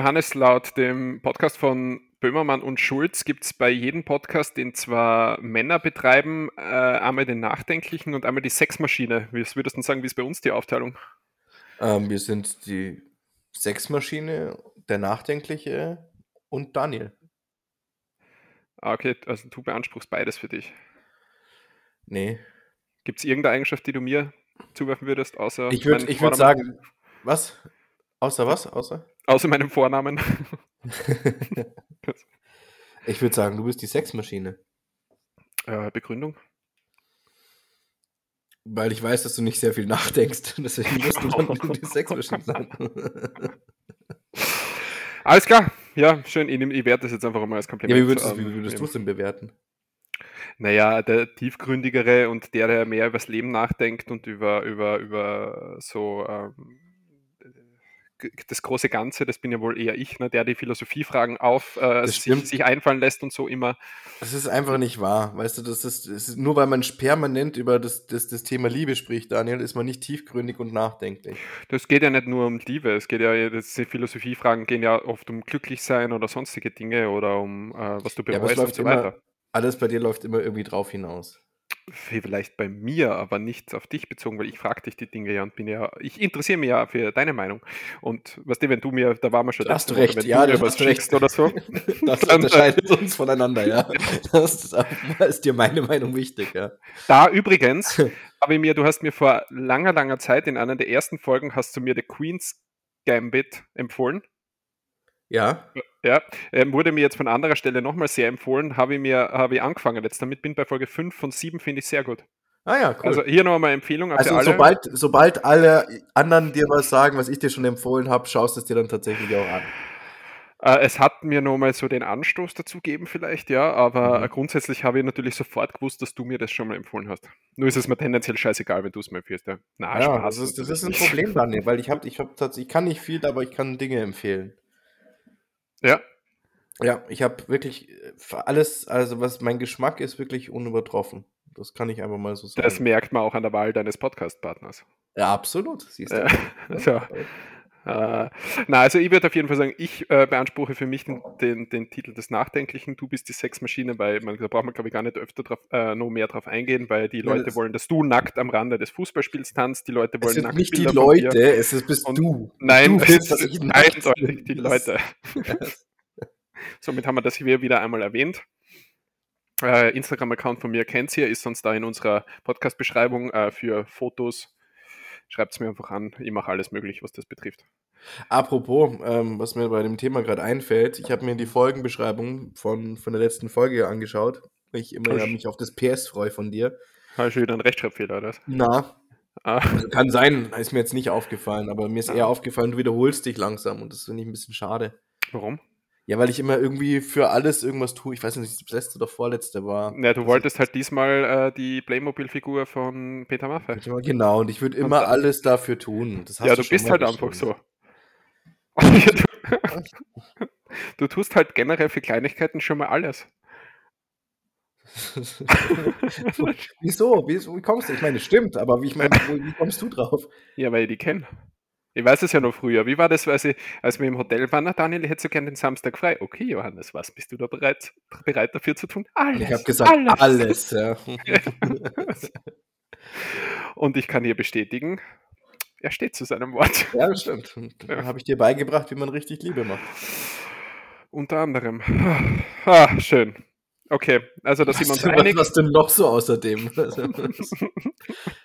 Johannes, laut dem Podcast von Böhmermann und Schulz gibt es bei jedem Podcast, den zwar Männer betreiben, äh, einmal den Nachdenklichen und einmal die Sexmaschine. Wie würdest du sagen, wie ist bei uns die Aufteilung? Ähm, wir sind die Sexmaschine, der Nachdenkliche und Daniel. Ah, okay, also du beanspruchst beides für dich. Nee. Gibt es irgendeine Eigenschaft, die du mir zuwerfen würdest, außer. Ich würde würd sagen, was? Außer was? Außer? Außer meinem Vornamen. ich würde sagen, du bist die Sexmaschine. äh, Begründung? Weil ich weiß, dass du nicht sehr viel nachdenkst. Deswegen musst du dann die Sexmaschine sein. Alles klar. Ja, schön. Ich, nehm- ich werte das jetzt einfach mal als ja, Kompliment. wie würdest, du- ähm, würdest du es denn bewerten? Naja, der tiefgründigere und der, der mehr übers Leben nachdenkt und über, über, über so ähm, das große Ganze, das bin ja wohl eher ich, ne, der die Philosophiefragen auf äh, sich, sich einfallen lässt und so immer. Das ist einfach nicht wahr. Weißt du, das ist, das ist nur weil man permanent über das, das, das Thema Liebe spricht, Daniel, ist man nicht tiefgründig und nachdenklich. Das geht ja nicht nur um Liebe, es geht ja, das, die Philosophiefragen gehen ja oft um Glücklichsein oder sonstige Dinge oder um äh, was du Ja, bereust und läuft so immer, weiter. alles bei dir läuft immer irgendwie drauf hinaus. Vielleicht bei mir, aber nicht auf dich bezogen, weil ich frage dich die Dinge ja und bin ja, ich interessiere mich ja für deine Meinung. Und weißt du, wenn du mir, da waren wir schon Da hast du Woche, recht, wenn ja, du was hast recht. oder so, Das äh, unterscheidet uns voneinander, ja. Das ist, da ist dir meine Meinung wichtig, ja. Da übrigens habe ich mir, du hast mir vor langer, langer Zeit in einer der ersten Folgen hast du mir The Queen's Gambit empfohlen. Ja, Ja, ähm, wurde mir jetzt von anderer Stelle nochmal sehr empfohlen, habe ich mir, habe ich angefangen jetzt damit, bin bei Folge 5 von 7, finde ich sehr gut. ah ja, cool. Also hier nochmal Empfehlung Also, alle. sobald, sobald alle anderen dir was sagen, was ich dir schon empfohlen habe, schaust du es dir dann tatsächlich auch an. Äh, es hat mir nochmal so den Anstoß dazu gegeben, vielleicht, ja, aber Mhm. grundsätzlich habe ich natürlich sofort gewusst, dass du mir das schon mal empfohlen hast. Nur ist es mir tendenziell scheißegal, wenn du es mir empfiehlst. Ja, Na, ja, Spaß. das ist, das ist ein. Problem, Daniel, weil ich habe, ich habe tatsächlich, ich kann nicht viel, aber ich kann Dinge empfehlen. Ja, Ja, ich habe wirklich äh, alles, also was mein Geschmack ist, wirklich unübertroffen. Das kann ich einfach mal so sagen. das merkt man auch an der Wahl deines Podcast-Partners. ja, absolut. Siehst du. Ja, so. Äh, na, also ich würde auf jeden Fall sagen, ich äh, beanspruche für mich den, den, den Titel des Nachdenklichen, du bist die Sexmaschine, weil man, da braucht man, glaube ich, gar nicht öfter drauf, äh, noch mehr drauf eingehen, weil die Leute es- wollen, dass du nackt am Rande des Fußballspiels tanzt, die Leute Es wollen sind nicht die. Leute, es ist, bist Und- du. Nein, du es willst, dass ist nackt eindeutig die. Leute. Somit haben wir das hier wieder einmal erwähnt. Äh, Instagram-Account von mir kennt ihr, ist sonst da in unserer Podcast-Beschreibung äh, für Fotos. Schreibt es mir einfach an. Ich mache alles möglich, was das betrifft. Apropos, ähm, was mir bei dem Thema gerade einfällt, ich habe mir die Folgenbeschreibung von, von der letzten Folge angeschaut, weil ich immer ja, mich auf das PS freue von dir. Ich schon wieder einen Rechtschreibfehler, oder? Na, Ah, also kann sein, ist mir jetzt nicht aufgefallen, aber mir ist Ja. eher aufgefallen, du wiederholst dich langsam und das finde ich ein bisschen schade. warum? Ja, weil ich immer irgendwie für alles irgendwas tue. Ich weiß nicht, das letzte oder vorletzte war. Ja, du wolltest halt diesmal äh, die Playmobil-Figur von Peter Maffay. Genau, und ich würde immer alles dafür tun. Ja, du schon bist halt einfach so. du, du tust halt generell für Kleinigkeiten schon mal alles. Wieso? Wieso? Wie kommst du? Ich meine, es stimmt, aber wie, ich meine, wie kommst du drauf? Ja, weil ich die kenne. Ich weiß es ja noch früher. Wie war das, als, ich, als wir im Hotel waren? Na, Daniel, ich hätte so gern den Samstag frei. Okay, Johannes, was bist du da bereit, bereit dafür zu tun? Alles. Ich habe gesagt, alles. ja. Und ich kann hier bestätigen, er steht zu seinem Wort. ja, das stimmt. Und Dann habe ich dir beigebracht, wie man richtig Liebe macht. Unter anderem. Ah, schön. Okay, also da sind wir uns was, einig. was denn noch so außerdem?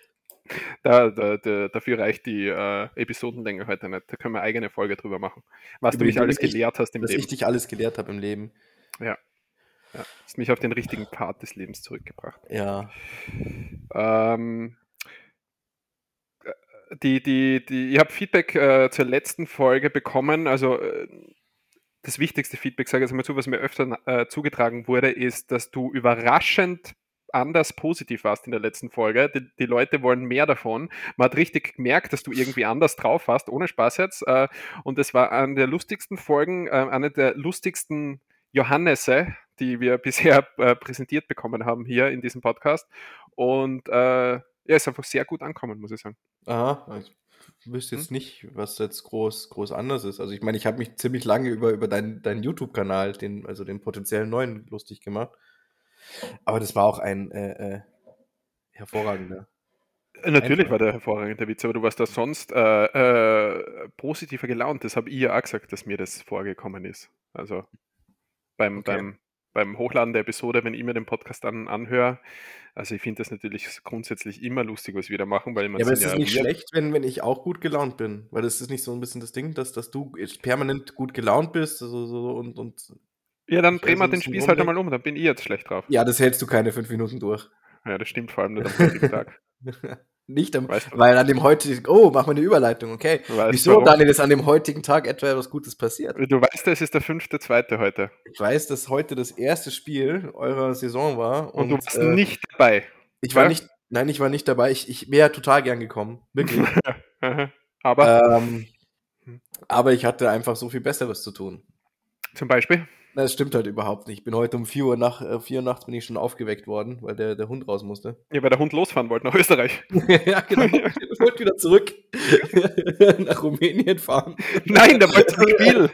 Da, da, da, dafür reicht die äh, Episodenlänge heute nicht. Da können wir eigene Folge drüber machen. Was Über du mich alles ich- gelehrt hast im dass Leben. ich dich alles gelehrt habe im Leben. Ja. Hast mich auf den richtigen Part des Lebens zurückgebracht. Ja. Ähm, äh, die, die, die, ich habe Feedback äh, zur letzten Folge bekommen. Also äh, das wichtigste Feedback, sage ich jetzt mal zu, was mir öfter äh, zugetragen wurde, ist, dass du überraschend anders positiv warst in der letzten Folge. Die, die Leute wollen mehr davon. Man hat richtig gemerkt, dass du irgendwie anders drauf warst, ohne Spaß jetzt. Äh, und es war eine der lustigsten Folgen, äh, eine der lustigsten Johannese, die wir bisher äh, präsentiert bekommen haben hier in diesem Podcast. Und äh, ja, ist einfach sehr gut ankommen, muss ich sagen. Aha. Ich wüsste Hm? jetzt nicht, was jetzt groß, groß anders ist. Also ich meine, ich habe mich ziemlich lange über, über deinen, deinen YouTube-Kanal, den, also den potenziellen neuen, lustig gemacht. Aber das war auch ein äh, äh, hervorragender. Äh, Natürlich Einfach. war der hervorragende Witz, aber du warst da sonst äh, äh, positiver gelaunt. Das habe ich ja auch gesagt, dass mir das vorgekommen ist. Also beim, Okay. beim, beim Hochladen der Episode, wenn ich mir den Podcast an, anhöre, also ich finde das natürlich grundsätzlich immer lustig, was wir da machen, weil man Ja, aber es sind ist ja nicht schlecht, wenn, wenn ich auch gut gelaunt bin. Weil das ist nicht so ein bisschen das Ding, dass, dass du permanent gut gelaunt bist also, so, und, und Ja, dann drehen wir den Spieß halt einmal um, dann bin ich jetzt schlecht drauf. Ja, das hältst du keine fünf Minuten durch. Ja, das stimmt vor allem nicht am heutigen Tag. Nicht am, Weißt du, weil an dem heutigen, oh, mach mal eine Überleitung, okay. Wieso, warum? Daniel, ist an dem heutigen Tag etwa etwas Gutes passiert? Du weißt, es ist der fünfte, zweite heute. Ich weiß, dass heute das erste Spiel eurer Saison war Und, und, du warst äh, nicht dabei. ich war ja? nicht, nein, ich war nicht dabei. Ich, ich wäre total gern gekommen, wirklich. Aber ähm, aber ich hatte einfach so viel Besseres zu tun. zum Beispiel, Na, Das stimmt halt überhaupt nicht. Ich bin heute um 4 Uhr, nach, äh, 4 Uhr nachts bin ich schon aufgeweckt worden, weil der, der Hund raus musste. ja, weil der Hund losfahren wollte nach Österreich. ja, genau. Ich wollte wieder zurück nach Rumänien fahren. Nein, der wollte zum Spiel.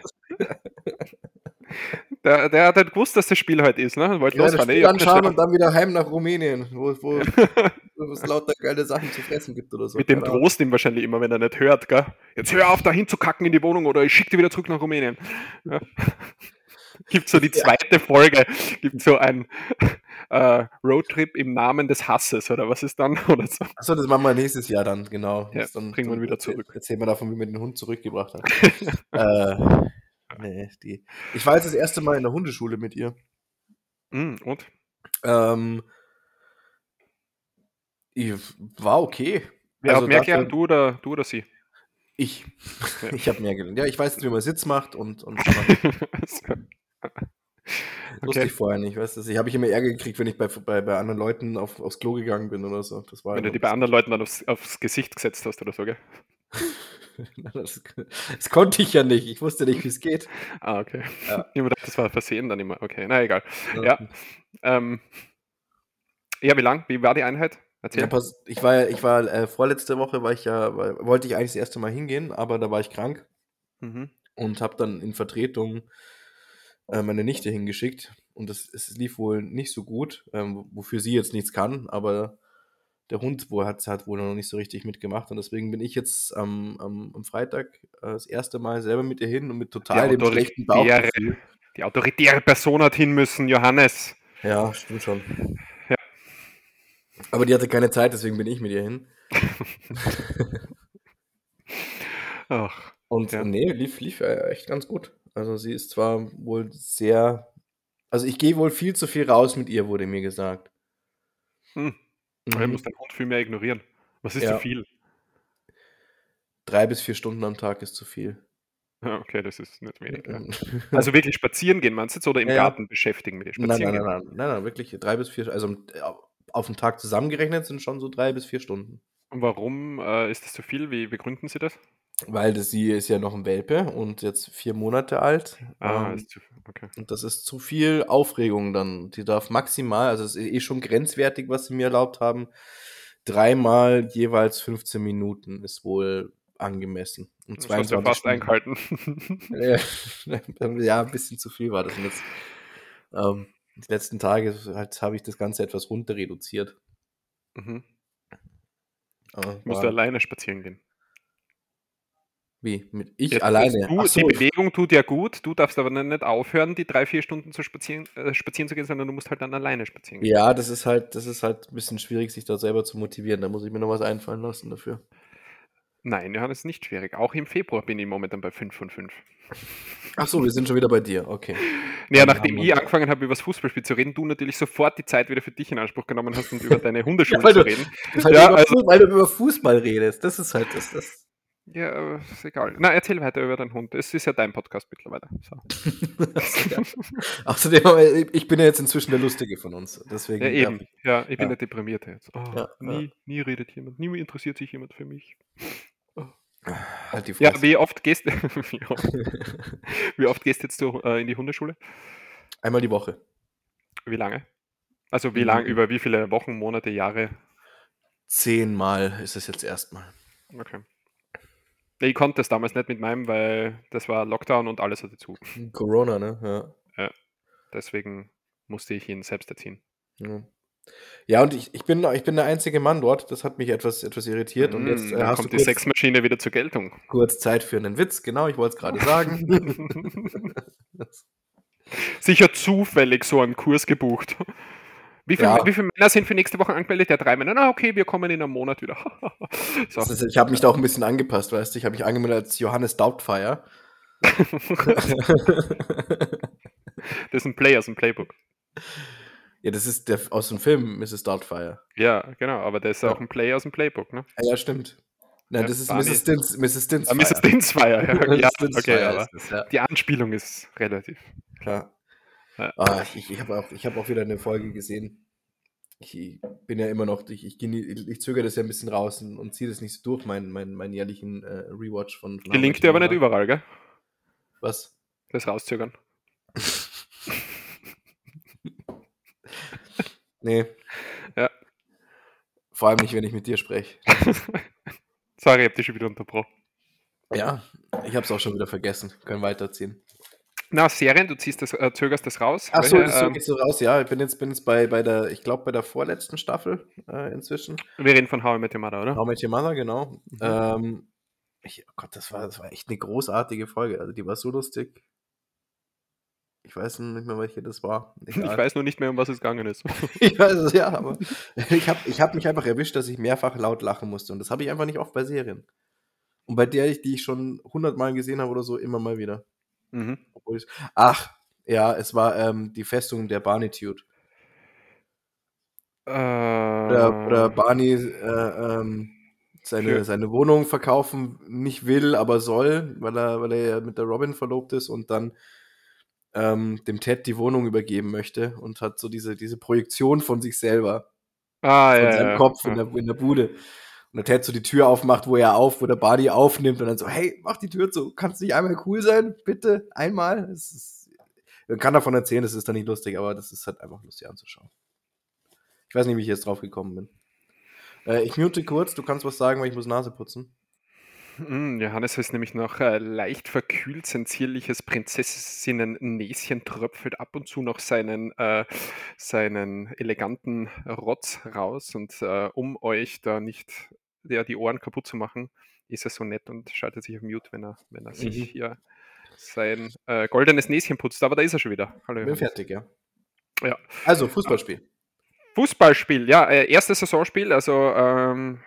Der, der hat halt gewusst, dass das Spiel heute ist, ne? Wollte Ja, das losfahren. Spiel Ich hab anschauen und dann wieder heim nach Rumänien, wo, wo, wo es lauter geile Sachen zu fressen gibt oder so. Mit dem. Trost ihm wahrscheinlich immer, wenn er nicht hört, gell? Jetzt hör auf, da hinzukacken in die Wohnung oder ich schicke dich wieder zurück nach Rumänien. Ja. Gibt so die zweite Folge, gibt so ein äh, Roadtrip im Namen des Hasses oder was ist dann? Oder so. Achso, das machen wir nächstes Jahr dann, genau. Ja, Das dann, bringen wir wieder zurück. Erzählen wir davon, wie wir den Hund zurückgebracht haben. äh, nee, die. Ich war jetzt das erste Mal in der Hundeschule mit ihr. Mm, und? Ähm, ich, war okay. Wer Also hat mehr gelernt, du oder, du oder sie? Ich. Ja. Ich habe mehr gelernt. Ja, ich weiß jetzt, wie man Sitz macht und, und So. wusste okay. ich vorher nicht. Weißt du, ich habe ich immer Ärger gekriegt, wenn ich bei, bei, bei anderen Leuten auf, aufs Klo gegangen bin oder so. Das war Wenn du die bei anderen Leuten dann aufs, aufs Gesicht gesetzt hast oder so, gell? das, das konnte ich ja nicht. Ich wusste nicht, wie es geht. Ah, okay. Ja. Ich hab gedacht, das war Versehen dann immer. Okay, na egal. Ja. Ähm, ja, wie lang? Wie war die Einheit? Erzähl. Ja, pass, ich war, ja- ich war äh, vorletzte Woche, war ich ja, war, wollte ich eigentlich das erste Mal hingehen, aber da war ich krank Mhm. und habe dann in Vertretung äh, meine Nichte hingeschickt und das, es lief wohl nicht so gut, ähm, wofür sie jetzt nichts kann, aber der Hund wo hat, hat wohl noch nicht so richtig mitgemacht und deswegen bin ich jetzt am, am, am Freitag äh, das erste Mal selber mit ihr hin und mit total dem schlechten Bauchgefühl. die autoritäre Person hat hin müssen, Johannes. Ja, stimmt schon. Ja. Aber die hatte keine Zeit, deswegen bin ich mit ihr hin. Ach, Und Ja. nee, lief, lief äh, echt ganz gut. Also sie ist zwar wohl sehr. Also ich gehe wohl viel zu viel raus mit ihr, wurde mir gesagt. hm. Mhm. musst den Hund viel mehr ignorieren. Was ist Ja. zu viel? Drei bis vier Stunden am Tag ist zu viel. Okay, das ist nicht wenig. Ja. Also wirklich spazieren gehen, meinst du jetzt, oder im Ja. Garten beschäftigen mit dir? nein, nein, Spazieren nein, gehen. nein, nein, nein, wirklich drei bis vier, also äh, auf den Tag zusammengerechnet sind schon so drei bis vier Stunden. Und warum äh, ist das zu viel? Wie begründen Sie das? Weil das, sie ist ja noch ein Welpe und jetzt vier Monate alt. Ah, ähm, ist zu viel. Okay. Und das ist zu viel Aufregung dann. Die darf maximal, also es ist eh schon grenzwertig, was sie mir erlaubt haben. Dreimal jeweils 15 Minuten ist wohl angemessen. Um Das ja 22 fast Stunden. eingehalten. Ja, ja, ein bisschen zu viel war das. Und jetzt, ähm, die letzten Tage halt, habe ich das Ganze etwas runter reduziert. mhm. Aber Musst war- du alleine spazieren gehen. Wie? Mit ich Jetzt, alleine? Du, so, Die Bewegung tut ja gut, du darfst aber nicht aufhören, die drei, vier Stunden zu spazieren, äh, spazieren zu gehen, sondern du musst halt dann alleine spazieren gehen. ja, das ist halt, das ist halt ein bisschen schwierig, sich da selber zu motivieren. Da muss ich mir noch was einfallen lassen dafür. Nein, Johannes, ist nicht schwierig. Auch im Februar bin ich momentan bei 5 von 5. Ach so, wir sind schon wieder bei dir. Okay. Ja, Dann nachdem ich angefangen habe, über das Fußballspiel zu reden, du natürlich sofort die Zeit wieder für dich in Anspruch genommen hast und über deine Hundeschule weil zu du- reden. Weil, Ja, du über, also- Fu- weil du über Fußball redest. Das ist halt das. das. Ja, aber ist egal. Na, erzähl weiter über deinen Hund. Es ist ja dein Podcast mittlerweile. So. ja. Außerdem, ich bin ja jetzt inzwischen der Lustige von uns. Deswegen Ja, eben. ich- Ja, ich bin Ja. der Deprimierte jetzt. Oh, Ja, nie, nie redet jemand, nie interessiert sich jemand für mich. Halt die Ja, wie oft gehst wie oft, wie oft gehst jetzt du äh, in die Hundeschule? Einmal die Woche. Wie lange? Also wie lang, Mhm. über wie viele Wochen, Monate, Jahre? Zehnmal ist es jetzt erstmal. Okay. Ich konnte das damals nicht mit meinem, weil das war Lockdown und alles hatte zu. Corona, ne? Ja. Deswegen musste ich ihn selbst erziehen. Ja, ja und ich, ich, bin, ich bin der einzige Mann dort. Das hat mich etwas, etwas irritiert. und jetzt Mm, dann äh, kommt die Sexmaschine wieder zur Geltung. kurz Zeit für einen Witz. Genau, ich wollte es gerade sagen. Sicher zufällig so einen Kurs gebucht. Wie, viel, Ja. wie viele Männer sind für nächste Woche angemeldet? Ja, drei Männer. Na, okay, wir kommen in einem Monat wieder. so. Das ist, ich habe mich da auch ein bisschen angepasst, weißt du. Ich habe mich angemeldet als Johannes Doubtfire. Das ist ein Play aus dem Playbook. ja, das ist der aus dem Film Mrs. Doubtfire. Ja, genau, aber das ist Ja. auch ein Play aus dem Playbook, ne? Ah, ja, stimmt. Nein, Ja, das ist. Mrs. Dins, Mrs. Ah, Mrs. Dinsfire, ja. ja okay, Dinsfire aber es, ja, die Anspielung ist relativ. klar. Ja. Ah, ich ich habe auch, ich hab auch wieder eine Folge gesehen. Ich bin ja immer noch, ich, ich, ich zögere das ja ein bisschen raus und, und ziehe das nicht so durch, meinen mein, meinen jährlichen äh, Rewatch von, von Die linkt dir aber nicht überall, gell? Was? Das rauszögern. Nee. Ja. Vor allem nicht, wenn ich mit dir spreche. Sorry, ich hab dich schon wieder unterbrochen. Ja, ich habe es auch schon wieder vergessen. Können weiterziehen. Na, Serien, du ziehst das, äh, zögerst das raus. Ach so, das ähm, so raus. Ja, ich bin jetzt, bin jetzt bei, bei der, ich glaube, bei der vorletzten Staffel äh, inzwischen. wir reden von How I Met Your Mother, oder? How I Met Your Mother, genau. Mhm. Ähm, ich, oh Gott, das war, das war echt eine großartige Folge. Also die war so lustig. Ich weiß nicht mehr, welche das war. Ich Egal. weiß nur nicht mehr, um was es gegangen ist. ich weiß es, ja, aber ich habe ich hab mich einfach erwischt, dass ich mehrfach laut lachen musste. Und das habe ich einfach nicht oft bei Serien. Und bei der, ich, die ich schon hundertmal gesehen habe oder so, immer mal wieder. Mhm. Ach, ja, es war ähm, die Festung der Barnitude. Äh, Oder, oder Barney äh, ähm, seine, Für- seine Wohnung verkaufen nicht will, aber soll, weil er, weil er ja mit der Robin verlobt ist und dann ähm, dem Ted die Wohnung übergeben möchte und hat so diese, diese Projektion von sich selber, ah, von ja, seinem ja, Kopf ja. in, der, in der Bude. Und der Ted so die Tür aufmacht, wo er auf, wo der Barney aufnimmt und dann so, hey, mach die Tür zu, kannst du nicht einmal cool sein, bitte, einmal. Es ist, man kann davon erzählen, das ist dann nicht lustig, aber das ist halt einfach lustig anzuschauen. Ich weiß nicht, wie ich jetzt drauf gekommen bin. Äh, ich mute kurz, du kannst was sagen, weil ich muss Nase putzen. Mm, Johannes ist nämlich noch äh, leicht verkühlt, sein zierliches Prinzessinnen-Näschen tröpfelt ab und zu noch seinen, äh, seinen eleganten Rotz raus und äh, um euch da nicht ja, die Ohren kaputt zu machen, ist er so nett und schaltet sich auf Mute, wenn er, wenn er sich Mhm. hier sein äh, goldenes Näschen putzt. Aber da ist er schon wieder. Hallo Bin fertig, ja. Ja. Also, Fußballspiel. Fußballspiel, ja, äh, erstes Saisonspiel, also ähm,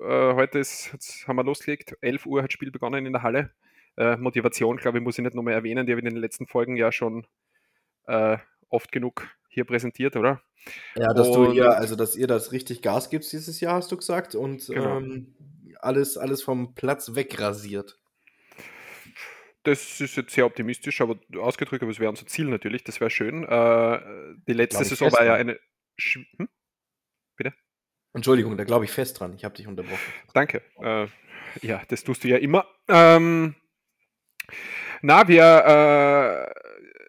äh, heute ist, haben wir losgelegt, 11 Uhr hat das Spiel begonnen in der Halle. Äh, Motivation, glaube ich, muss ich nicht nochmal erwähnen, die habe ich in den letzten Folgen ja schon äh, oft genug hier präsentiert, oder? Ja, dass du Und- ihr, also dass ihr das richtig Gas gibt dieses Jahr, hast du gesagt, und Genau. ähm, alles, alles vom Platz wegrasiert. Das ist jetzt sehr optimistisch, aber ausgedrückt, aber es wäre unser Ziel natürlich, das wäre schön. Äh, die letzte Saison war ja eine. Sch hm? Entschuldigung, da glaube ich fest dran. Ich habe dich unterbrochen. Danke. Äh, ja, das tust du ja immer. Ähm, na, wir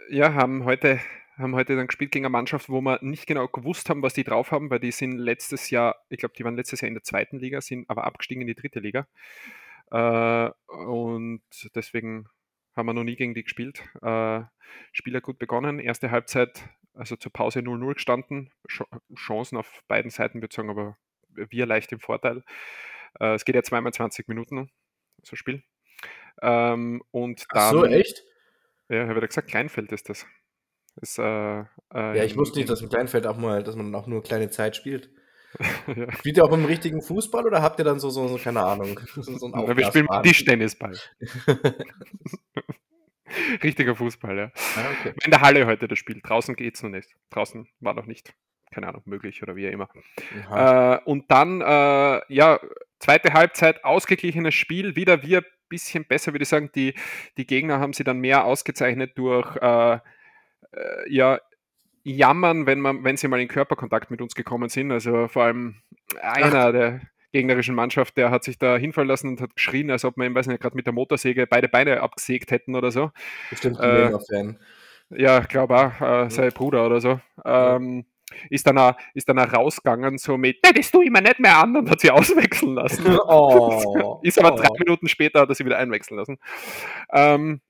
äh, ja, haben, heute, haben heute dann gespielt gegen eine Mannschaft, wo wir nicht genau gewusst haben, was die drauf haben, weil die sind letztes Jahr, ich glaube, die waren letztes Jahr in der zweiten Liga, sind aber abgestiegen in die dritte Liga. Äh, und deswegen haben wir noch nie gegen die gespielt. Äh, Spiel hat gut begonnen. Erste Halbzeit, also zur Pause 0-0 gestanden. Ch Chancen auf beiden Seiten, würde ich sagen, aber wir leicht im Vorteil. Äh, es geht ja zweimal 20 Minuten, so Spiel. Ähm, und dann, Ach so, echt? Ja, habe ich ja gesagt, Kleinfeld ist das. Das äh, äh, Ja, ich wusste nicht, dass im Kleinfeld auch mal, dass man auch nur kleine Zeit spielt. ja. Spielt ihr auch im richtigen Fußball oder habt ihr dann so, so, so keine Ahnung, so, einen Na, Wir spielen? Tischtennisball. Richtiger Fußball, ja. Ah, okay. In der Halle heute das Spiel. Draußen geht es noch nicht. Draußen war noch nicht, keine Ahnung, möglich oder wie auch immer. Äh, und dann, äh, ja, zweite Halbzeit, ausgeglichenes Spiel, wieder wir bisschen besser, würde ich sagen. Die, die Gegner haben sie dann mehr ausgezeichnet durch, äh, äh, ja, Jammern, wenn, man, wenn sie mal in Körperkontakt mit uns gekommen sind. Also vor allem einer der gegnerischen Mannschaft, der hat sich da hinfallen lassen und hat geschrien, als ob man ihm, weiß nicht, gerade mit der Motorsäge beide Beine abgesägt hätten oder so. Bestimmt äh, ein Mega-Fan. Ja, glaube auch, äh, sein Bruder oder so. Ähm, ist dann, auch, ist dann auch rausgegangen, so mit, nee, das tue ich mir nicht mehr an und hat sie auswechseln lassen. Oh, ist aber oh. drei Minuten später hat er sie wieder einwechseln lassen. Ähm,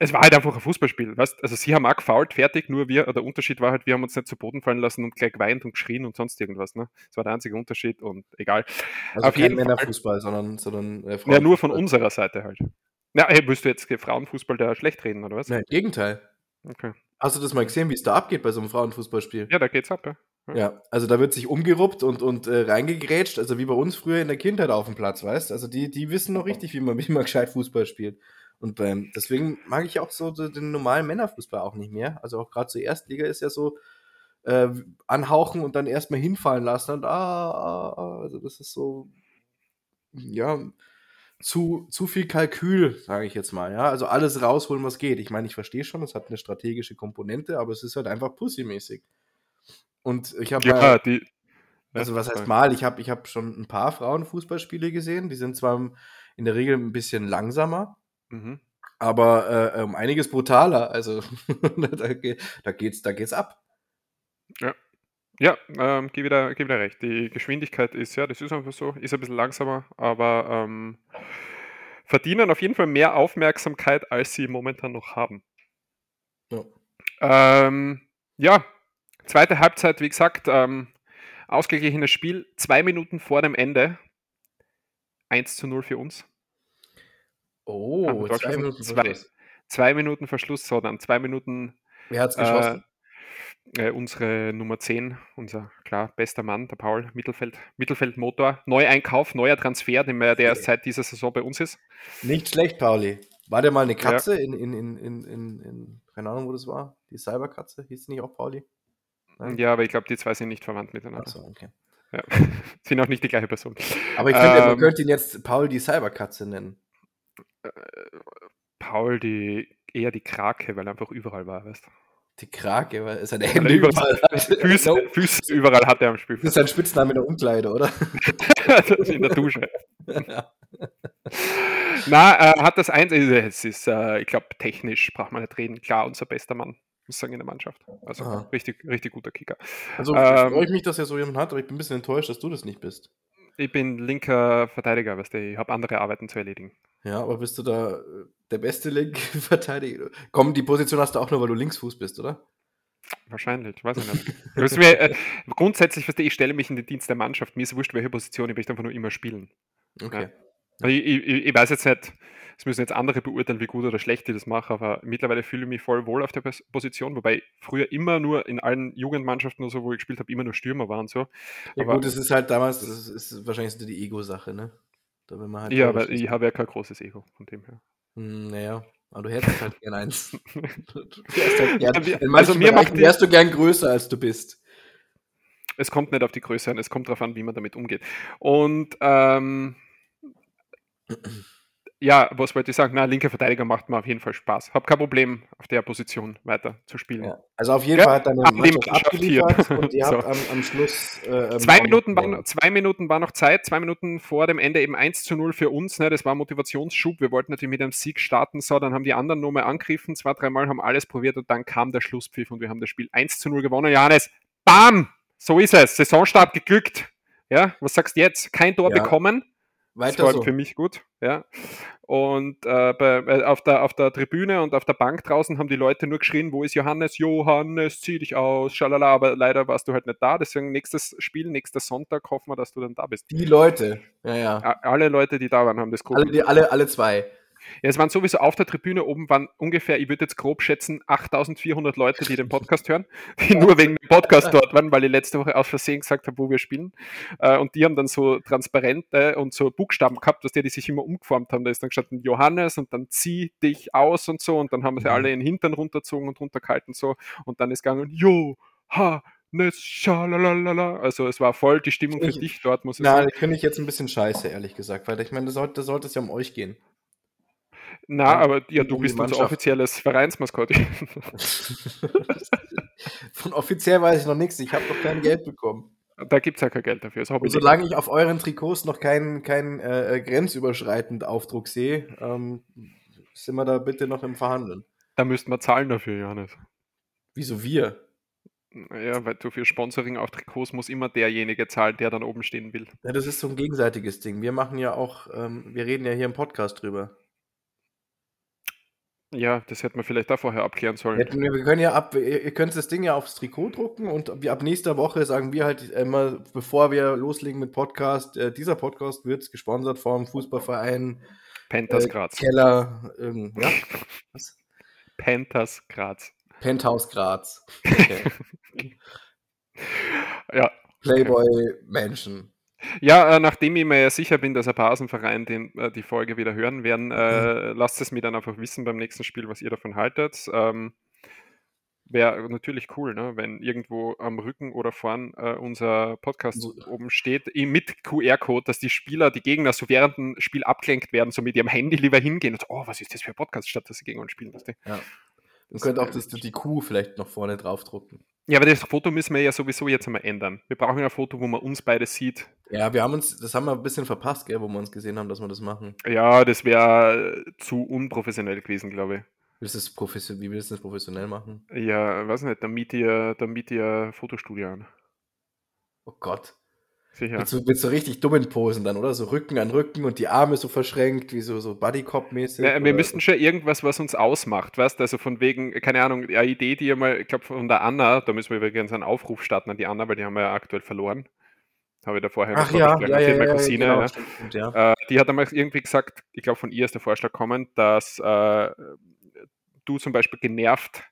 es war halt einfach ein Fußballspiel, weißt? Also sie haben auch gefault, fertig, nur wir, der Unterschied war halt, wir haben uns nicht zu Boden fallen lassen und gleich geweint und geschrien und sonst irgendwas, ne? Das war der einzige Unterschied und egal. Also Auf kein jeden Fall. Männerfußball, sondern, sondern äh, Ja, nur von unserer Seite halt. Ja, hey, willst du jetzt Frauenfußball da schlecht reden, oder was? Nein, im Gegenteil. Okay. Hast du das mal gesehen, wie es da abgeht bei so einem Frauenfußballspiel? Ja, da geht's ab, ja. Ja, also da wird sich umgeruppt und, und äh, reingegrätscht, also wie bei uns früher in der Kindheit auf dem Platz, weißt Also die, die wissen noch richtig, wie man, wie man gescheit Fußball spielt. Und beim, deswegen mag ich auch so den normalen Männerfußball auch nicht mehr. Also auch gerade zur Erstliga ist ja so äh, anhauchen und dann erstmal hinfallen lassen und ah, ah, ah, also das ist so, ja, zu, zu viel Kalkül, sage ich jetzt mal, ja. Also alles rausholen, was geht. Ich meine, ich verstehe schon, es hat eine strategische Komponente, aber es ist halt einfach pussymäßig. Und ich habe Ja, mal, die. also ja, was heißt mal, ich habe ich hab schon ein paar Frauenfußballspiele gesehen, die sind zwar in der Regel ein bisschen langsamer, Mhm. aber äh, um einiges brutaler. Also da, geht, da geht's, da geht's ab. Ja, ähm, gebe wieder, gebe wieder recht. Die Geschwindigkeit ist ja, das ist einfach so, ist ein bisschen langsamer, aber ähm, verdienen auf jeden Fall mehr Aufmerksamkeit, als sie momentan noch haben. Ja. Ähm, ja, zweite Halbzeit, wie gesagt, ähm, ausgeglichenes Spiel, zwei Minuten vor dem Ende. 1 zu 0 für uns. Oh, zwei? Minuten Zwei. Verschluss. Zwei Minuten Verschluss, so dann zwei Minuten Wer hat's äh, geschossen? äh, unsere Nummer 10, unser klar bester Mann, der Paul, Mittelfeld, Mittelfeldmotor, Neueinkauf, neuer Transfer, den wir, der erst seit dieser Saison bei uns ist. Nicht schlecht, Pauli. War der mal eine Katze in, in, in, in, in, in, keine Ahnung, wo das war? Die Cyberkatze? Hieß nicht auch Pauli? Nein? Ja, aber ich glaube, die zwei sind nicht verwandt miteinander. Achso, okay. Ja. sind auch nicht die gleiche Person. Aber ich finde, man Ähm, könnte ihn jetzt Paul die Cyberkatze nennen. Paul, die eher die Krake, weil er einfach überall war, weißt du? Die Krake, weil seine Hände er überall hat. Füße, No. Füße überall hat er am Das ist sein Spitzname in der Umkleide, oder? in der Dusche. Na, äh, hat das eins, äh, es ist, äh, ich glaube, technisch braucht man nicht reden. Klar, unser bester Mann, muss ich sagen, in der Mannschaft. Also Aha. richtig, richtig guter Kicker. Also Ähm, freue ich mich, dass er so jemanden hat, aber ich bin ein bisschen enttäuscht, dass du das nicht bist. Ich bin linker Verteidiger, weißt du, ich habe andere Arbeiten zu erledigen. Ja, aber bist du da äh, der beste linke Verteidiger? Komm, die Position hast du auch nur, weil du Linksfuß bist, oder? Wahrscheinlich, weiß ich nicht. Das ist mir, äh, grundsätzlich, weißt du, ich stelle mich in den Dienst der Mannschaft. Mir ist wurscht, welche Position, ich möchte einfach nur immer spielen. Okay. Also ich, ich, ich weiß jetzt nicht, es müssen jetzt andere beurteilen, wie gut oder schlecht ich das mache, aber mittlerweile fühle ich mich voll wohl auf der Pos- Position, wobei früher immer nur in allen Jugendmannschaften oder so, wo ich gespielt habe, immer nur Stürmer war und so. Ja, Aber- gut, es ist halt damals, das ist, ist wahrscheinlich die Ego-Sache, ne? Da will man halt Ja, aber ich habe ja kein großes Ego von dem her. Hm, naja, aber du hättest halt gern eins. Halt gern, Also mir macht wärst du gern größer, als du bist. Es kommt nicht auf die Größe an, es kommt darauf an, wie man damit umgeht. Und ähm, ja, was wollte ich sagen? Na, linker Verteidiger macht mir auf jeden Fall Spaß. Hab kein Problem, auf der Position weiter zu spielen. Ja. Also auf jeden Ja, Fall hat deine Mannschaft abgeliefert und ihr So. habt am, am Schluss äh, ähm, Zwei Minuten, war, zwei Minuten war noch Zeit, zwei Minuten vor dem Ende eben 1 zu 0 für uns. Ne? Das war Motivationsschub. Wir wollten natürlich mit einem Sieg starten. So, dann haben die anderen nochmal angegriffen, zwei, dreimal haben alles probiert und dann kam der Schlusspfiff und wir haben das Spiel 1 zu 0 gewonnen. Johannes, bam! So ist es. Saisonstart geglückt. Ja, was sagst du jetzt? Kein Tor Ja. bekommen. Das Weiter war so. für mich gut, ja. Und äh, bei, äh, auf, der, auf der Tribüne und auf der Bank draußen haben die Leute nur geschrien, wo ist Johannes? Johannes, zieh dich aus, schalala, aber leider warst du halt nicht da. Deswegen nächstes Spiel, nächster Sonntag hoffen wir, dass du dann da bist. Die Leute. Ja, ja. Alle Leute, die da waren, haben das Alle, geguckt. die, alle, alle zwei. Ja, es waren sowieso auf der Tribüne oben waren ungefähr, ich würde jetzt grob schätzen, 8400 Leute, die den Podcast hören, die nur wegen dem Podcast dort waren, weil ich letzte Woche aus Versehen gesagt habe, wo wir spielen. Äh, Und die haben dann so Transparente und so Buchstaben gehabt, dass die, die sich immer umgeformt haben. Da ist dann gestanden Johannes und dann zieh dich aus und so. Und dann haben sie Mhm. alle den Hintern runtergezogen und runtergehalten so. Und dann ist gegangen, Jo, ha, schalalala. Also es war voll die Stimmung für Ich- dich dort, muss ich Na, sagen. das finde ich jetzt ein bisschen scheiße, ehrlich gesagt, weil ich meine, da sollte, da sollte es ja um euch gehen. Na, aber ja, um du die bist unser offizielles Vereinsmaskott. Von offiziell weiß ich noch nichts, ich habe noch kein Geld bekommen. Da gibt es ja kein Geld dafür. Solange ich auf euren Trikots noch keinen kein, äh, grenzüberschreitend Aufdruck sehe, ähm, sind wir da bitte noch im Verhandeln. Da müssten wir zahlen dafür, Johannes. Wieso wir? Ja, weil du für Sponsoring auf Trikots muss immer derjenige zahlen, der dann oben stehen will. Ja, das ist so ein gegenseitiges Ding. Wir machen ja auch, ähm, wir reden ja hier im Podcast drüber. Ja, das hätten wir vielleicht da vorher abklären sollen. Wir, wir können ja ab, ihr könnt das Ding ja aufs Trikot drucken und ab nächster Woche sagen wir halt immer, bevor wir loslegen mit Podcast, äh, dieser Podcast wird gesponsert vom Fußballverein Panthers äh, Graz. Keller, ähm, ja, was? Panthers Graz. Penthouse Graz, okay. Ja. Playboy Mansion. Ja, äh, nachdem ich mir ja sicher bin, dass ein paar aus dem Verein den, äh, die Folge wieder hören werden, äh, lasst es mir dann einfach wissen beim nächsten Spiel, was ihr davon haltet. Ähm, Wäre natürlich cool, ne? wenn irgendwo am Rücken oder vorn äh, unser Podcast So. oben steht, eh mit QR-Code, dass die Spieler, die Gegner so während dem Spiel abgelenkt werden, so mit ihrem Handy lieber hingehen und so, oh, was ist das für ein Podcast, statt dass sie gegen uns spielen. Du? Ja. Man könnte auch das, die Kuh vielleicht noch vorne draufdrucken. Ja, aber das Foto müssen wir ja sowieso jetzt einmal ändern. Wir brauchen ja ein Foto, wo man uns beide sieht. Ja, wir haben uns, das haben wir ein bisschen verpasst, gell, wo wir uns gesehen haben, dass wir das machen. Ja, das wäre zu unprofessionell gewesen, glaube ich. Willst das wie willst du das professionell machen? Ja, weiß nicht, dann miet ihr, dann miet ihr Fotostudio an. Oh Gott. Sicher. Mit, so, mit so richtig dummen Posen dann, oder? So Rücken an Rücken und die Arme so verschränkt, wie so, so Buddy-Cop-mäßig. Ja, wir müssten schon irgendwas, was uns ausmacht, weißt du? Also von wegen, keine Ahnung, eine Idee, die ihr mal, ich glaube von der Anna, da müssen wir übrigens einen Aufruf starten an die Anna, weil die haben wir ja aktuell verloren. Habe ich da vorher Ach ja, ja, Das ja, ist meine ja, Cousine, genau, ja. stimmt, ja. Äh, die hat einmal irgendwie gesagt, ich glaube von ihr ist der Vorschlag gekommen, dass äh, du zum Beispiel genervt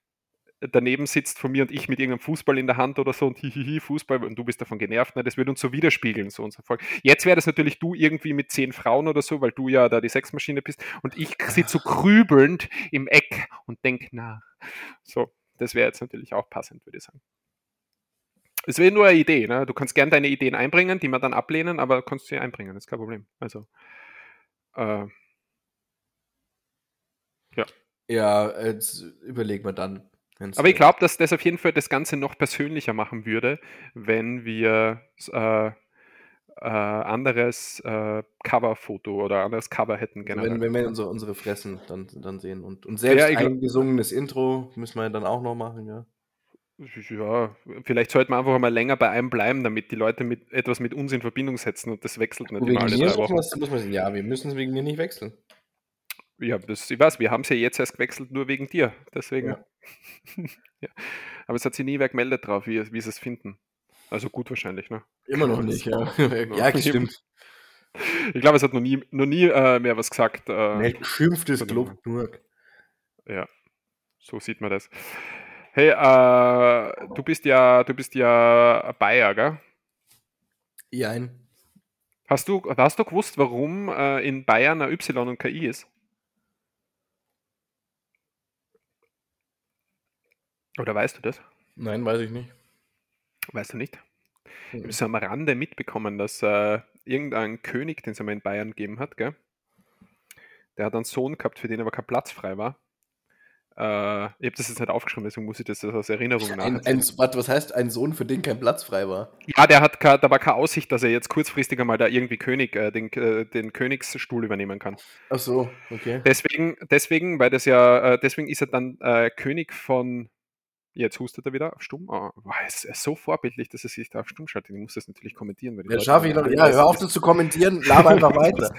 daneben sitzt von mir und ich mit irgendeinem Fußball in der Hand oder so und hihihi, Fußball und du bist davon genervt, ne, das wird uns so widerspiegeln, so unser Volk. Jetzt wäre das natürlich du irgendwie mit zehn Frauen oder so, weil du ja da die Sexmaschine bist und ich sitze so grübelnd im Eck und denk nach. So, das wäre jetzt natürlich auch passend, würde ich sagen. Es wäre nur eine Idee, ne? Du kannst gern deine Ideen einbringen, die wir dann ablehnen, aber kannst sie einbringen, das ist kein Problem. Also, äh, Ja, jetzt überlegen wir dann. Wenn's Aber ich glaube, dass das auf jeden Fall das Ganze noch persönlicher machen würde, wenn wir äh, äh, anderes äh, Coverfoto oder anderes Cover hätten generell. Wenn, wenn wir unsere, unsere Fressen dann, dann sehen. Und, und selbst Ja, ich glaub- eingesungenes Intro müssen wir dann auch noch machen, ja. Ja, vielleicht sollten wir einfach mal länger bei einem bleiben, damit die Leute mit etwas mit uns in Verbindung setzen und das wechselt nicht immer Wegen alle mir drei Wochen. muss man sagen, ja, wir müssen es wegen mir nicht wechseln. Ja, das, ich weiß, wir haben es ja jetzt erst gewechselt, nur wegen dir. Deswegen. Ja. ja. Aber es hat sich nie wer gemeldet drauf, wie, wie sie es finden. Also gut wahrscheinlich, ne? Immer noch nicht, ja. ja, stimmt. Ich glaube, es hat noch nie, noch nie äh, mehr was gesagt. Äh, Meld geschimpftes Warte Club nur. Ja, so sieht man das. Hey, äh, du bist ja, du bist ja ein Bayer, gell? Jein. Hast du, hast du gewusst, warum äh, in Bayern ein Y und KI ist? Oder weißt du das? Nein, weiß ich nicht. Weißt du nicht? Ich Mhm. habe so am Rande mitbekommen, dass äh, irgendein König, den es einmal in Bayern gegeben hat, gell? der hat einen Sohn gehabt, für den aber kein Platz frei war. Äh, ich habe das jetzt nicht aufgeschrieben, deswegen muss ich das aus Erinnerung Ein, nacherzählen. ein, warte, was heißt ein Sohn, für den kein Platz frei war? Ja, der hat kein, da war keine Aussicht, dass er jetzt kurzfristig einmal da irgendwie König, äh, den, äh, den Königsstuhl übernehmen kann. Ach so, okay. Deswegen, deswegen, weil das ja, äh, deswegen ist er dann äh, König von. Jetzt hustet er wieder auf Stumm. Oh, wow, es ist so vorbildlich, dass er sich da auf Stumm schaltet. Ich muss das natürlich kommentieren. Ja, schaffe ich noch. Ja, das hör auf, das zu kommentieren, laber einfach weiter.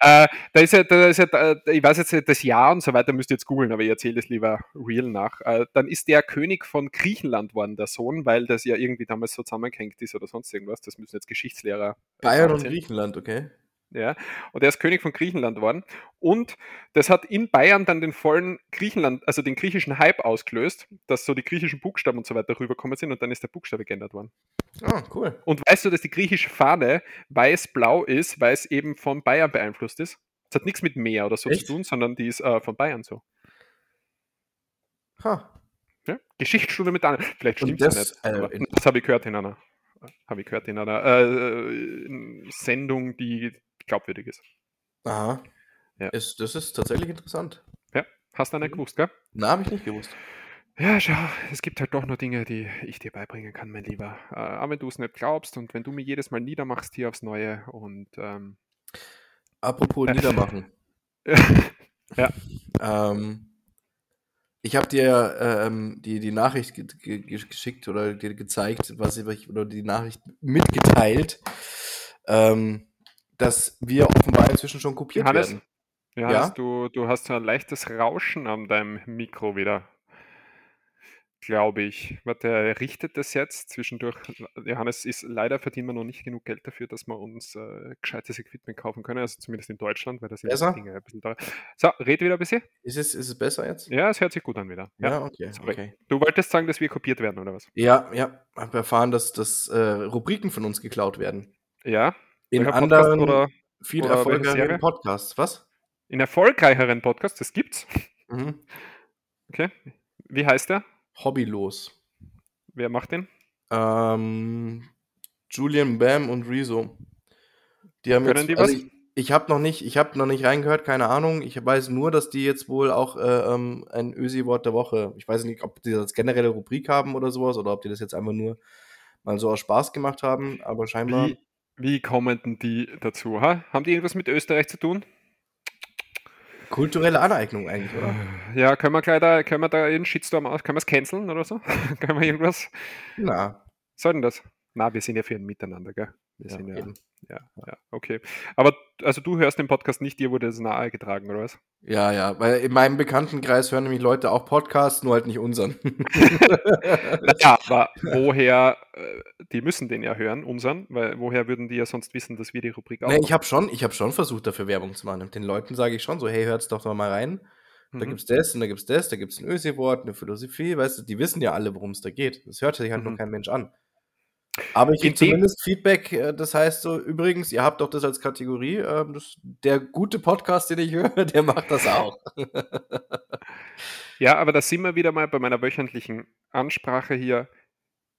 äh, da ist ja, da ist ja da, ich weiß jetzt das Jahr und so weiter, müsst ihr jetzt googeln, aber ich erzähle es lieber real nach. Äh, dann ist der König von Griechenland worden, der Sohn, weil das ja irgendwie damals so zusammengehängt ist oder sonst irgendwas. Das müssen jetzt Geschichtslehrer. Bayern und. Griechenland, okay. Ja, und er ist König von Griechenland geworden. Und das hat in Bayern dann den vollen Griechenland, also den griechischen Hype ausgelöst, dass so die griechischen Buchstaben und so weiter rübergekommen sind und dann ist der Buchstabe geändert worden. Ah, cool. Und weißt du, dass die griechische Fahne weiß-blau ist, weil es eben von Bayern beeinflusst ist? Es hat nichts mit Meer oder so Echt? zu tun, sondern die ist äh, von Bayern so. Ha. Ja? Geschichtsstunde mit einer. Vielleicht stimmt es das, nicht. äh, das habe ich gehört in einer, habe ich gehört in einer äh, Sendung, die glaubwürdig ist. Aha. Ja. Ist, das ist tatsächlich interessant. Ja, hast du nicht Mhm. gewusst, gell? Na, habe ich nicht gewusst. Ja, schau, es gibt halt doch nur Dinge, die ich dir beibringen kann, mein Lieber. Äh, aber wenn du es nicht glaubst und wenn du mir jedes Mal niedermachst hier aufs Neue und ähm, Apropos Äh. niedermachen. ja, Ähm, Ich habe dir ähm, die, die Nachricht ge ge geschickt oder dir gezeigt, was ich, oder die Nachricht mitgeteilt, ähm, dass wir offenbar inzwischen schon kopiert Johannes, werden. Johannes Ja? du, du hast so ein leichtes Rauschen an deinem Mikro wieder. Glaube ich. Warte, richtet das jetzt zwischendurch. Johannes ist leider verdienen wir noch nicht genug Geld dafür, dass wir uns äh, gescheites Equipment kaufen können, also zumindest in Deutschland, weil das sind Besser? Dinge ein bisschen teuer. So, red wieder ein bisschen. Ist es, ist es besser jetzt? Ja, es hört sich gut an wieder. Ja, Ja, okay, okay. Du wolltest sagen, dass wir kopiert werden, oder was? Ja, ja, habe erfahren, dass, dass äh, Rubriken von uns geklaut werden. Ja. In Welcher Podcast anderen oder viel oder erfolgreicheren? Podcasts. Was? in erfolgreicheren Podcasts, das gibt's. Mhm. Okay. Wie heißt der? Hobbylos. Wer macht den? Ähm, Julian Bam und Rezo. Die haben Können jetzt, die also was? ich, ich habe noch nicht, ich habe noch nicht reingehört, keine Ahnung. Ich weiß nur, dass die jetzt wohl auch äh, ähm, ein Ösi-Wort der Woche. Ich weiß nicht, ob die das generelle Rubrik haben oder sowas oder ob die das jetzt einfach nur mal so aus Spaß gemacht haben, aber scheinbar. Wie, wie kommen denn die dazu? Ha? Haben die irgendwas mit Österreich zu tun? Kulturelle Aneignung eigentlich, oder? Ja, können wir gleich da, können wir da einen Shitstorm aus, können wir es canceln oder so? können wir irgendwas? Na, Soll denn das? Na, wir sind ja für ein Miteinander, gell? Wir ja, sind ja, eben. ja, ja, okay. Aber also du hörst den Podcast nicht, dir wurde das nahegetragen, oder was? Ja, ja, weil in meinem Bekanntenkreis hören nämlich Leute auch Podcasts, nur halt nicht unseren. Naja, aber woher, äh, die müssen den ja hören, unseren, weil woher würden die ja sonst wissen, dass wir die Rubrik auch Nee, ich habe schon, ich hab schon versucht, dafür Werbung zu machen. Den Leuten sage ich schon so, hey, hört's doch mal rein. Da Mhm. gibt's das und da gibt's das, da gibt's ein Ösi-Wort, eine Philosophie, weißt du, die wissen ja alle, worum es da geht. Das hört sich halt nur Mhm. kein Mensch an. Aber ich kriege dem- zumindest Feedback, äh, das heißt so, übrigens, ihr habt doch das als Kategorie, ähm, das, der gute Podcast, den ich höre, der macht das auch. Ja, aber da sind wir wieder mal bei meiner wöchentlichen Ansprache hier.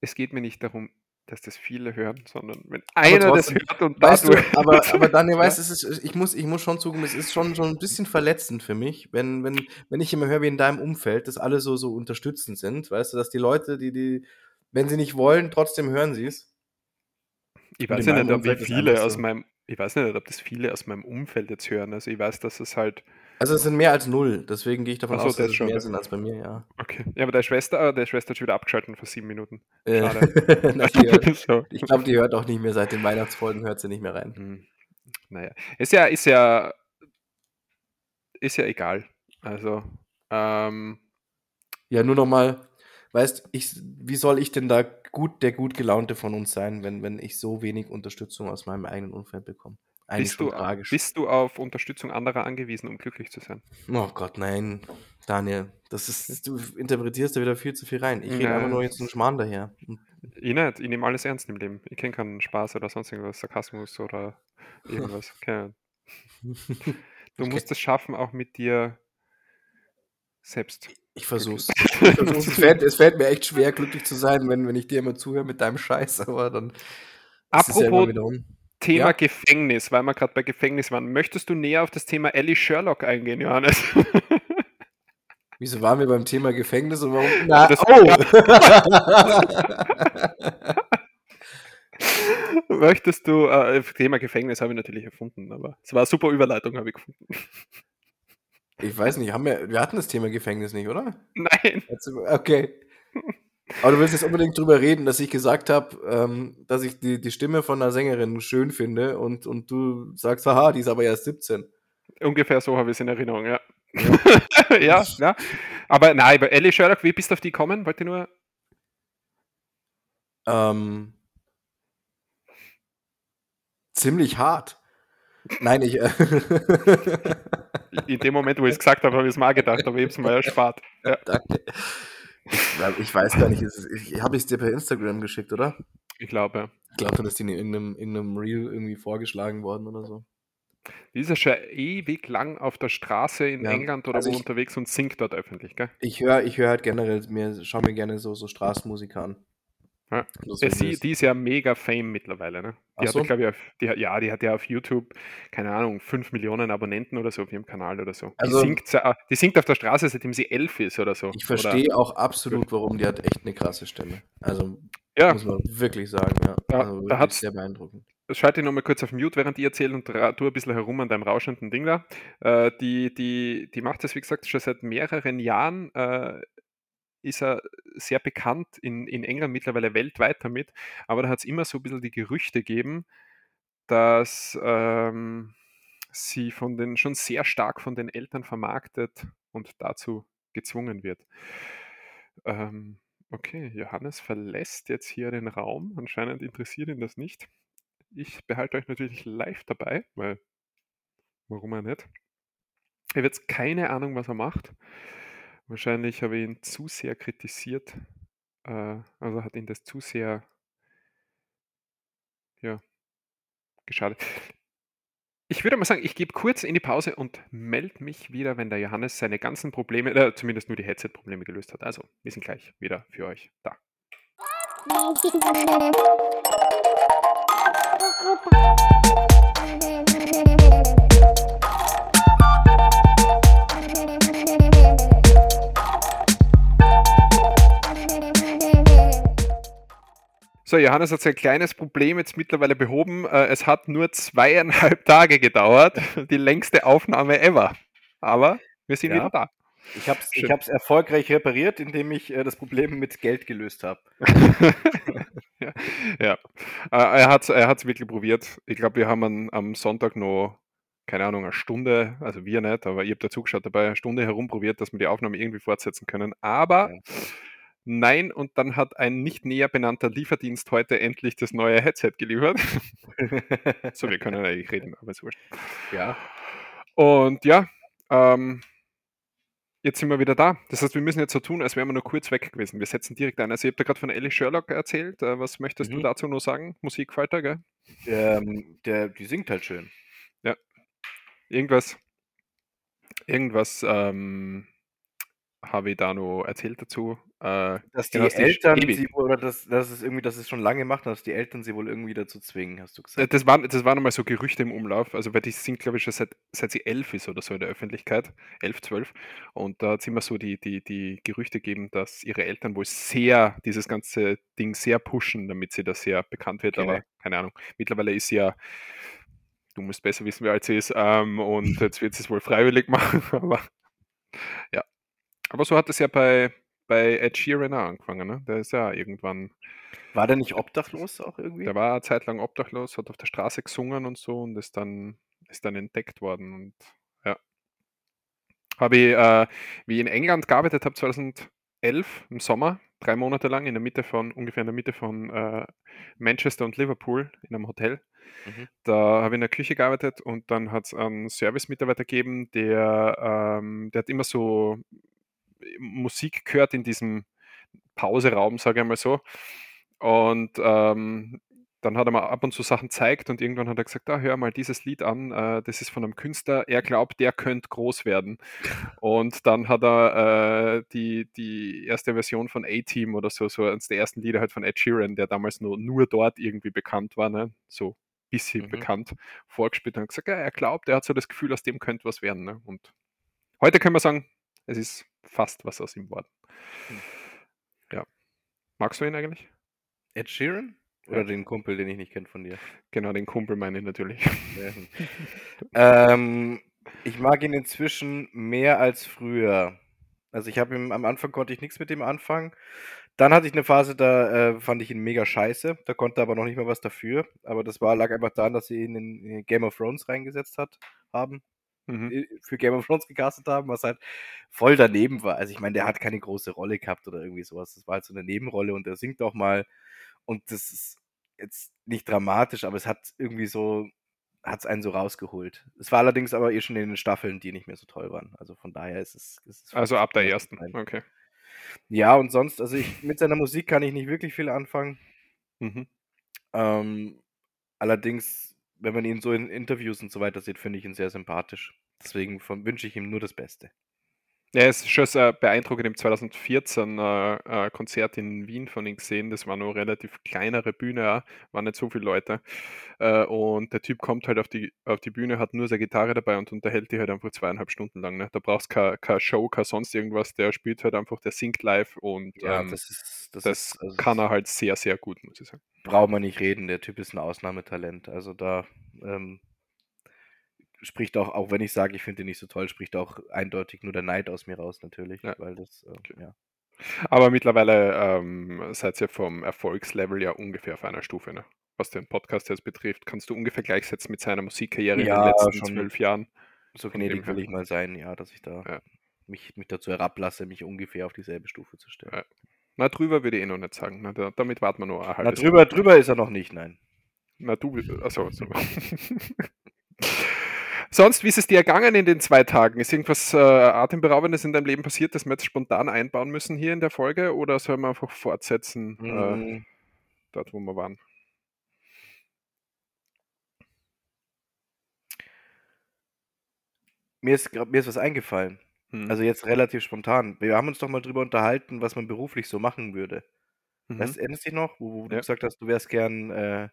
Es geht mir nicht darum, dass das viele hören, sondern wenn einer das trotzdem, hört und Weißt du, aber, aber Daniel, Ja. weißt du, es ist, ich, muss, ich muss schon zugeben, es ist schon, schon ein bisschen verletzend für mich, wenn, wenn, wenn ich immer höre, wie in deinem Umfeld, dass alle so, so unterstützend sind, weißt du, dass die Leute, die, die, wenn sie nicht wollen, trotzdem hören sie es. Ich weiß ja nicht, ob Umfeld viele aus so. meinem, ich weiß nicht, ob das viele aus meinem Umfeld jetzt hören. Also ich weiß, dass es halt, Also es sind mehr als null, deswegen gehe ich davon so, aus, dass das es schon, mehr sind als bei mir, ja. okay. Ja, aber der Schwester, äh, der Schwester hat schon wieder abgeschaltet vor sieben Minuten. Äh, Schade. hört, ich glaube, die hört auch nicht mehr seit den Weihnachtsfolgen, hört sie nicht mehr rein. Hm. Naja, ist ja, ist ja, ist ja egal. Also, ähm, Ja, nur nochmal, weißt, ich, wie soll ich denn da gut, der gut gelaunte von uns sein, wenn, wenn ich so wenig Unterstützung aus meinem eigenen Umfeld bekomme? Eigentlich bist du, tragisch. bist du auf Unterstützung anderer angewiesen, um glücklich zu sein? Oh Gott, nein, Daniel, das ist, du interpretierst da wieder viel zu viel rein. Ich rede einfach nur jetzt einen Schmarrn daher. Ich nicht, ich nehme alles ernst im Leben. Ich kenne keinen Spaß oder sonst irgendwas, Sarkasmus oder irgendwas. Keine. Du musst es schaffen, auch mit dir selbst. Ich versuch's. Ich versuch's. es, fällt, es fällt mir echt schwer, glücklich zu sein, wenn, wenn ich dir immer zuhöre mit deinem Scheiß, aber dann ist es ja immer Apropos wieder um. Thema Ja? Gefängnis, weil wir gerade bei Gefängnis waren. Möchtest du näher auf das Thema Ellie Sherlock eingehen, Johannes? Wieso waren wir beim Thema Gefängnis und warum? Na, Das- oh! Möchtest du, äh, Thema Gefängnis habe ich natürlich erfunden, aber es war eine super Überleitung, habe ich gefunden. Ich weiß nicht, haben wir, wir hatten das Thema Gefängnis nicht, oder? Nein. Okay. Aber du willst jetzt unbedingt drüber reden, dass ich gesagt habe, ähm, dass ich die, die Stimme von einer Sängerin schön finde und, und du sagst, haha, die ist aber erst 17. Ungefähr so habe ich es in Erinnerung, ja. ja, ja. Aber nein, über Ellie Sherlock, wie bist du auf die gekommen? Wollte nur. Ähm, ziemlich hart. Nein, ich. Äh, In dem Moment, wo ich es gesagt habe, habe ich es mal gedacht, aber ich habe es mal erspart. Ja. danke. Ich, weiß gar nicht, habe ich es dir per Instagram geschickt, oder? Ich glaube, Ich glaube, dann ist die in irgendeinem, irgendeinem Reel irgendwie vorgeschlagen worden oder so. die ist ja schon ewig lang auf der Straße in Ja, England oder also wo ich- unterwegs und singt dort öffentlich, gell? Ich höre ich hör halt generell, mir, schau mir gerne so, so Straßenmusiker an. Ja. Ja, sie, ist- die ist ja mega Fame mittlerweile, ne? Ach Die hat, so? glaube ich, auf, die, hat- ja, die hat ja auf YouTube, keine Ahnung, 5 Millionen Abonnenten oder so auf ihrem Kanal oder so. Also- die, singt, die singt auf der Straße, seitdem sie elf ist oder so. Ich verstehe auch absolut, warum die hat echt eine krasse Stimme. Also, ja, muss man wirklich sagen, ja. Ja, also da hat's- sehr beeindruckend. schalte nochmal kurz auf Mute, während ich erzähle und tu ein bisschen herum an deinem rauschenden Ding da. Äh, die, die, die macht das, wie gesagt, schon seit mehreren Jahren. Äh, ist er sehr bekannt in, in England, mittlerweile weltweit damit. Aber da hat es immer so ein bisschen die Gerüchte gegeben, dass ähm, sie von den schon sehr stark von den Eltern vermarktet und dazu gezwungen wird. Ähm, okay, Johannes verlässt jetzt hier den Raum. Anscheinend interessiert ihn das nicht. Ich behalte euch natürlich live dabei, weil warum auch nicht? Ich habe jetzt keine Ahnung, was er macht. Wahrscheinlich habe ich ihn zu sehr kritisiert. Äh, also hat ihn das zu sehr ja, geschadet. Ich würde mal sagen, ich gebe kurz in die Pause und melde mich wieder, wenn der Johannes seine ganzen Probleme, äh, zumindest nur die Headset-Probleme gelöst hat. Also, wir sind gleich wieder für euch da. So, Johannes hat sein kleines Problem jetzt mittlerweile behoben. Äh, es hat nur zweieinhalb Tage gedauert. Die längste Aufnahme ever. Aber wir sind Ja. wieder da. Ich habe es erfolgreich repariert, indem ich äh, das Problem mit Geld gelöst habe. ja, ja. Äh, er hat es er hat's wirklich probiert. Ich glaube, wir haben an, am Sonntag noch, keine Ahnung, eine Stunde, also wir nicht, aber ihr habt da zugeschaut dabei, eine Stunde herumprobiert, dass wir die Aufnahme irgendwie fortsetzen können. Aber Ja. Nein, und dann hat ein nicht näher benannter Lieferdienst heute endlich das neue Headset geliefert. so, wir können eigentlich reden, aber ist wurscht. ja. Und ja, ähm, jetzt sind wir wieder da. Das heißt, wir müssen jetzt so tun, als wären wir nur kurz weg gewesen. Wir setzen direkt ein. Also, ich habe da gerade von Ellie Sherlock erzählt. Äh, was möchtest du Mhm. dazu noch sagen? Musik gell? Ähm, der, die singt halt schön. Irgendwas, irgendwas ähm, habe ich da noch erzählt dazu. Äh, Dass die Eltern sie wohl, oder dass, dass es irgendwie, dass es schon lange macht, dass die Eltern sie wohl irgendwie dazu zwingen, hast du gesagt. Das waren, das waren einmal so Gerüchte im Umlauf, also weil die sind, glaube ich, schon seit, seit sie elf ist oder so in der Öffentlichkeit, elf, zwölf. Und da hat es immer so die, die, die Gerüchte gegeben, dass ihre Eltern wohl sehr dieses ganze Ding sehr pushen, damit sie da sehr bekannt wird. Okay. Aber keine Ahnung. Mittlerweile ist sie ja, du musst besser wissen, wie alt sie ist. Ähm, und jetzt wird sie es wohl freiwillig machen. Aber ja. Aber so hat es ja bei, bei Ed Sheeran angefangen. Ne? Der ist ja irgendwann War der nicht obdachlos auch irgendwie? der war eine Zeit lang obdachlos, hat auf der Straße gesungen und so und ist dann, ist dann entdeckt worden. Und ja. Habe ich, äh, wie ich in England gearbeitet habe, 2011 im Sommer, drei Monate lang in der Mitte von, ungefähr in der Mitte von äh, Manchester und Liverpool in einem Hotel. Mhm. Da habe ich in der Küche gearbeitet und dann hat es einen Service-Mitarbeiter gegeben, der, ähm, der hat immer so Musik gehört in diesem Pauseraum, sage ich mal so. Und ähm, dann hat er mal ab und zu Sachen gezeigt und irgendwann hat er gesagt, ah, hör mal dieses Lied an, äh, das ist von einem Künstler, er glaubt, der könnte groß werden. Und dann hat er äh, die, die erste Version von A-Team oder so, so eines der ersten Lieder halt von Ed Sheeran, der damals nur, nur dort irgendwie bekannt war, ne? so bisschen Mhm. bekannt, vorgespielt und gesagt, ja, er glaubt, er hat so das Gefühl, aus dem könnte was werden. Ne? Und heute können wir sagen, es ist fast was aus ihm geworden. Hm. Ja. Magst du ihn eigentlich? Ed Sheeran? Ja. Oder den Kumpel, den ich nicht kenne von dir? Genau, den Kumpel meine ich natürlich. Ja. ähm, ich mag ihn inzwischen mehr als früher. Also ich habe ihm am Anfang konnte ich nichts mit ihm anfangen. Dann hatte ich eine Phase, da äh, fand ich ihn mega scheiße. Da konnte er aber noch nicht mal was dafür. Aber das war, lag einfach daran, dass sie ihn in, in Game of Thrones reingesetzt hat, haben. Mhm. äh, Für Game of Thrones gecastet haben, was halt voll daneben war. Also ich meine, der hat keine große Rolle gehabt oder irgendwie sowas. Das war halt so eine Nebenrolle und der singt auch mal. Und das ist jetzt nicht dramatisch, aber es hat irgendwie so, hat es einen so rausgeholt. Es war allerdings aber eh schon in den Staffeln, die nicht mehr so toll waren. Also von daher ist es. Ist es Also ab der ersten. Nein. Okay. Ja, und sonst, also ich, mit seiner Musik kann ich nicht wirklich viel anfangen. Mhm. Ähm, allerdings, wenn man ihn so in Interviews und so weiter sieht, finde ich ihn sehr sympathisch. Deswegen wünsche ich ihm nur das Beste. Ja, es ist schon sehr beeindruckend. Im 2014 äh, Konzert in Wien von ihm gesehen. Das war nur relativ kleinere Bühne, waren nicht so viele Leute. Äh, und der Typ kommt halt auf die, auf die Bühne, hat nur seine Gitarre dabei und unterhält die halt einfach zweieinhalb Stunden lang. Ne? Da brauchst du keine, keine Show, kein sonst irgendwas. Der spielt halt einfach, der singt live und Ja, ähm, das ist. Das, das ist, also kann er halt sehr, sehr gut, muss ich sagen. braucht man nicht reden. Der Typ ist ein Ausnahmetalent. Also da ähm, spricht auch, auch wenn ich sage, ich finde ihn nicht so toll, spricht auch eindeutig nur der Neid aus mir raus, natürlich. Ja. Weil das, äh, Okay. ja. Aber mittlerweile ähm, seid ihr vom Erfolgslevel ja ungefähr auf einer Stufe, ne? Was den Podcast jetzt betrifft, kannst du ungefähr gleichsetzen mit seiner Musikkarriere in Ja, den letzten schon. zwölf Jahren. So gnädig will ich mal sein, ja, dass ich da Ja. mich, mich dazu herablasse, mich ungefähr auf dieselbe Stufe zu stellen. Ja. Na, drüber würde ich eh noch nicht sagen. Na, da, damit warten wir nur ein Na, drüber, drüber ist er noch nicht, nein. Na, du, achso, so. Sonst, wie ist es dir ergangen in den zwei Tagen? Ist irgendwas äh, Atemberaubendes in deinem Leben passiert, das wir jetzt spontan einbauen müssen hier in der Folge? Oder sollen wir einfach fortsetzen, äh, Mm, dort, wo wir waren? mir, ist, mir ist was eingefallen. Hm. Also jetzt relativ spontan. Wir haben uns doch mal drüber unterhalten, was man beruflich so machen würde. Mhm. Weißt, erinnerst du dich noch, wo, wo du Ja. gesagt hast, du wärst gern äh,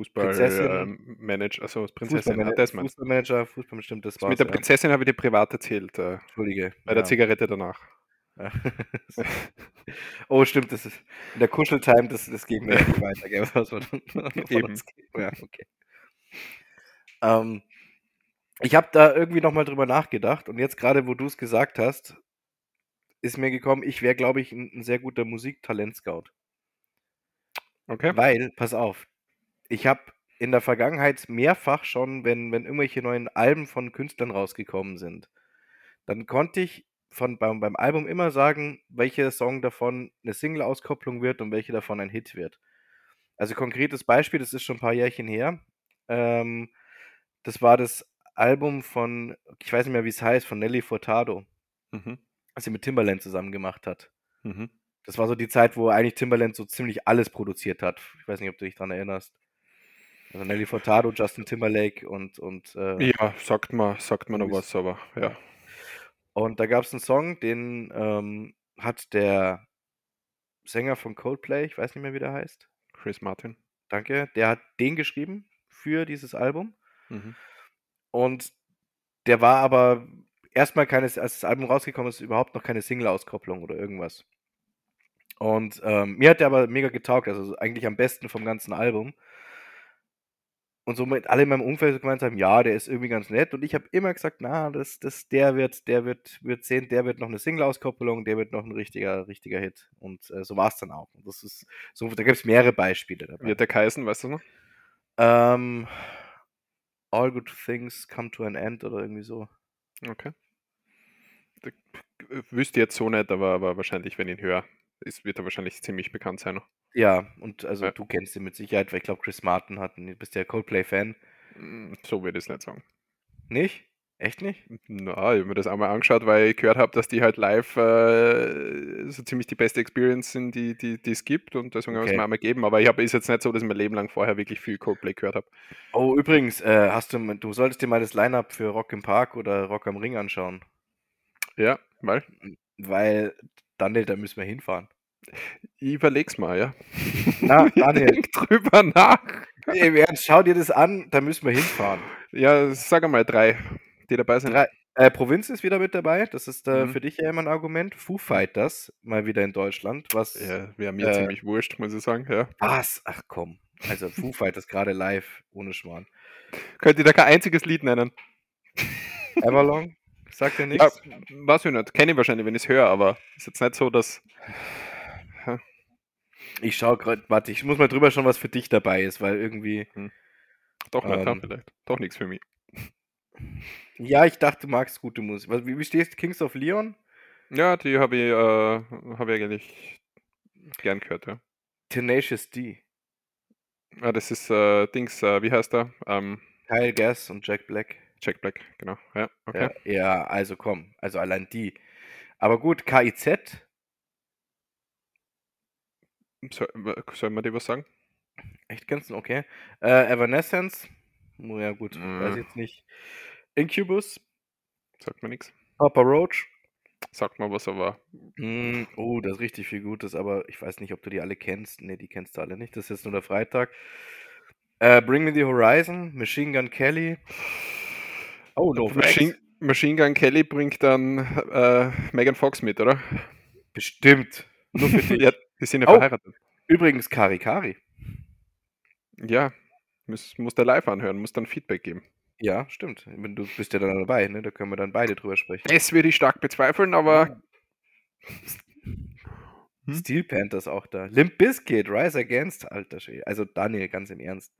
Fußball, Prinzessin- ähm, Manager, also Prinzessin, Fußballmana ah, das meinst du. Fußballmanager, Fußball bestimmt, das war's. Mit der ja. Prinzessin habe ich dir privat erzählt, äh, Entschuldige. bei der ja. Zigarette danach. Oh, stimmt, das ist in der Kuscheltime, das, das geht mir nicht weiter, gell? Was man Eben. Ja, okay. Ähm, ich habe da irgendwie nochmal drüber nachgedacht und jetzt gerade, wo du es gesagt hast, ist mir gekommen, ich wäre, glaube ich, ein, ein sehr guter Musiktalent-Scout. Okay? Weil, pass auf, ich habe in der Vergangenheit mehrfach schon, wenn, wenn irgendwelche neuen Alben von Künstlern rausgekommen sind, dann konnte ich von, beim, beim Album immer sagen, welcher Song davon eine Single-Auskopplung wird und welche davon ein Hit wird. Also konkretes Beispiel, das ist schon ein paar Jährchen her. Ähm, das war das Album von, ich weiß nicht mehr, wie es heißt, von Nelly Furtado, Mhm. was sie mit Timbaland zusammen gemacht hat. Mhm. Das war so die Zeit, wo eigentlich Timbaland so ziemlich alles produziert hat. Ich weiß nicht, ob du dich dran erinnerst. Also Nelly Furtado, Justin Timberlake und, und, äh, Ja, sagt man, sagt man noch was, aber ja. und da gab es einen Song, den ähm, hat der Sänger von Coldplay, ich weiß nicht mehr, wie der heißt, Chris Martin. danke, der hat den geschrieben für dieses Album. Mhm. Und der war aber erstmal keine, als das Album rausgekommen ist, überhaupt noch keine Single-Auskopplung oder irgendwas. Und ähm, mir hat der aber mega getaugt, also eigentlich am besten vom ganzen Album. Und somit alle in meinem Umfeld so gemeint haben, ja, der ist irgendwie ganz nett. Und ich habe immer gesagt, na, das, das, der wird, der wird, wird sehen, der wird noch eine Single-Auskopplung, der wird noch ein richtiger, richtiger Hit. Und äh, so war es dann auch. Und das ist so, da gibt es mehrere Beispiele dabei. Wie hat der Kaisen, weißt du noch? Ähm, All Good Things Come to an End oder irgendwie so. Okay. Da- Wüsste jetzt so nicht, aber, aber wahrscheinlich, wenn ich ihn höre, ist, wird er wahrscheinlich ziemlich bekannt sein. Ja, und also Ja. du kennst ihn mit Sicherheit, weil ich glaube, Chris Martin hat, du bist ja Coldplay-Fan. Mm, So würde ich es nicht sagen. Nicht? Echt nicht? Na, ich habe mir das einmal angeschaut, weil ich gehört habe, dass die halt live äh, so ziemlich die beste Experience sind, die, die, die es gibt und deswegen habe ich es Okay. mir einmal gegeben. Aber ich habe ist jetzt nicht so, dass ich mein Leben lang vorher wirklich viel Coldplay gehört habe. Oh, übrigens, äh, hast du, mal- du solltest dir mal das Line-Up für Rock im Park oder Rock am Ring anschauen. Ja, weil Weil, Daniel, da müssen wir hinfahren. ich überleg's mal, ja. Na, Daniel. denk drüber nach. Im Ernst, schau dir das an, da müssen wir hinfahren. Ja, sag einmal drei, die dabei sind. Drei, äh, Provinz ist wieder mit dabei, das ist äh, Mhm. für dich ja immer ein Argument. Foo Fighters, mal wieder in Deutschland, was... Ja, wäre mir Äh, ziemlich wurscht, muss ich sagen. Ja. Was? Ach komm. Also Foo Fighters gerade live, ohne Schmarrn. Könnt ihr da kein einziges Lied nennen? Everlong? Sagt dir Ja, nichts? weiß ich nicht. Kenne ich wahrscheinlich, wenn ich es höre, aber ist jetzt nicht so, dass. Ich schau gerade, warte, ich muss mal drüber schauen, was für dich dabei ist, weil irgendwie. Doch nicht, ja, Ähm. vielleicht. Doch nichts für mich. Ja, ich dachte, du magst gute Musik. Wie, wie stehst du? Kings of Leon? Ja, die habe ich, äh, hab ich eigentlich gern gehört, ja. Tenacious D. Ah, das ist äh, Dings, äh, wie heißt er? Ähm, Kyle Gass und Jack Black. Jack Black, genau. Ja, okay. Ja, ja, also komm, also allein die. Aber gut, KIZ, Soll, soll man dir was sagen? echt ganz okay. Äh, Evanescence, oh, ja gut, weiß Mhm. jetzt nicht. Incubus, Sagt mir nichts. Papa Roach. Sagt mal was, aber Mm, oh, da ist richtig viel Gutes, aber ich weiß nicht, ob du die alle kennst. Ne, die kennst du alle nicht. Das ist jetzt nur der Freitag. Äh, Bring Me the Horizon, Machine Gun Kelly. Oh, no Machine, Machine Gun Kelly bringt dann äh, Megan Fox mit, oder? Bestimmt. Nur für dich. ja, die sind ja Oh. verheiratet. Übrigens, Kari Kari. Ja, muss, muss der live anhören, muss dann Feedback geben. Ja, stimmt. Du bist ja dann dabei, ne? Da können wir dann beide drüber sprechen. Das würde ich stark bezweifeln, aber Hm? Steel Panthers auch da. Limp Bizkit, Rise Against, alter Schwede. Also Daniel, ganz im Ernst.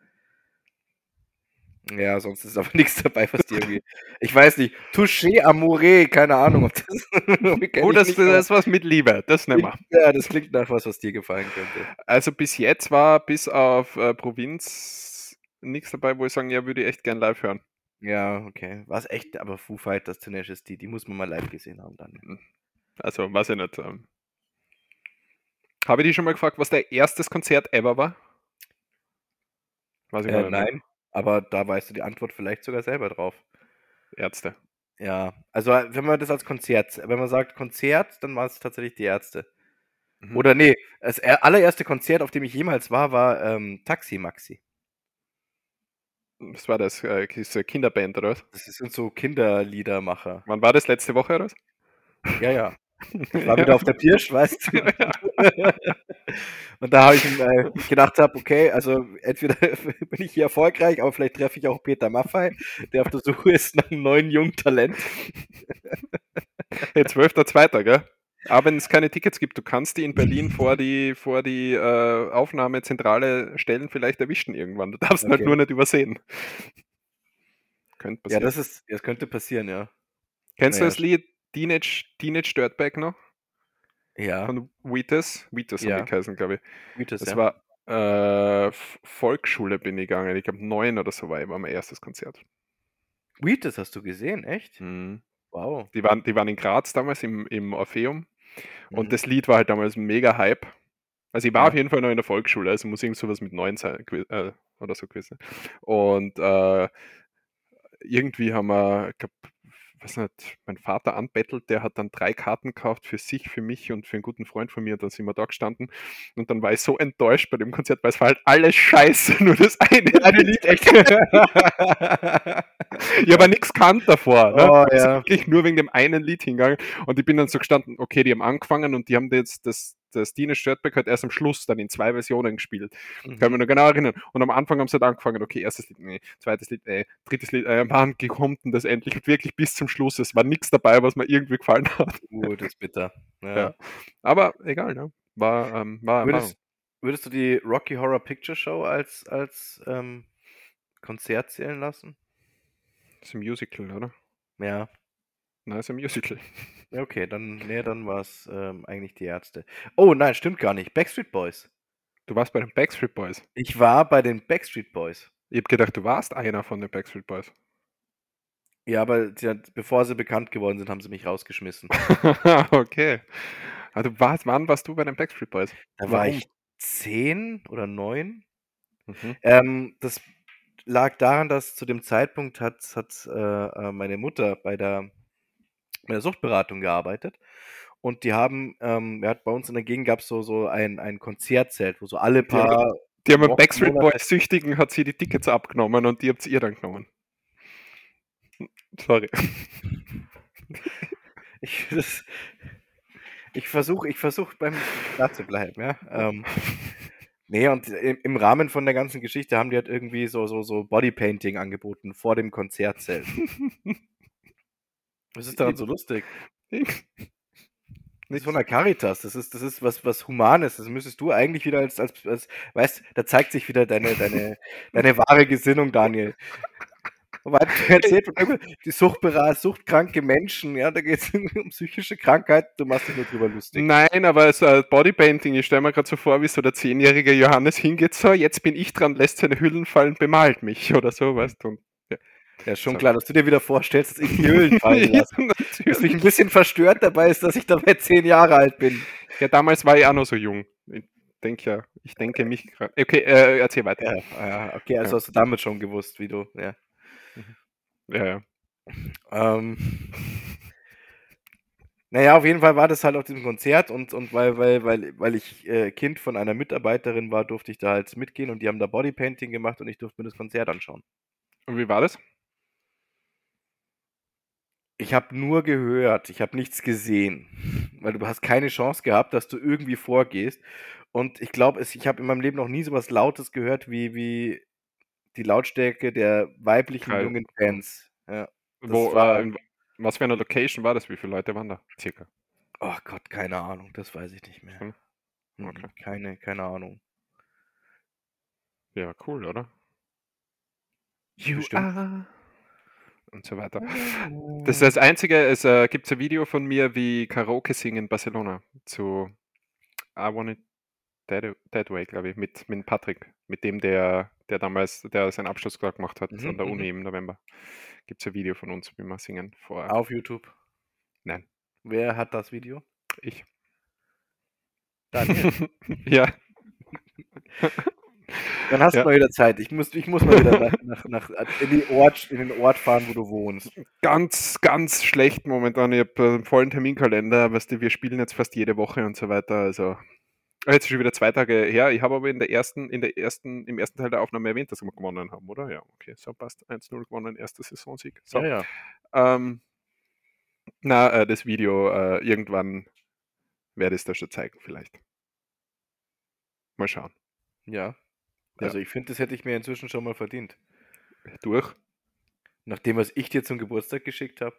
Ja, sonst ist aber nichts dabei, was dir irgendwie. Ich weiß nicht. Touché Amouré, keine Ahnung, ob das. oh, das, nicht, das ist was mit Liebe, das nehmen wir. Ja, das klingt nach was, was dir gefallen könnte. Also bis jetzt war bis auf äh, Provinz nichts dabei, wo ich sagen, ja, würde ich echt gern live hören. Ja, okay. War es echt, aber Foo Fighters, Tenacious D, die muss man mal live gesehen haben dann. Also, weiß ich nicht. Ähm. Habe ich dich schon mal gefragt, was der erstes Konzert ever war? Weiß ich Äh, nicht nein, aber da weißt du die Antwort vielleicht sogar selber drauf. Ärzte. Ja, also wenn man das als Konzert, wenn man sagt Konzert, dann war es tatsächlich die Ärzte. Mhm. Oder nee, das er- allererste Konzert, auf dem ich jemals war, war ähm, Taxi Maxi. Was war das? Äh, diese Kinderband oder was? Das sind so Kinderliedermacher. Wann war das? Letzte Woche oder was? Ja, ja. Ich war wieder auf der Pirsch, weißt du. Und da habe ich äh, gedacht hab, okay, also entweder bin ich hier erfolgreich, aber vielleicht treffe ich auch Peter Maffei, der auf der Suche ist nach einem neuen jungen Talent. Hey, 12.02., gell? Aber wenn es keine Tickets gibt, du kannst die in Berlin vor die, vor die äh, Aufnahmezentrale stellen, vielleicht erwischen irgendwann. Du darfst halt Okay. nur nicht übersehen. Könnte Ja, passieren. das ist, das könnte passieren, ja. Kennst du naja, das Lied Teenage, Teenage Dirtbag noch? Ja, Von Wheatus? Wheatus Ja. haben die geheißen, glaube ich. Mythos, Das ja. war äh, Volksschule bin ich gegangen. Ich glaube neun oder so war ich, war mein erstes Konzert. Wheatus hast du gesehen, echt? Mhm. Wow. Die, waren, die waren in Graz damals im, im Orpheum und Mhm. das Lied war halt damals ein mega Hype. Also ich war Ja. auf jeden Fall noch in der Volksschule, also muss irgend sowas mit neun sein äh, oder so gewesen. Und äh, irgendwie haben wir, ich glaub, weiß nicht, mein Vater anbettelt, der hat dann drei Karten gekauft für sich, für mich und für einen guten Freund von mir. Und dann sind wir da gestanden. Und dann war ich so enttäuscht bei dem Konzert, weil es war halt alles scheiße, nur das eine, Eine Lied, echt. Ich habe nichts kannt davor. Ne? Oh, ja. wirklich nur wegen dem einen Lied hingegangen. Und ich bin dann so gestanden, okay, die haben angefangen und die haben jetzt das, das Dine Störtbeck halt erst am Schluss dann in zwei Versionen gespielt. Kann ich mich noch genau erinnern. Und am Anfang haben sie halt angefangen, okay, erstes Lied, nee, zweites Lied, nee, drittes Lied, äh, wann kommt denn das endlich? Wirklich bis zum Schluss. Es war nichts dabei, was mir irgendwie gefallen hat. Uh, das ist bitter. Ja. Ja. Aber egal, ne? War, ähm, war Würdest, würdest du die Rocky Horror Picture Show als, als ähm, Konzert zählen lassen? das ist ein Musical, oder? Ja. Nein, ist ein Musical. Ja, okay, dann, nee, dann war es ähm, eigentlich die Ärzte. Oh nein, stimmt gar nicht. Backstreet Boys. Du warst bei den Backstreet Boys. Ich war bei den Backstreet Boys. Ich hab gedacht, du warst einer von den Backstreet Boys. Ja, aber sie hat, bevor sie bekannt geworden sind, haben sie mich rausgeschmissen. okay. Also warst, wann warst du bei den Backstreet Boys? Da war Warum? ich zehn oder neun. Mhm. Ähm, das lag daran, dass zu dem Zeitpunkt hat, hat äh, äh, meine Mutter bei der, bei der Suchtberatung gearbeitet. Und die haben, ähm, ja, bei uns in der Gegend gab es so, so ein, ein Konzertzelt, wo so alle Die haben- paar. Die haben einen Backstreet Boys Süchtigen, hat sie die Tickets abgenommen und die habt ihr dann genommen. Sorry. Ich, das, ich versuche ich versuch beim da zu bleiben, ja. Ähm, nee, und im, im Rahmen von der ganzen Geschichte haben die halt irgendwie so, so, so Bodypainting angeboten vor dem Konzertzelt. Was ist daran so lustig? Ist von der Caritas, das ist, das ist was, was Humanes. Das müsstest du eigentlich wieder als, als, als weißt, da zeigt sich wieder deine, deine, deine wahre Gesinnung, Daniel. Weil du erzählt die Suchtberater, suchtkranke Menschen, ja, da geht es um psychische Krankheiten, du machst dich nur drüber lustig. Nein, aber so ein Bodypainting, ich stelle mir gerade so vor, wie so der zehnjährige Johannes hingeht, so, jetzt bin ich dran, lässt seine Hüllen fallen, bemalt mich oder so, weißt du. Ja, schon klar, dass du dir wieder vorstellst, dass ich die Höhlen fallen lasse. Was mich ein bisschen verstört dabei ist, dass ich dabei zehn Jahre alt bin. ja, damals war ich auch noch so jung. Ich denke ja, ich denke mich gerade. Okay, äh, erzähl weiter. Ja, ja okay, also Ja. hast du damit schon gewusst, wie du, ja. Ja, ja. Ähm, naja, auf jeden Fall war das halt auf diesem Konzert und, und weil, weil, weil, weil ich äh, Kind von einer Mitarbeiterin war, durfte ich da halt mitgehen und die haben da Bodypainting gemacht und ich durfte mir das Konzert anschauen. Und wie war das? Ich habe nur gehört, ich habe nichts gesehen, weil du hast keine Chance gehabt, dass du irgendwie vorgehst. Und ich glaube, ich habe in meinem Leben noch nie so was Lautes gehört wie wie die Lautstärke der weiblichen Geil. jungen Fans. Ja. Wo, war äh, was für einer Location war das? Wie viele Leute waren da circa? Oh Gott, keine Ahnung, das weiß ich nicht mehr. Hm. Mhm, Okay. keine keine Ahnung. Ja, cool, oder? You Bestimmt. are und so weiter. Das ist das Einzige, es äh, gibt ein Video von mir, wie Karaoke singen in Barcelona zu I Want It That, that Way, glaube ich, mit, mit Patrick, mit dem, der, der damals, der seinen Abschluss gemacht hat Mhm, an der mhm. Uni im November. Gibt es ein Video von uns, wie wir singen vor. Auf YouTube. Nein, Wer hat das Video? ich. Daniel. ja, Dann hast Ja. du mal wieder Zeit. Ich muss, ich muss mal wieder nach, nach, nach, in, Ort, in den Ort fahren, wo du wohnst. ganz, ganz schlecht momentan. Ich habe einen vollen Terminkalender, weißt du, wir spielen jetzt fast jede Woche und so weiter. Also Ah, jetzt ist schon wieder zwei Tage her. Ich habe aber in der ersten, in der ersten, im ersten Teil der Aufnahme erwähnt, dass wir gewonnen haben, oder? Ja, okay, so passt. 1-0 gewonnen, erster Saisonsieg. So. Ja, ja. Ähm, na, äh, das Video, äh, irgendwann werde ich es da schon zeigen, vielleicht. Mal schauen. Ja. Also ich finde, das hätte ich mir inzwischen schon mal verdient. Durch. Nach dem, was ich dir zum Geburtstag geschickt habe.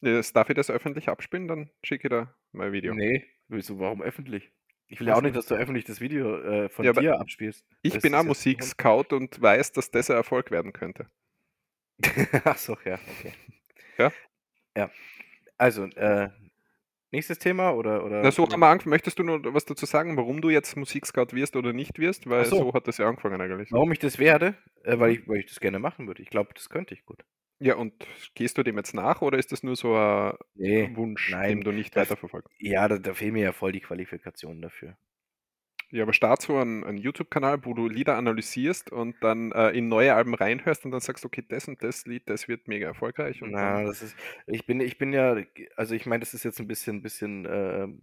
Jetzt darf ich das öffentlich abspielen, dann schicke ich da mein Video. Nee, wieso, warum öffentlich? Ich will ja auch nicht, dass du öffentlich das Video äh, von Ja, dir abspielst. Ich Das bin auch Musikscout und weiß, dass das ein Erfolg werden könnte. Ach so, ja, okay. Ja? Ja. Also, äh, nächstes Thema oder oder Na, so haben wir angefangen. Möchtest du noch was dazu sagen, warum du jetzt Musikscout wirst oder nicht wirst? Weil so. so hat das ja angefangen eigentlich. warum ich das werde? Äh, weil ich weil ich das gerne machen würde. Ich glaube, das könnte ich gut. Ja, und gehst du dem jetzt nach oder ist das nur so ein Nee, Wunsch, nein, den du nicht weiterverfolgst? Ja, da, da fehlen mir ja voll die Qualifikationen dafür. Ja, aber start so einen, einen YouTube-Kanal, wo du Lieder analysierst und dann äh, in neue Alben reinhörst und dann sagst, okay, das und das Lied, das wird mega erfolgreich. Und Na, das ist ich bin ich bin ja also, ich meine, das ist jetzt ein bisschen bisschen, ähm,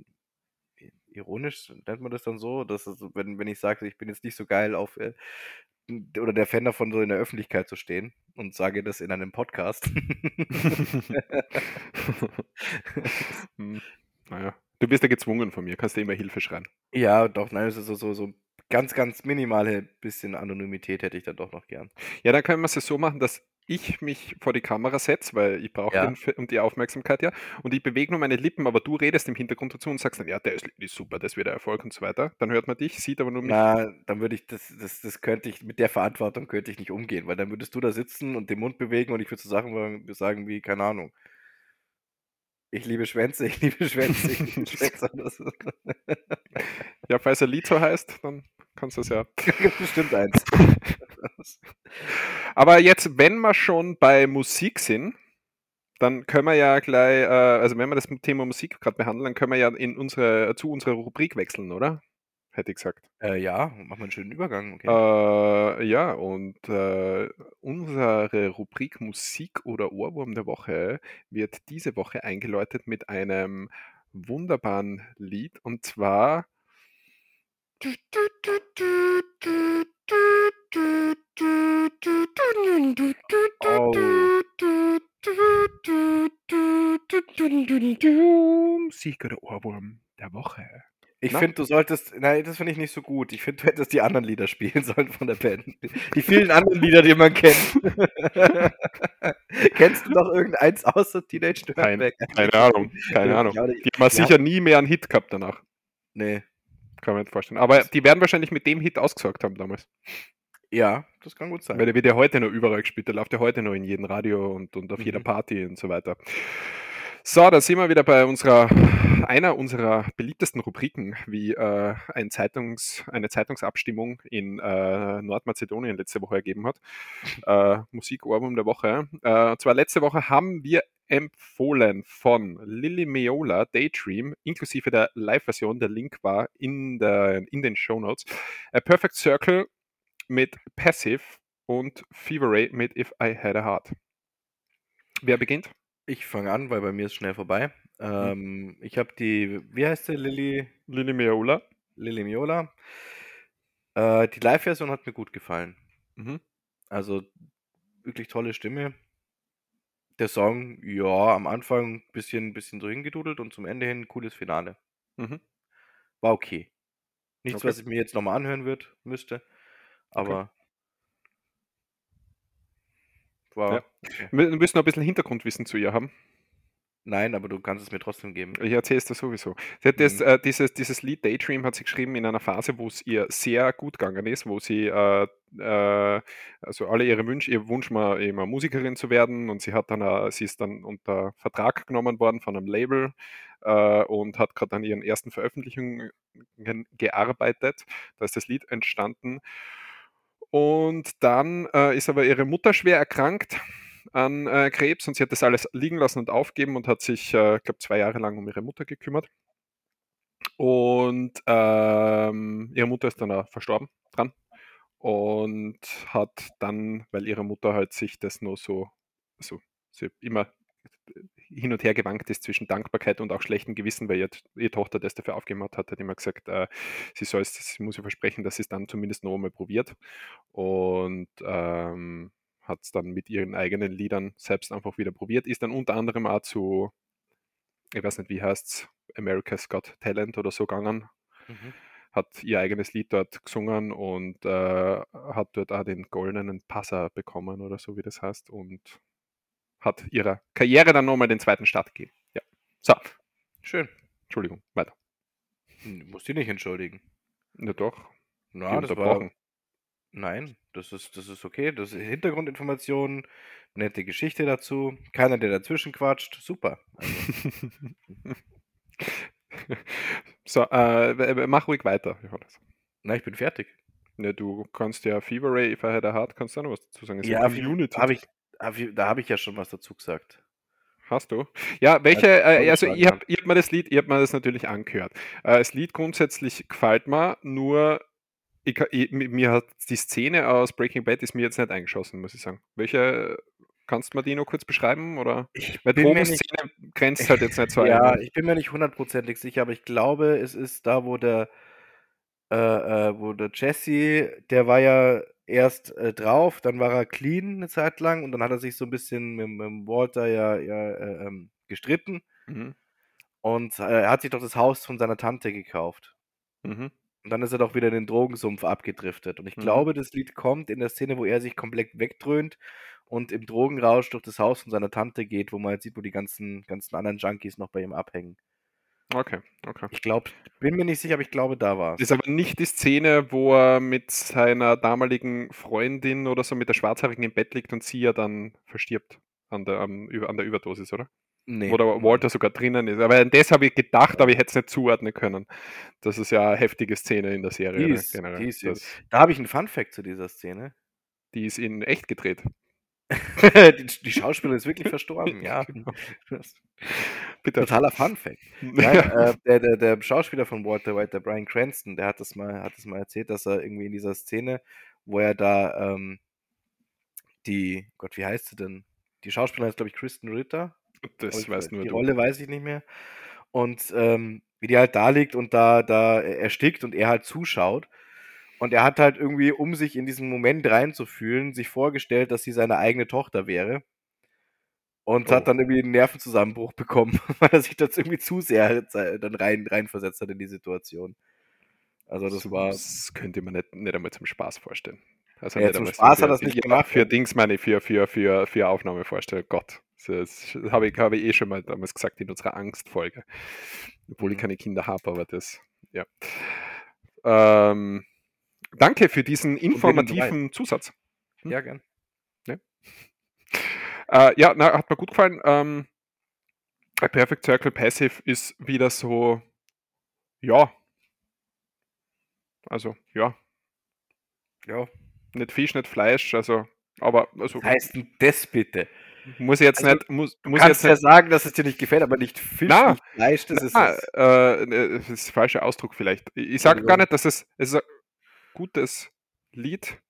ironisch, nennt man das dann so? Das ist, wenn wenn ich sage, ich bin jetzt nicht so geil auf, äh, oder der Fan davon, so in der Öffentlichkeit zu stehen und sage das in einem Podcast. hm, naja, du bist ja gezwungen von mir, kannst dir immer Hilfe schreien. Ja, doch, nein, es ist so so so ganz, ganz minimale bisschen Anonymität hätte ich dann doch noch gern. Ja, dann können wir es ja so machen, dass ich mich vor die Kamera setze, weil ich brauche Ja. und die Aufmerksamkeit ja. Und ich bewege nur meine Lippen, aber du redest im Hintergrund dazu und sagst dann, ja, der ist, ist super, das wird ein Erfolg und so weiter. Dann hört man dich, sieht aber nur mich. Na, dann würde ich das das das könnte ich mit der Verantwortung könnte ich nicht umgehen, weil dann würdest du da sitzen und den Mund bewegen und ich würde so Sachen sagen wie, keine Ahnung: „Ich liebe Schwänze, ich liebe Schwänze, ich liebe Schwänze.“ Das Ja, falls Lied so heißt, dann kannst du es ja. gibt bestimmt eins. Aber jetzt, wenn wir schon bei Musik sind, dann können wir ja gleich, äh, also wenn wir das Thema Musik gerade behandeln, dann können wir ja in unsere, zu unserer Rubrik wechseln, oder? Hätte ich gesagt. Äh, ja, machen wir einen schönen Übergang, okay. Äh, ja, und äh, unsere Rubrik Musik oder Ohrwurm der Woche wird diese Woche eingeläutet mit einem wunderbaren Lied und zwar. Musik oder Ohrwurm der Woche. Ich Na? finde, du solltest nein, das finde ich nicht so gut. Ich finde, du hättest die anderen Lieder spielen sollen von der Band. Die vielen anderen Lieder, die man kennt. Kennst du noch irgendeins außer Teenage Dirtbag? keine Ahnung, keine Ahnung. Ja, Die haben wir sicher nie mehr einen Hit gehabt danach. Ne. Kann man nicht vorstellen. Aber die werden wahrscheinlich mit dem Hit ausgesorgt haben damals. Ja, das kann gut sein. Weil der wird ja heute noch überall gespielt. Der läuft ja heute noch in jedem Radio und, und auf jeder Mhm. Party und so weiter. So, da sind wir wieder bei unserer, einer unserer beliebtesten Rubriken, wie äh, ein Zeitungs, eine Zeitungsabstimmung in äh, Nordmazedonien letzte Woche ergeben hat. Äh, Musikohrwurm der Woche. Äh, und zwar letzte Woche haben wir empfohlen von Lily Meola Daydream, inklusive der Live-Version. Der Link war in, der, in den Show Notes. A Perfect Circle mit Passive und Fever Ray mit If I Had a Heart. Wer beginnt? Ich fange an, weil bei mir ist schnell vorbei. Mhm. Ähm, ich habe die wie heißt sie? Lilly Lily Meola. Lilly Miola. Äh, die Live-Version hat mir gut gefallen. Mhm. Also, wirklich tolle Stimme. Der Song, ja, am Anfang bisschen bisschen so hingedudelt und zum Ende hin cooles Finale. Mhm. War okay. Nichts, Okay. was ich mir jetzt noch mal anhören würde müsste, aber war Ja. Wir müssen noch 'n bisschen Hintergrundwissen zu ihr haben. Nein, aber du kannst es mir trotzdem geben. Ich erzähle es dir sowieso. Sie hat das, Mhm. äh, dieses dieses Lied „Daydream“ hat sie geschrieben in einer Phase, wo's ihr sehr gut gegangen ist, wo sie, äh, äh also alle ihre Wünsche ihr Wunsch war immer Musikerin zu werden und sie hat dann, äh sie ist dann unter Vertrag genommen worden von 'nem Label, äh, und hat grad an ihren ersten Veröffentlichungen gearbeitet. Da ist das Lied entstanden. Und dann, äh, ist aber ihre Mutter schwer erkrankt an, äh, Krebs und sie hat das alles liegen lassen und aufgegeben und hat sich, äh, glaube 2 Jahre lang um ihre Mutter gekümmert. Und, ähm, ihre Mutter ist dann auch verstorben dran und hat dann, weil ihre Mutter halt sich das nur so so sie immer hin und her gewankt ist zwischen Dankbarkeit und auch schlechtem Gewissen, weil ihr t ihre Tochter das dafür aufgegeben hat, hat immer gesagt, äh, sie soll's sie muss ihr versprechen, dass sie's dann zumindest noch einmal probiert. Und, ähm, hat's dann mit ihren eigenen Liedern selbst einfach wieder probiert, ist dann unter anderem auch zu ich weiß nicht, wie heißt's, „America's Got Talent“ oder so gegangen. Mhm. Hat ihr eigenes Lied dort gesungen und, äh, hat dort auch den goldenen Buzzer bekommen oder so, wie das heißt und hat ihrer Karriere dann noch mal den zweiten Start gegeben. Ja. So. Schön. Entschuldigung, weiter. Hm, musst dich nicht entschuldigen. Na doch. Na, das war nein, das ist das ist okay. Das ist Hintergrundinformationen, nette Geschichte dazu, keiner, der dazwischen quatscht. Super. Also So, äh, mach ruhig weiter, Johannes. Na, ich bin fertig. Ne, du kannst ja Fever Ray, If I Had a Heart kannst du noch was dazu sagen. Ist ja Community. habe ich habe ich da habe ich ja schon was dazu gesagt. Hast du? Ja, welche, äh, also ich habe habe mir das Lied ich habe mir das natürlich angehört. Äh, das Lied grundsätzlich gefällt mir, nur ich ich mi mir hat die Szene aus Breaking Bad ist mir jetzt nicht eingeschossen, muss ich sagen. Welche kannst du mir die noch kurz beschreiben, oder? Ich Weil bin mir nicht grenzt halt jetzt nicht so ein, ja, ich bin mir nicht hundertprozentig sicher, aber ich glaube, es ist da, wo der äh, äh, wo der Jesse, der war ja erst, äh, drauf, dann war er clean 'ne Zeit lang und dann hat er sich so 'n bisschen mit mit Walter ja ja, äh, ähm, gestritten. Mhm. Und, äh, er hat sich doch das Haus von seiner Tante gekauft. Mhm. Und dann ist er doch wieder in den Drogensumpf abgedriftet. Und ich Mhm. glaube, das Lied kommt in der Szene, wo er sich komplett wegdröhnt und im Drogenrausch durch das Haus von seiner Tante geht, wo man halt sieht, wo die ganzen ganzen anderen Junkies noch bei ihm abhängen. Okay, okay. Ich glaube bin mir nicht sicher, aber ich glaube, da war's. Ist aber nicht die Szene, wo er mit seiner damaligen Freundin oder so mit der Schwarzhaarigen im Bett liegt und sie ja dann verstirbt an der Über an der Überdosis, oder? Ne, Wo der ne. Walter sogar drinnen ist. Aber an das habe ich gedacht, aber ich hätte es nicht zuordnen können. Das ist ja 'ne heftige Szene in der Serie, Die ne, ist die generell. Das da habe ich 'n Funfact zu dieser Szene. Die ist in echt gedreht. Die die Schauspielerin ist wirklich verstorben, ja. Genau. Totaler Funfact. Nein, äh, der der der Schauspieler von Walter White, der Bryan Cranston, der hat das mal hat das mal erzählt, dass er irgendwie in dieser Szene, wo er da, ähm die Gott, wie heißt sie denn? Die Schauspielerin heißt, glaube ich, Krysten Ritter. Das ich weiß nur die du. Rolle weiß ich nicht mehr. Und, ähm, wie die halt da liegt und da da erstickt und er halt zuschaut. Und er hat halt irgendwie, um sich in diesen Moment reinzufühlen, sich vorgestellt, dass sie seine eigene Tochter wäre. Und Oh. hat dann irgendwie 'n Nervenzusammenbruch bekommen, weil er sich da jetzt irgendwie zu sehr dann rein reinversetzt hat in die Situation. Also, das war das könnte mir nicht nicht einmal zum Spaß vorstellen. Also, Ja, nicht zum Spaß hat für er's nicht ja, gemacht, für. Dings meine ich, für für für für Aufnahme vorstellen. Gott, das habe ich habe ich eh schon mal damals gesagt in unserer Angstfolge. Obwohl ich Mhm. keine Kinder habe, aber das ja. Ähm, danke für diesen Und wegen 3. informativen Zusatz. Hm? Ja, gern. Ja. Äh, ja, na, hat mir gut gefallen. Ähm, A Perfect Circle Passive ist wieder so ja. Also, ja. Ja. Nicht Fisch, nicht Fleisch, also aber also Was heißt 'n das bitte? muss ich jetzt Also, nicht muss du muss ich jetzt kannst ja nicht sagen, dass es dir nicht gefällt, aber nicht Fisch, Na, nicht Fleisch, das ist na, es. äh, ne, das ist falscher Ausdruck vielleicht. Ich sage gar Entschuldigung. nicht, dass es es gutes Lied,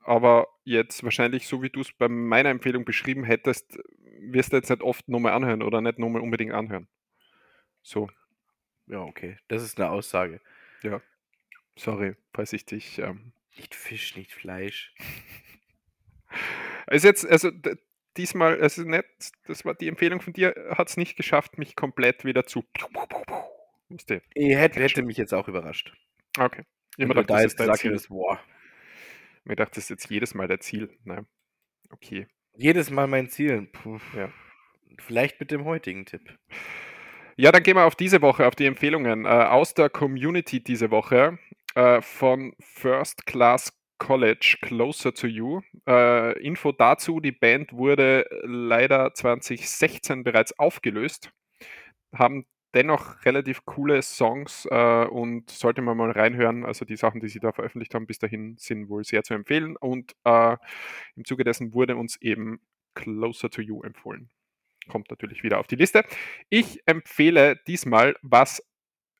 aber jetzt wahrscheinlich, so wie du's bei meiner Empfehlung beschrieben hättest, wirst du jetzt nicht oft noch mal anhören oder nicht noch mal unbedingt anhören. So. Ja, okay. Das ist 'ne Aussage. Ja. Sorry, falls ich dich, ähm Nicht Fisch, nicht Fleisch. Ist jetzt also diesmal, es ist nett, das war die Empfehlung von dir, hat es nicht geschafft, mich komplett wieder zu. Musste. Hätte, hätte mich jetzt auch überrascht. Okay. Immer da das jetzt gesagt hättest, boah. Mir dachte, das ist jetzt jedes Mal der Ziel. Nein. Okay. Jedes Mal mein Ziel. Puh. Ja. Vielleicht mit dem heutigen Tipp. Ja, dann gehen wir auf diese Woche, auf die Empfehlungen äh, aus der Community diese Woche äh, von First Class College Closer to You. Äh, Info dazu, die Band wurde leider 2016 bereits aufgelöst, haben dennoch relativ coole Songs äh, und sollte man mal reinhören. Also die Sachen, die sie da veröffentlicht haben bis dahin, sind wohl sehr zu empfehlen. Und äh, im Zuge dessen wurde uns eben Closer to You empfohlen. Kommt natürlich wieder auf die Liste. Ich empfehle diesmal was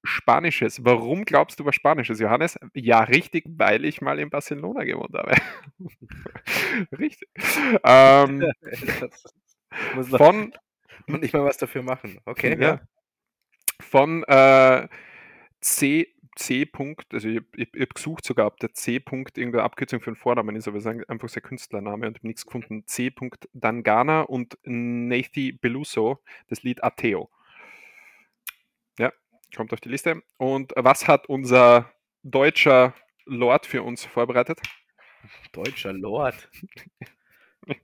Spanisches. Warum glaubst du was Spanisches, Johannes? Ja, richtig, weil ich mal in Barcelona gewohnt habe. richtig. Ähm, von und nicht mal was dafür machen. Okay. Ja. Von äh, C, C. -Punkt, also ich, ich, ich habe gesucht sogar, ob der C. -Punkt irgendeine Abkürzung für einen Vornamen ist, aber es ist einfach sein Künstlername und habe nichts gefunden. C. Dangana und Nathi Beluso, das Lied Ateo. Ja, kommt auf die Liste. Und was hat unser deutscher Lord für uns vorbereitet? Deutscher Lord?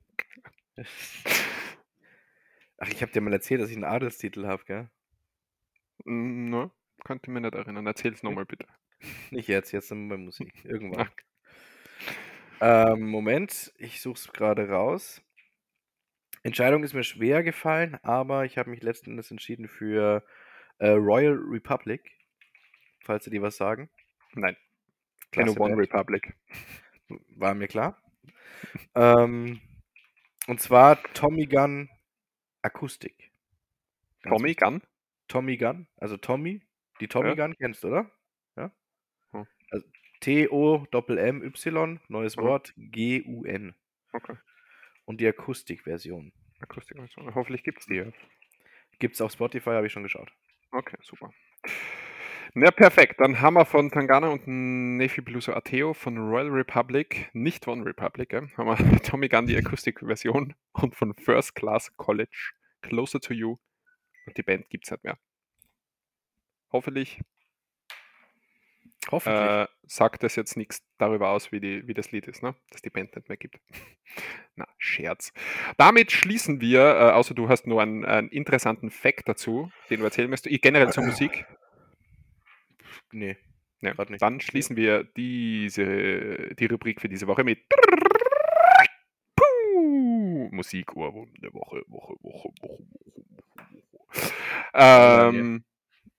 Ach, ich habe dir mal erzählt, dass ich einen Adelstitel habe, gell? Hm, ne, könnte mich nicht erinnern. Erzähl es nochmal bitte. Nicht jetzt, jetzt sind wir bei Musik. Irgendwann. Ähm, Moment, ich suche es gerade raus. Entscheidung ist mir schwer gefallen, aber ich habe mich letzten Endes entschieden für äh, Royal Republic. Falls Sie dir was sagen. Nein. Keine One Republic. War mir klar. ähm, und zwar Tommy Gun Akustik. Tommy Gun? Tommy Gun, also Tommy, die Tommy ja. Gun kennst du, oder? Ja. Hm. Also T-O-M-M-Y, neues hm. Wort, G-U-N. Okay. Und die Akustikversion. Akustikversion. Hoffentlich gibt es die. Gibt es auf Spotify, habe ich schon geschaut. Okay, super. Na, perfekt. Dann haben wir von Tangana und Nefi Bluso Ateo von Royal Republic, nicht One Republic, ja, haben wir Tommy Gunn die Akustikversion und von First Class College Closer to You. Und die Band gibt es nicht mehr. Hoffentlich, Hoffentlich. Äh, sagt das jetzt nichts darüber aus, wie, die, wie das Lied ist, ne? dass die Band nicht mehr gibt. Na, Scherz. Damit schließen wir, äh, außer du hast nur einen, einen interessanten Fact dazu, den du erzählen möchtest, generell zur Musik. Nee. Ja, nicht. Dann schließen wir diese, die Rubrik für diese Woche mit Musikohrwurm der Woche, Woche, Woche, Woche, Woche, Ähm,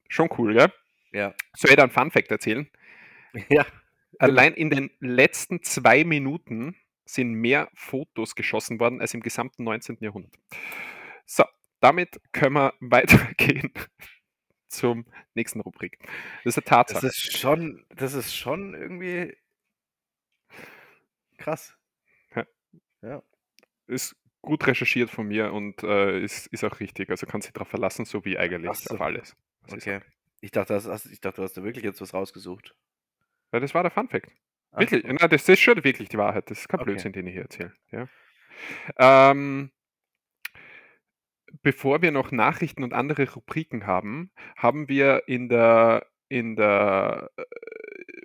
schon cool, gell? Ja. Soll ich da einen Fun-Fact erzählen? Ja. Allein in den letzten zwei Minuten sind mehr Fotos geschossen worden als im gesamten 19. Jahrhundert. So, damit können wir weitergehen zum nächsten Rubrik. Das ist eine Tatsache. Das ist schon, das ist schon irgendwie krass. Ja. ja. Ist gut recherchiert von mir und äh, ist, ist auch richtig. Also kannst du dich darauf verlassen, so wie eigentlich so. auf alles. Okay. Ich dachte, das hast, ich dachte, du hast da wirklich jetzt was rausgesucht. Ja, das war der Fun Fact. Wirklich, okay. na, das ist schon wirklich die Wahrheit. Das ist kein okay. Blödsinn, den ich hier erzähle. Ja. Ähm, bevor wir noch Nachrichten und andere Rubriken haben, haben wir in der, in der äh,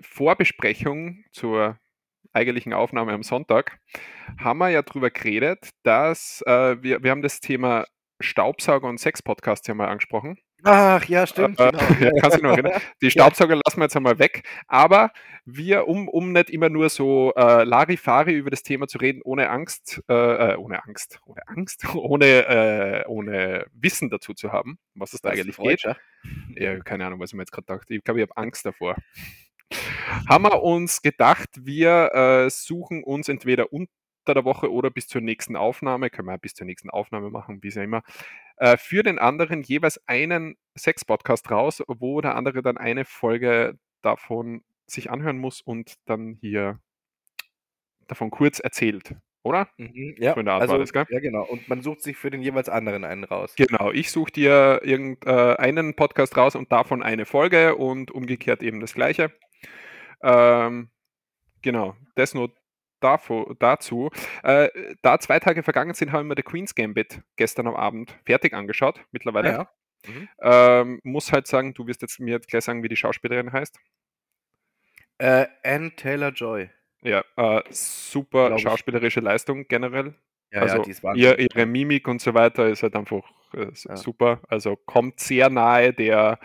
Vorbesprechung zur eigentlichen Aufnahme am Sonntag, haben wir ja darüber geredet, dass äh, wir, wir haben das Thema Staubsauger und Sex-Podcasts ja mal angesprochen. Ach ja, stimmt. Äh, genau. ja, kannst du noch erinnern? Die Staubsauger ja. lassen wir jetzt einmal weg. Aber wir, um, um nicht immer nur so äh, Larifari über das Thema zu reden, ohne Angst, äh, äh ohne Angst, ohne Angst, ohne, äh, ohne Wissen dazu zu haben, was es da eigentlich geht. Ja, keine Ahnung, was ich mir jetzt gerade dachte. Ich glaube, ich habe Angst davor. Haben wir uns gedacht, wir äh, suchen uns entweder unter der Woche oder bis zur nächsten Aufnahme, können wir bis zur nächsten Aufnahme machen, wie es ja immer, äh, für den anderen jeweils einen Sex-Podcast raus, wo der andere dann eine Folge davon sich anhören muss und dann hier davon kurz erzählt. Oder? Mhm, ja, so also, das, ja, genau. Und man sucht sich für den jeweils anderen einen raus. Genau, ich suche dir irgendeinen äh, Podcast raus und davon eine Folge und umgekehrt eben das gleiche. Ähm, genau, das nur davor, dazu. Äh, da zwei Tage vergangen sind, haben wir The Queen's Gambit gestern am Abend fertig angeschaut, mittlerweile. Ah, ja. Mhm. Ähm, muss halt sagen, du wirst jetzt mir jetzt gleich sagen, wie die Schauspielerin heißt. Äh, Anne Taylor-Joy. Ja, äh, super Glaub ich. schauspielerische Leistung generell. Ja, also ja, ihr, ihre Mimik und so weiter ist halt einfach äh, Ja. super. Also kommt sehr nahe der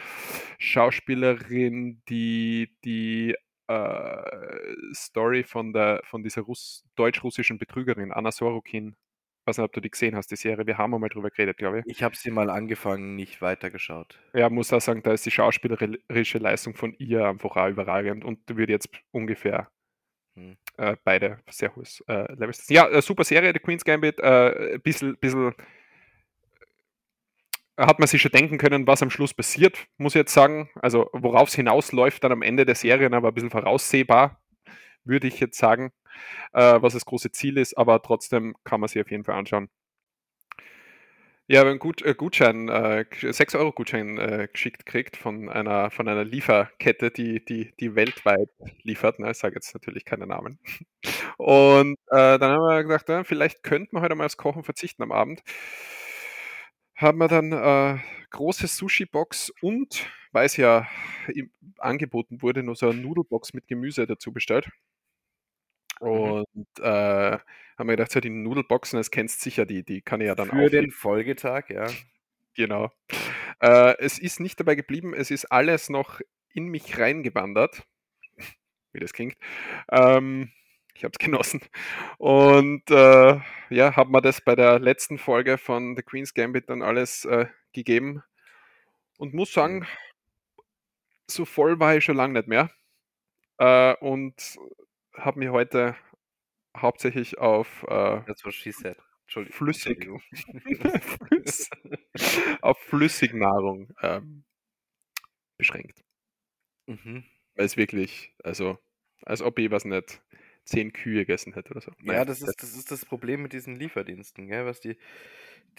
Schauspielerin, die die äh, Story von der von dieser Russ deutsch-russischen Betrügerin Anna Sorokin. weiß nicht, ob du die gesehen hast, die Serie. Wir haben einmal drüber geredet, glaube ich. Ich habe sie mal angefangen, nicht weitergeschaut. Ja, muss auch sagen, da ist die schauspielerische Leistung von ihr einfach auch überragend und würde jetzt ungefähr Hm. äh, beide sehr hohes äh, Level setzen. Ja, äh, super Serie, The Queen's Gambit. Äh, bisschen, bisschen hat man sich schon denken können, was am Schluss passiert, muss ich jetzt sagen. Also, worauf es hinausläuft dann am Ende der Serien, aber ein bisschen voraussehbar, würde ich jetzt sagen, äh, was das große Ziel ist, aber trotzdem kann man sich auf jeden Fall anschauen. Ja, wenn Gut, äh, Gutschein, äh, 6-Euro-Gutschein äh, geschickt kriegt von einer, von einer Lieferkette, die, die, die weltweit liefert. Ne? Ich sage jetzt natürlich keine Namen. Und äh, dann haben wir gedacht, ja, vielleicht könnten wir heute mal aufs Kochen verzichten am Abend. Haben wir dann äh, große Sushi-Box und, weil es ja im, angeboten wurde, nur so eine Nudelbox mit Gemüse dazu bestellt. Mhm. Und äh, haben wir gedacht, so die Nudelboxen, das kennst sicher, die, die kann ich ja dann Für den. Folgetag, ja. Genau. Äh, es ist nicht dabei geblieben, es ist alles noch in mich reingewandert, wie das klingt. Ähm, ich habe es genossen. Und äh, ja, habe mir das bei der letzten Folge von The Queen's Gambit dann alles äh, gegeben und muss sagen, so voll war ich schon lange nicht mehr. Äh, und habe mich heute hauptsächlich auf äh, That's what she said. Entschuldi- Flüssig. Auf Flüssignahrung ähm, beschränkt. mhm. Weil es wirklich, also, als ob ich was nicht, zehn Kühe gegessen hätte oder so. Ja, das ist, das ist das Problem mit diesen Lieferdiensten, gell? Was die,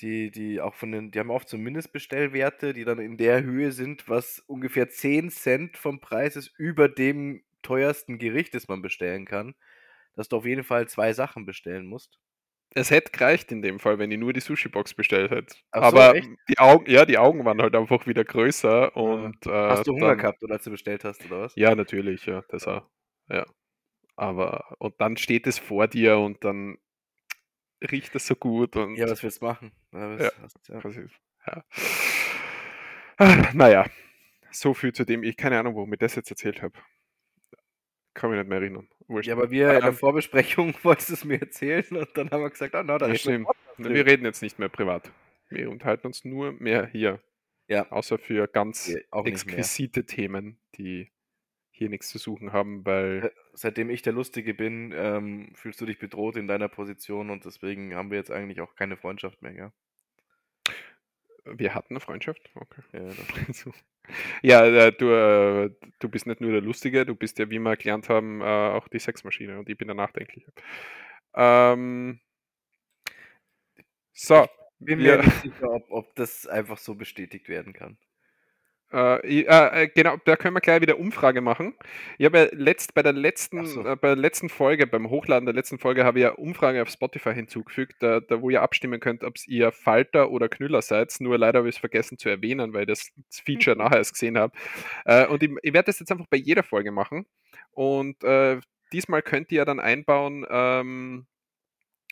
die, die auch von den, die haben oft so Mindestbestellwerte, die dann in der Höhe sind, was ungefähr 10 Cent vom Preis ist über dem teuersten Gericht, das man bestellen kann, dass du auf jeden Fall zwei Sachen bestellen musst. Es hätte gereicht in dem Fall, wenn ich nur die Sushi-Box bestellt hätte. So, Aber echt? die Augen, ja, die Augen waren halt einfach wieder größer und äh, Hast du Hunger dann, gehabt, oder als du bestellt hast, oder was? Ja, natürlich, ja, das auch. Ja. Aber, und dann steht es vor dir und dann riecht es so gut und Ja, was willst du machen? Ja, was, Ja. hast, ja. quasi, ja. Ah, Naja, so viel zu dem, ich keine Ahnung, warum ich das jetzt erzählt habe. Kann mich nicht mehr erinnern. Wurscht. ja, aber wir in der Ähm, Vorbesprechung wolltest du es mir erzählen und dann haben wir gesagt, ah, na, da Ja, wir stimmt. Drüber. Wir reden jetzt nicht mehr privat. Wir unterhalten uns nur mehr hier. Ja. Außer für ganz exquisite Themen, die hier nichts zu suchen haben, weil Äh, Seitdem ich der Lustige bin, ähm, fühlst du dich bedroht in deiner Position und deswegen haben wir jetzt eigentlich auch keine Freundschaft mehr, gell? wir hatten eine Freundschaft. Okay. Ja. So. Ja, äh, du, äh, du bist nicht nur der Lustige, du bist ja, wie wir gelernt haben, äh, auch die Sexmaschine und ich bin der Nachdenkliche. Ähm, so, Bin wir, mir nicht sicher, ob, ob das einfach so bestätigt werden kann. Äh, äh, äh, genau, da können wir gleich wieder Umfrage machen. Ich habe ja letzt, bei, der letzten, so. äh, bei der letzten Folge, beim Hochladen der letzten Folge, habe ich ja Umfrage auf Spotify hinzugefügt, da, da wo ihr abstimmen könnt, ob ihr Falter oder Knüller seid. Nur leider habe ich es vergessen zu erwähnen, weil ich das, das Feature nachher erst gesehen habe. Äh, und ich, ich werde das jetzt einfach bei jeder Folge machen. Und äh, diesmal könnt ihr ja dann einbauen, ähm,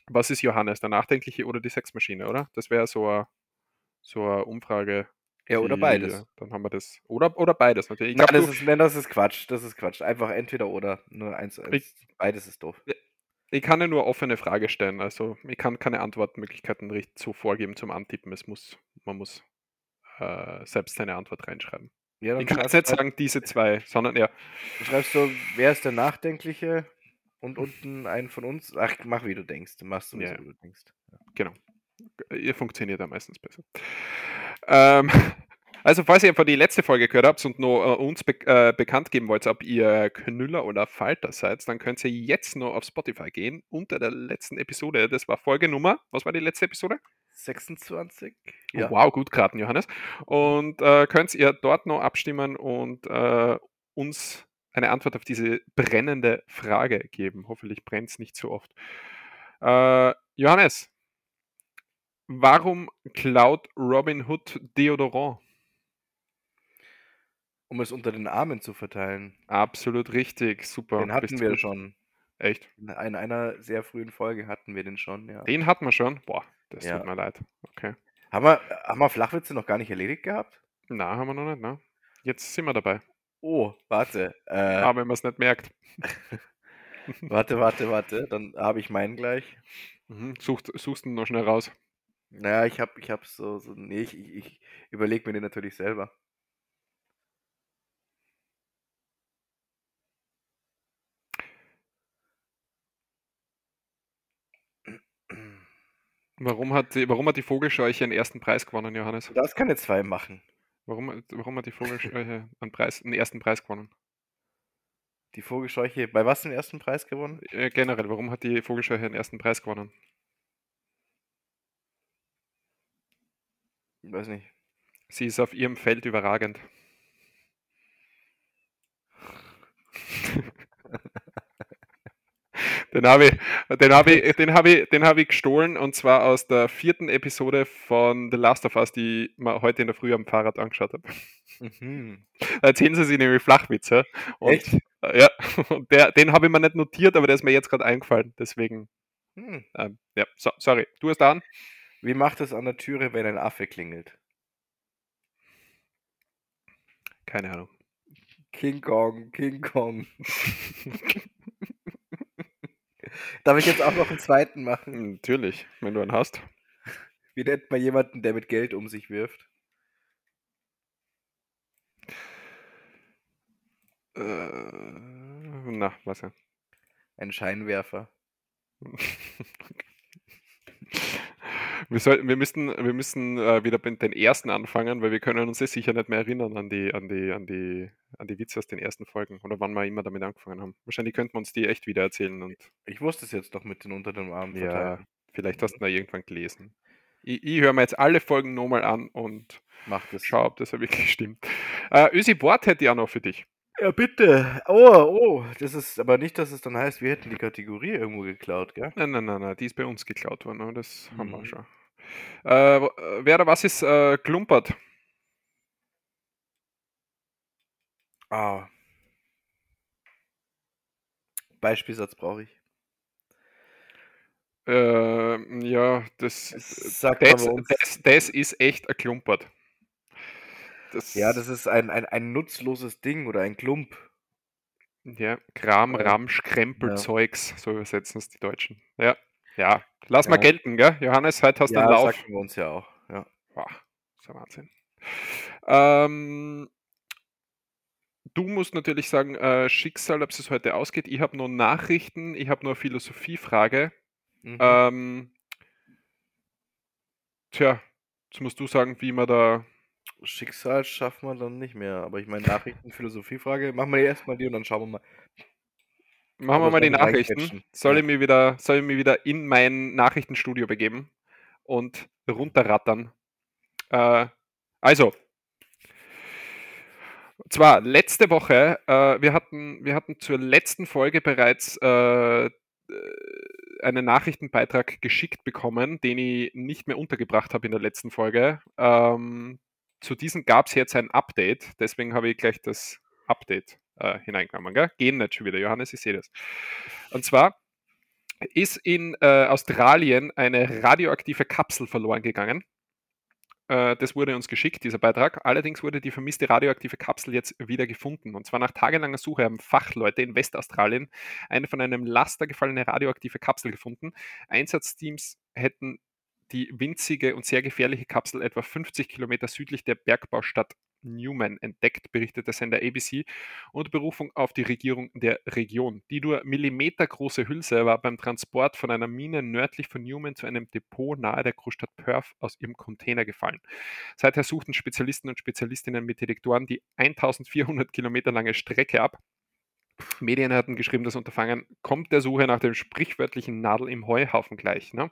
was ist Johannes, der Nachdenkliche oder die Sexmaschine, oder? Das wäre so eine so eine Umfrage. Ja, oder die- beides. Dann haben wir das. Oder, oder beides natürlich. Ich Nein, glaub, das du, ist, nein, das ist Quatsch. Das ist Quatsch. Einfach entweder oder. Nur eins eins. Ich- Beides ist doof. ich kann ja nur offene Frage stellen. Also ich kann keine Antwortmöglichkeiten richtig so vorgeben zum Antippen. Es muss, man muss äh, selbst seine Antwort reinschreiben. Ja, Ich kann jetzt nicht sagen, diese zwei, sondern ja. Du schreibst so, wer ist der Nachdenkliche? Und unten einen von uns. Ach, mach wie du denkst. Du machst sowieso, Ja. wie du denkst. Ihr funktioniert ja meistens besser. Ähm, also, falls ihr einfach die letzte Folge gehört habt und nur äh, uns be äh, bekannt geben wollt, ob ihr Knüller oder Falter seid, dann könnt ihr jetzt nur auf Spotify gehen unter der letzten Episode. Das war Folgenummer. Was war die letzte Episode? 26? Oh, wow, gut geraten, Johannes. Und äh, könnt ihr dort noch abstimmen und äh, uns eine Antwort auf diese brennende Frage geben. Hoffentlich brennt es nicht zu oft. Äh, Johannes, warum klaut Robin Hood Deodorant? Um es unter den Armen zu verteilen. Absolut richtig, super. Den hatten bist wir schon. Echt? In einer sehr frühen Folge hatten wir den schon, ja. Den hatten wir schon? Boah, das Ja. tut mir leid. Okay. Haben wir, haben wir Flachwitze noch gar nicht erledigt gehabt? Na, haben wir noch nicht, ne? Jetzt sind wir dabei. Oh, warte. Äh, Aber wenn man es nicht merkt. warte, warte, warte. Dann habe ich meinen gleich. Mhm. Suchst du ihn noch schnell raus. Naja, ich habe ich hab so, so. Nee, ich, ich, ich überlege mir den natürlich selber. Warum hat die, warum hat die Vogelscheuche einen ersten Preis gewonnen, Johannes? Du darfst keine zwei machen. Warum, warum hat die Vogelscheuche einen, Preis, einen ersten Preis gewonnen? Die Vogelscheuche, bei was den ersten Preis gewonnen? Äh, generell, warum hat die Vogelscheuche einen ersten Preis gewonnen? Weiß nicht. Sie ist auf ihrem Feld überragend. Den habe ich, den habe ich, den habe ich, den habe ich gestohlen und zwar aus der vierten Episode von The Last of Us, die man heute in der Früh am Fahrrad angeschaut hat. Mhm. Da erzählen sie sich nämlich Flachwitze. Und, Echt? Ja, und der, den habe ich mir nicht notiert, aber der ist mir jetzt gerade eingefallen. Deswegen, Hm. ähm, ja, so, sorry. Du hast an. Wie macht es an der Türe, wenn ein Affe klingelt? Keine Ahnung. King Kong, King Kong. Darf ich jetzt auch noch einen zweiten machen? Natürlich, wenn du einen hast. Wie nennt man jemanden, der mit Geld um sich wirft? Äh, na, was ja. Ein Scheinwerfer. Wir, sollten, wir müssten, wir müssen äh, wieder mit den ersten anfangen, weil wir können uns eh sicher nicht mehr erinnern an die, an die, an die, an die Witze aus den ersten Folgen oder wann wir immer damit angefangen haben. Wahrscheinlich könnten wir uns die echt wieder erzählen und Ich wusste es jetzt doch mit den unter dem Arm ja, vielleicht hast du da irgendwann gelesen. Ich, ich höre mir jetzt alle Folgen nochmal an und Macht es. schau, ob das ja wirklich stimmt. Äh, Ösi Wort hätte ich auch noch für dich. Ja, bitte. Oh, oh. Das ist aber nicht, dass es dann heißt, wir hätten die Kategorie irgendwo geklaut, gell? Nein, nein, nein, nein, die ist bei uns geklaut worden, aber das haben wir Mhm. schon. Äh, wo- äh, was ist äh, klumpert? Ah. Beispielsatz brauche ich. Ähm, ja, das, das, das, das ist echt ein Klumpert. Das, Ja, das ist ein, ein, ein nutzloses Ding oder ein Klump. ja, Kram, Äh, Ramsch, Krempel, ja. Zeugs, so übersetzen es die Deutschen. Ja, ja, lass mal Ja. gelten, gell? Johannes, heute hast du einen Ja, Lauf. sagt man bei uns ja auch. Ja. Boah, das ist ja Wahnsinn. Ähm, du musst natürlich sagen, äh, Schicksal, ob es heute ausgeht. Ich habe nur Nachrichten, ich habe nur eine Philosophiefrage. Mhm. Ähm, tja, jetzt musst du sagen, wie man da. Schicksal schaffen wir dann nicht mehr. Aber ich meine, Nachrichten, Philosophiefrage. Machen wir erstmal die und dann schauen wir mal. Machen wir mal die Nachrichten. Soll ich, mich wieder, soll ich mich wieder in mein Nachrichtenstudio begeben und runterrattern? Äh, also, zwar letzte Woche, äh, wir, hatten, wir hatten zur letzten Folge bereits äh, äh, einen Nachrichtenbeitrag geschickt bekommen, den ich nicht mehr untergebracht habe in der letzten Folge. Ähm, zu diesem gab es jetzt ein Update, deswegen habe ich gleich das Update äh, hineingenommen. Gell? Gehen nicht schon wieder, Johannes, ich sehe das. Und zwar ist in äh, Australien eine radioaktive Kapsel verloren gegangen. Äh, das wurde uns geschickt, dieser Beitrag. Allerdings wurde die vermisste radioaktive Kapsel jetzt wieder gefunden. Und zwar nach tagelanger Suche haben Fachleute in Westaustralien eine von einem Laster gefallene radioaktive Kapsel gefunden. Einsatzteams hätten die winzige und sehr gefährliche Kapsel etwa 50 Kilometer südlich der Bergbaustadt Newman entdeckt, berichtet der Sender ABC unter Berufung auf die Regierung der Region. Die nur millimetergroße Hülse war beim Transport von einer Mine nördlich von Newman zu einem Depot nahe der Großstadt Perth aus ihrem Container gefallen. Seither suchten Spezialisten und Spezialistinnen mit Detektoren die 1400 Kilometer lange Strecke ab. Medien hatten geschrieben, das Unterfangen kommt der Suche nach dem sprichwörtlichen Nadel im Heuhaufen gleich. Ne?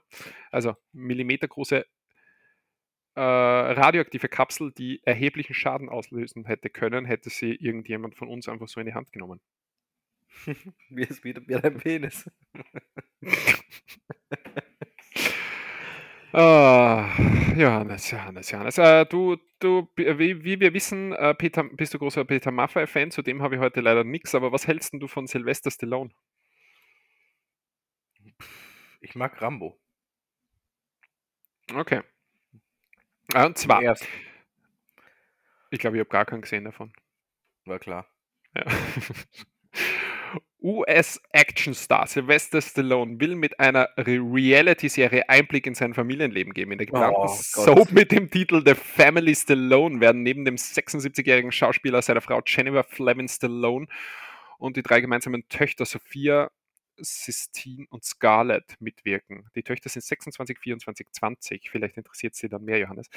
Also millimetergroße äh, radioaktive Kapsel, die erheblichen Schaden auslösen hätte können, hätte sie irgendjemand von uns einfach so in die Hand genommen. wie ist wieder wie dein Penis. Ah, Johannes, Johannes, Johannes. Äh, du, du, wie, wie wir wissen, äh, Peter, bist du großer Peter Maffay-Fan, zu dem habe ich heute leider nichts, aber was hältst denn du von Sylvester Stallone? Ich mag Rambo. Okay. Äh, und zwar, Erst. ich glaube, ich habe gar keinen gesehen davon. War klar. Ja. US-Actionstar Sylvester Stallone will mit einer Re- Reality-Serie Einblick in sein Familienleben geben. In der geplanten Oh. Soap mit dem Titel The Family Stallone werden neben dem 76-jährigen Schauspieler seiner Frau Jennifer Flavin Stallone und die drei gemeinsamen Töchter Sophia, Sistine und Scarlett mitwirken. Die Töchter sind 26, 24, 20. Vielleicht interessiert sie dann mehr, Johannes.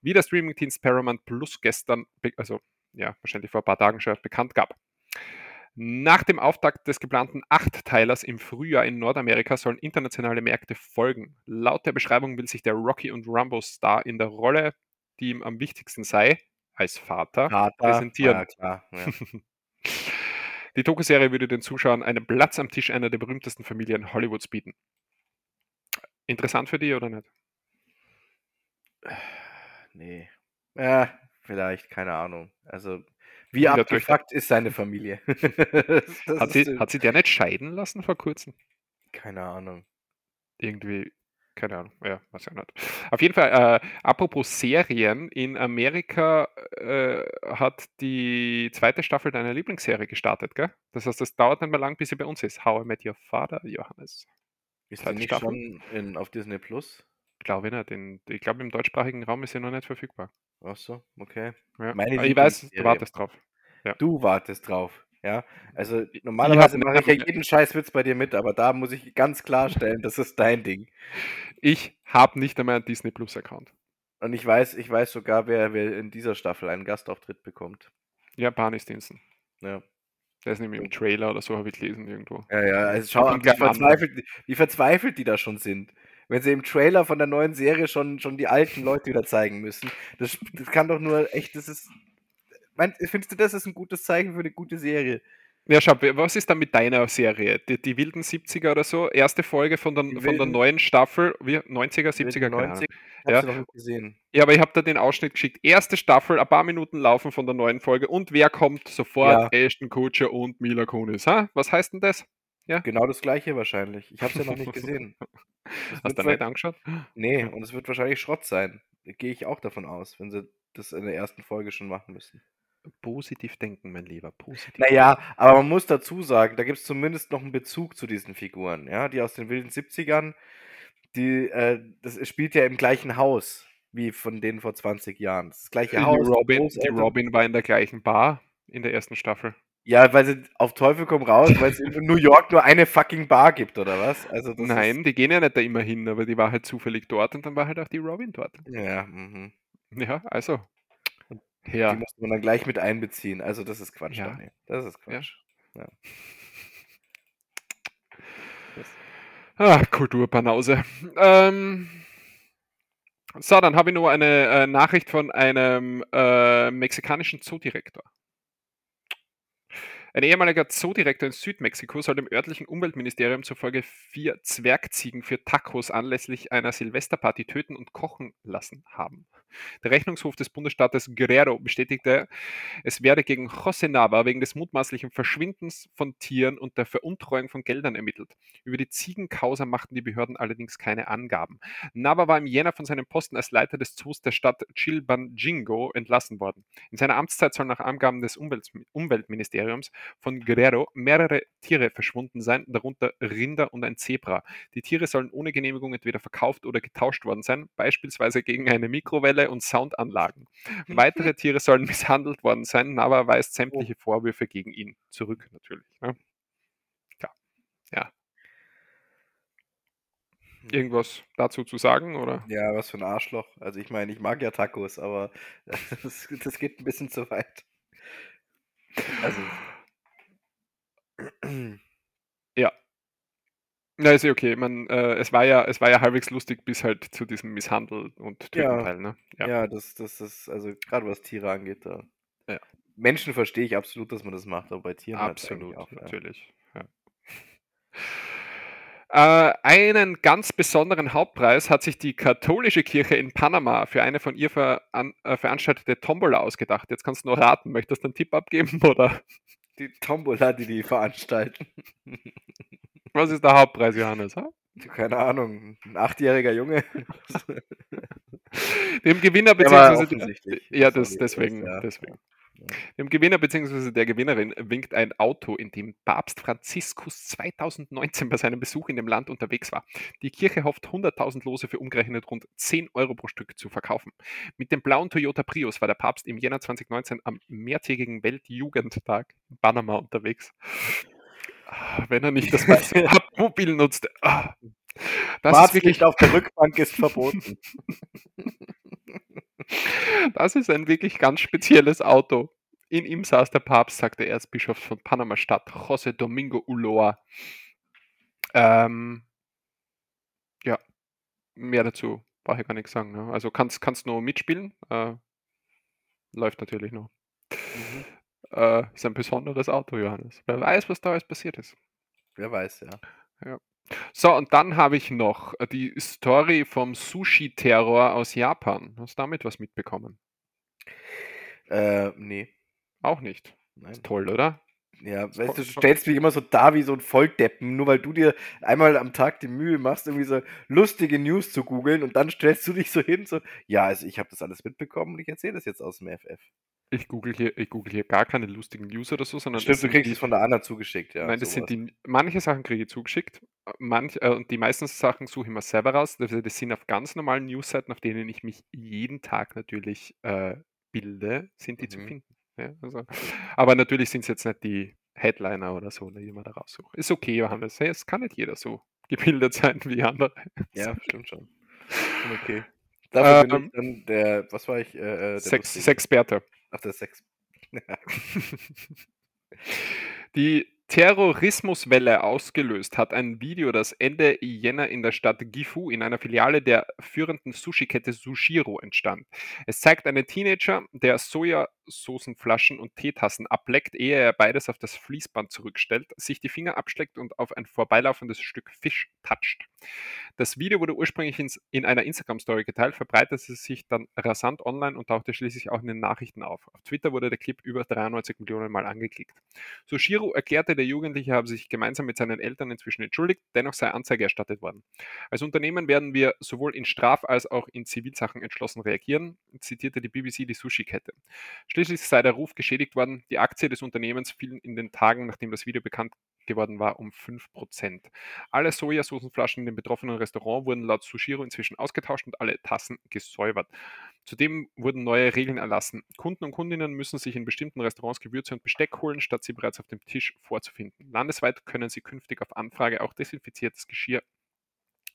Wie der Streaming-Dienst Paramount Plus gestern, also ja, wahrscheinlich vor ein paar Tagen schon bekannt gab. Nach dem Auftakt des geplanten Achtteilers im Frühjahr in Nordamerika sollen internationale Märkte folgen. Laut der Beschreibung will sich der Rocky und Rumbo-Star in der Rolle, die ihm am wichtigsten sei, als Vater, Vater. präsentieren. Ja. Ja. Die Doku-Serie würde den Zuschauern einen Platz am Tisch einer der berühmtesten Familien Hollywoods bieten. Interessant für die oder nicht? nee. Ja, vielleicht, keine Ahnung. Also, wie abgefuckt ist seine Familie? Hat sie, hat sie der nicht scheiden lassen vor kurzem? keine Ahnung. irgendwie, keine Ahnung, ja, weiß ich nicht. Auf jeden Fall, äh, apropos Serien, in Amerika äh, hat die zweite Staffel deiner Lieblingsserie gestartet, gell? Das heißt, das dauert nicht mehr lang, bis sie bei uns ist. How I Met Your Father, Johannes. Ist die nicht Staffel? schon in, auf Disney Plus? Glaube ich nicht. In, ich glaube, im deutschsprachigen Raum ist sie noch nicht verfügbar. Ach so, okay. Ja. Meine ich weiß, du wartest drauf. Du wartest drauf. Ja, also normalerweise hab- mache ich ja jeden Scheißwitz bei dir mit, aber da muss ich ganz klarstellen, das ist dein Ding. Ich habe nicht einmal einen Disney Plus Account. Und ich weiß, ich weiß sogar, wer, wer in dieser Staffel einen Gastauftritt bekommt. Ja, Barney Stinson. Ja, Der ist nämlich im Trailer oder so, habe ich gelesen irgendwo. ja, ja also schau, wie verzweifelt, wie verzweifelt die da schon sind. Wenn sie im Trailer von der neuen Serie schon, schon die alten Leute wieder zeigen müssen. Das, das kann doch nur echt, das ist. Mein, findest du, das ist ein gutes Zeichen für eine gute Serie? Ja, schau, was ist dann mit deiner Serie? Die, die wilden 70er oder so? Erste Folge von der, von der neuen Staffel, wie 90er, 70er, keine Ahnung. 90 Ja. Noch nicht gesehen? Ja, aber ich habe da den Ausschnitt geschickt. Erste Staffel, ein paar Minuten laufen von der neuen Folge. Und wer kommt sofort? Ashton Kutcher und Mila Kunis. Ha? Was heißt denn das? Genau das gleiche wahrscheinlich. Ich habe es ja noch nicht gesehen. Hast du wa- nicht angeschaut? Nee, und es wird wahrscheinlich Schrott sein. Gehe ich auch davon aus, wenn sie das in der ersten Folge schon machen müssen. Positiv denken, mein Lieber. Positiv. Naja, aber man muss dazu sagen, da gibt es zumindest noch einen Bezug zu diesen Figuren, ja, die aus den wilden 70ern, die, äh, das spielt ja im gleichen Haus wie von denen vor 20 Jahren. Das, gleiche Die Haus. Robin, die Robin war in der gleichen Bar in der ersten Staffel. Ja, weil sie auf Teufel komm raus, weil es in New York nur eine fucking Bar gibt, oder was? Also Nein, die gehen ja nicht da immer hin, aber die war halt zufällig dort und dann war halt auch die Robin dort. Ja, mhm. Ja, also. Die Ja. muss man dann gleich mit einbeziehen. Also das ist Quatsch, Ja. Daniel. Das ist Ja. Quatsch. Ah, Kulturpanause. Ähm, so, dann habe ich noch eine äh, Nachricht von einem äh, mexikanischen Zoodirektor. Ein ehemaliger Zoodirektor in Südmexiko soll dem örtlichen Umweltministerium zufolge vier Zwergziegen für Tacos anlässlich einer Silvesterparty töten und kochen lassen haben. Der Rechnungshof des Bundesstaates Guerrero bestätigte, es werde gegen José Nava wegen des mutmaßlichen Verschwindens von Tieren und der Veruntreuung von Geldern ermittelt. Über die Ziegenkausa machten die Behörden allerdings keine Angaben. Nava war im Jänner von seinem Posten als Leiter des Zoos der Stadt Chilpancingo entlassen worden. In seiner Amtszeit sollen nach Angaben des Umwelt Umweltministeriums von Guerrero mehrere Tiere verschwunden sein, darunter Rinder und ein Zebra. Die Tiere sollen ohne Genehmigung entweder verkauft oder getauscht worden sein, beispielsweise gegen eine Mikrowelle und Soundanlagen. Weitere Tiere sollen misshandelt worden sein. Nava weist sämtliche Vorwürfe gegen ihn zurück, natürlich. Ne? Ja. ja. Irgendwas dazu zu sagen, oder? Ja, was für ein Arschloch. Also ich meine, ich mag ja Tacos, aber das, das geht ein bisschen zu weit. Also. Ja. Na, ist ja okay. Man, äh, es war ja es war ja halbwegs lustig bis halt zu diesem Misshandel und Ja, Töten-Teil, ne? Ja. ja, das das ist also grade was Tiere angeht, da Ja. Menschen verstehe ich absolut, dass man das macht, aber bei Tieren Absolut, auch, ja. natürlich, ja. Äh, einen ganz besonderen Hauptpreis hat sich die katholische Kirche in Panama für eine von ihr veran äh, veranstaltete Tombola ausgedacht. Jetzt kannst du nur raten. Möchtest du einen Tipp abgeben oder Die Tombola, die die veranstalten. was ist der Hauptpreis, Johannes, ha? Keine Ahnung, 'n achtjähriger Junge. Dem Gewinner beziehungsweise ja, das deswegen ja, deswegen. Dem Gewinner beziehungsweise der Gewinnerin winkt ein Auto, in dem Papst Franziskus 2019 bei seinem Besuch in dem Land unterwegs war. Die Kirche hofft, 100.000 Lose für umgerechnet rund 10 Euro pro Stück zu verkaufen. Mit dem blauen Toyota Prius war der Papst im Jänner 2019 am mehrtägigen Weltjugendtag in Panama unterwegs. Ah, wenn er nicht das Mobil nutzte. Ah, das ist wirklich auf der Rückbank ist verboten. Das ist ein wirklich ganz spezielles Auto. In ihm saß der Papst, sagt der Erzbischof von Panama-Stadt, José Domingo Ulloa. Ähm ja, mehr dazu brauche ich gar nix sagen, ne? Also, kannst kannst nur mitspielen, äh läuft natürlich noch. Mhm. Äh, ist ein besonderes Auto, Johannes. Wer weiß, was da alles passiert ist. Wer weiß, ja. Ja. So, und dann habe ich noch, äh, die Story vom Sushi-Terror aus Japan. Hast du damit was mitbekommen? Äh, ne. Auch nicht. Nein. Ist toll, oder? Ja, weißt du, du stellst mich immer so dar wie so 'n Volldeppen, nur weil du dir einmal am Tag die Mühe machst, irgendwie so lustige News zu googeln und dann stellst du dich so hin, so: „Ja, also, ich habe das alles mitbekommen und ich erzähle das jetzt aus'm FF.“ Ich google hier ich google hier gar keine lustigen News oder so, sondern Stimmt, du kriegst die es von der Anna zugeschickt, ja, Nein, das so sind die manche Sachen kriege ich zugeschickt, manch äh, und die meisten Sachen suche ich mir selber raus. Also, das sind auf ganz normalen Newsseiten, auf denen ich mich jeden Tag natürlich, äh, bilde, sind die zu Mhm. finden, ja, also aber natürlich sind's jetzt nicht die Headliner oder so, die ich mir da raussuche. Ist okay, Johannes. Hey, es kann nicht jeder so gebildet sein wie andere. Ja, stimmt schon. Okay. Dafür bin ich Ähm dann der was war ich? Äh, äh, der Sex. Sexperte. Ach, der Sex Die Terrorismuswelle ausgelöst hat ein Video, das Ende Jänner in der Stadt Gifu in einer Filiale der führenden Sushi-Kette Sushiro entstand. Es zeigt einen Teenager, der Sojasoßenflaschen und Teetassen ableckt, ehe er beides auf das Fließband zurückstellt, sich die Finger abschleckt und auf ein vorbeilaufendes Stück Fisch toucht. Das Video wurde ursprünglich ins in einer Instagram-Story geteilt, verbreitete sich dann rasant online und tauchte schließlich auch in den Nachrichten auf. Auf Twitter wurde der Clip über 93 Millionen Mal angeklickt. Sushiro erklärte, der Jugendliche habe sich gemeinsam mit seinen Eltern inzwischen entschuldigt, dennoch sei Anzeige erstattet worden. Als Unternehmen werden wir sowohl in Straf als auch in Zivilsachen entschlossen reagieren, zitierte die BBC die Sushi-Kette. Schließlich sei der Ruf geschädigt worden. Die Aktie des Unternehmens fiel in den Tagen, nachdem das Video bekannt geworden war, um 5%. Alle Sojasoßenflaschen in dem betroffenen Restaurant wurden laut Sushiro inzwischen ausgetauscht und alle Tassen gesäubert. Zudem wurden neue Regeln erlassen. Kunden und Kundinnen müssen sich in bestimmten Restaurants Gewürze und Besteck holen, statt sie bereits auf dem Tisch vorzufinden. Landesweit können sie künftig auf Anfrage auch desinfiziertes Geschirr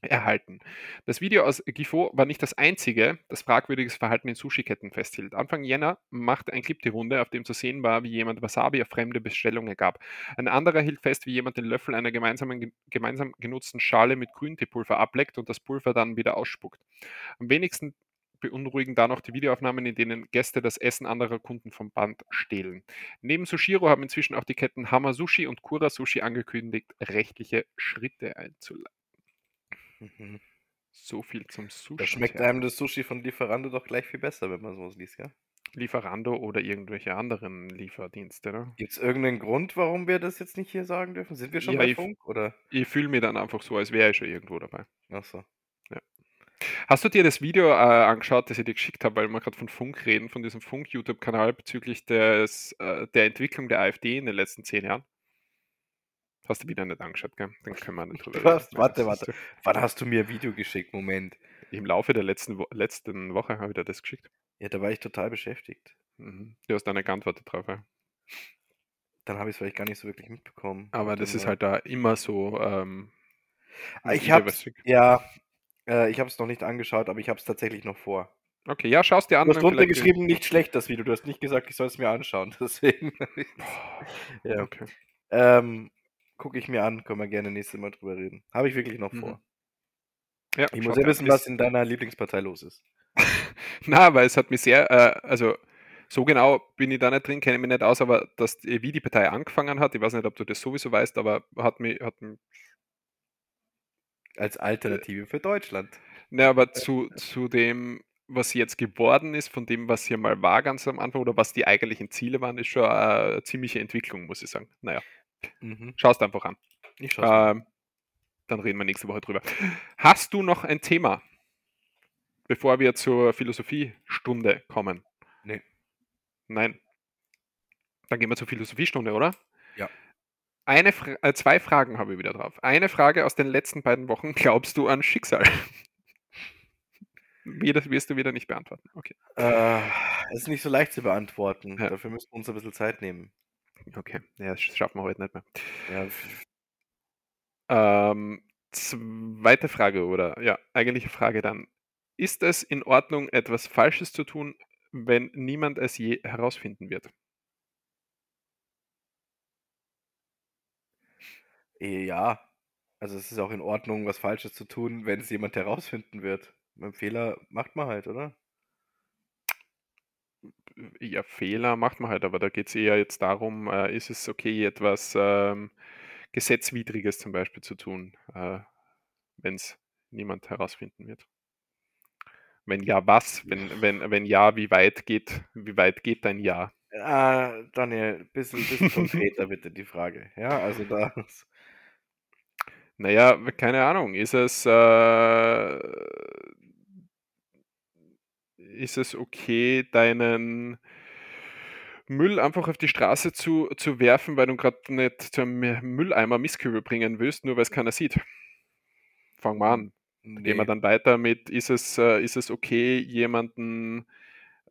erhalten. Das Video aus Gifu war nicht das einzige, das fragwürdiges Verhalten in Sushi-Ketten festhielt. Anfang Jänner machte ein Clip die Runde, auf dem zu sehen war, wie jemand Wasabi auf fremde Bestellungen gab. Ein anderer hielt fest, wie jemand den Löffel einer gemeinsamen, gemeinsam genutzten Schale mit Grünteepulver ableckt und das Pulver dann wieder ausspuckt. Am wenigsten beunruhigen da noch die Videoaufnahmen, in denen Gäste das Essen anderer Kunden vom Band stehlen. Neben Sushiro haben inzwischen auch die Ketten Hama Sushi und Kura Sushi angekündigt, rechtliche Schritte einzuleiten. Mhm. So viel zum Da Sushi. schmeckt einem das Sushi von Lieferando doch gleich viel besser, wenn man so was liest, ja? Lieferando oder irgendwelche anderen Lieferdienste, ne? Gibt's irgend 'nen Grund, warum wir das jetzt nicht hier sagen dürfen? Sind wir schon Ja, bei ich Funk, oder? ich fühle mich dann einfach so, als wäre ich schon irgendwo dabei. Ach so. Ja. Hast du dir das Video, äh, angeschaut, das ich dir geschickt habe, weil wir grad von Funk reden, von diesem Funk-YouTube-Kanal bezüglich des äh, der Entwicklung der AfD in den letzten 10 Jahren? Hast du wieder nicht angeschaut, gell? Dann können wir nicht drüber reden. Warte, warte. Wann hast du mir 'n Video geschickt? Moment. Im Laufe der letzten Wo letzten Woche habe ich dir das geschickt. Ja, da war ich total beschäftigt. Mhm. Du hast da nicht geantwortet drauf, ja. Dann habe ich's vielleicht gar nicht so wirklich mitbekommen. Aber das ist halt da immer so, ähm, Ah, ein ich habe es ja, äh, ich habe es noch nicht angeschaut, aber ich habe es tatsächlich noch vor. Okay, ja, schau's dir an, Du hast drunter geschrieben: „Nicht schlecht, das Video.“ Du hast nicht gesagt, ich soll es mir anschauen, deswegen ja. Okay. Ähm, gucke ich mir an, können wir gerne nächstes Mal drüber reden. Habe ich wirklich noch Mhm. vor. Ja, Ich muss ja wissen, was in deiner Lieblingspartei los ist. Na, weil es hat mich sehr, äh, also so genau bin ich da nicht drin, kenne ich mich nicht aus, aber dass, die- wie die Partei angefangen hat, ich weiß nicht, ob du das sowieso weißt, aber hat mich, hat mich Als Alternative für Deutschland. ne, aber zu, zu dem, was sie jetzt geworden ist, von dem, was hier mal war ganz am Anfang oder was die eigentlichen Ziele waren, ist schon eine ziemliche Entwicklung, muss ich sagen. Naja, Mhm. schaust einfach an. Ich schaue. Ähm, dann reden wir nächste Woche drüber. Hast du noch ein Thema, bevor wir zur Philosophiestunde kommen? Nee. Nein. Dann gehen wir zur Philosophiestunde, oder? Ja. Eine Fra äh, zwei Fragen habe ich wieder drauf. Eine Frage aus den letzten beiden Wochen. Glaubst du an Schicksal? Wie, das wirst du wieder nicht beantworten. Okay. Äh, ist nicht so leicht zu beantworten. Ja. Dafür müssen wir uns ein bisschen Zeit nehmen. Okay. Ja, das schaffen wir heute nicht mehr. Ja, Ähm, zweite Frage oder ja, eigentliche Frage dann. Ist es in Ordnung, etwas Falsches zu tun, wenn niemand es je herausfinden wird? ja. Also es ist auch in Ordnung, was Falsches zu tun, wenn es jemand herausfinden wird. Beim Fehler macht man halt, oder? Ja, Fehler macht man halt, aber da geht es eher jetzt darum, äh, ist es okay, etwas ähm, Gesetzwidriges zum Beispiel zu tun, äh, wenn es niemand herausfinden wird? Wenn ja, was? Wenn, wenn, wenn ja, wie weit geht, wie weit geht dein Ja? Ah, Daniel, bisschen, bisschen konkreter bitte die Frage. Ja, also da. Naja, keine Ahnung. Ist es, äh, ist es okay, deinen Müll einfach auf die Straße zu, zu werfen, weil du gerade nicht zum Mülleimer Mistkübel bringen willst, nur weil es keiner sieht? Fangen wir an. Gehen wir Nee. dann weiter mit, ist es, äh, ist es okay, jemanden,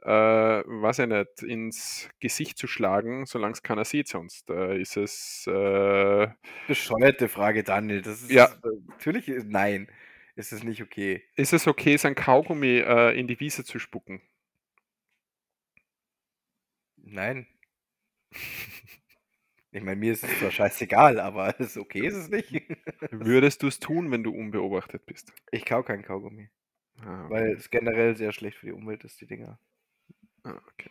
äh, weiß ich nicht, ins Gesicht zu schlagen, solange es keiner sieht sonst? Äh, ist es, äh, Bescheuerte Frage, Daniel. Das ist Ja. natürlich ist- nein, ist es nicht okay. ist es okay, sein Kaugummi äh, in die Wiese zu spucken? Nein. Ich meine, mir ist es zwar scheißegal, aber ist okay ist es nicht. Würdest du es tun, wenn du unbeobachtet bist? Ich kau kein Kaugummi, Ah, okay. weil es generell sehr schlecht für die Umwelt ist, die Dinger. Ah, okay.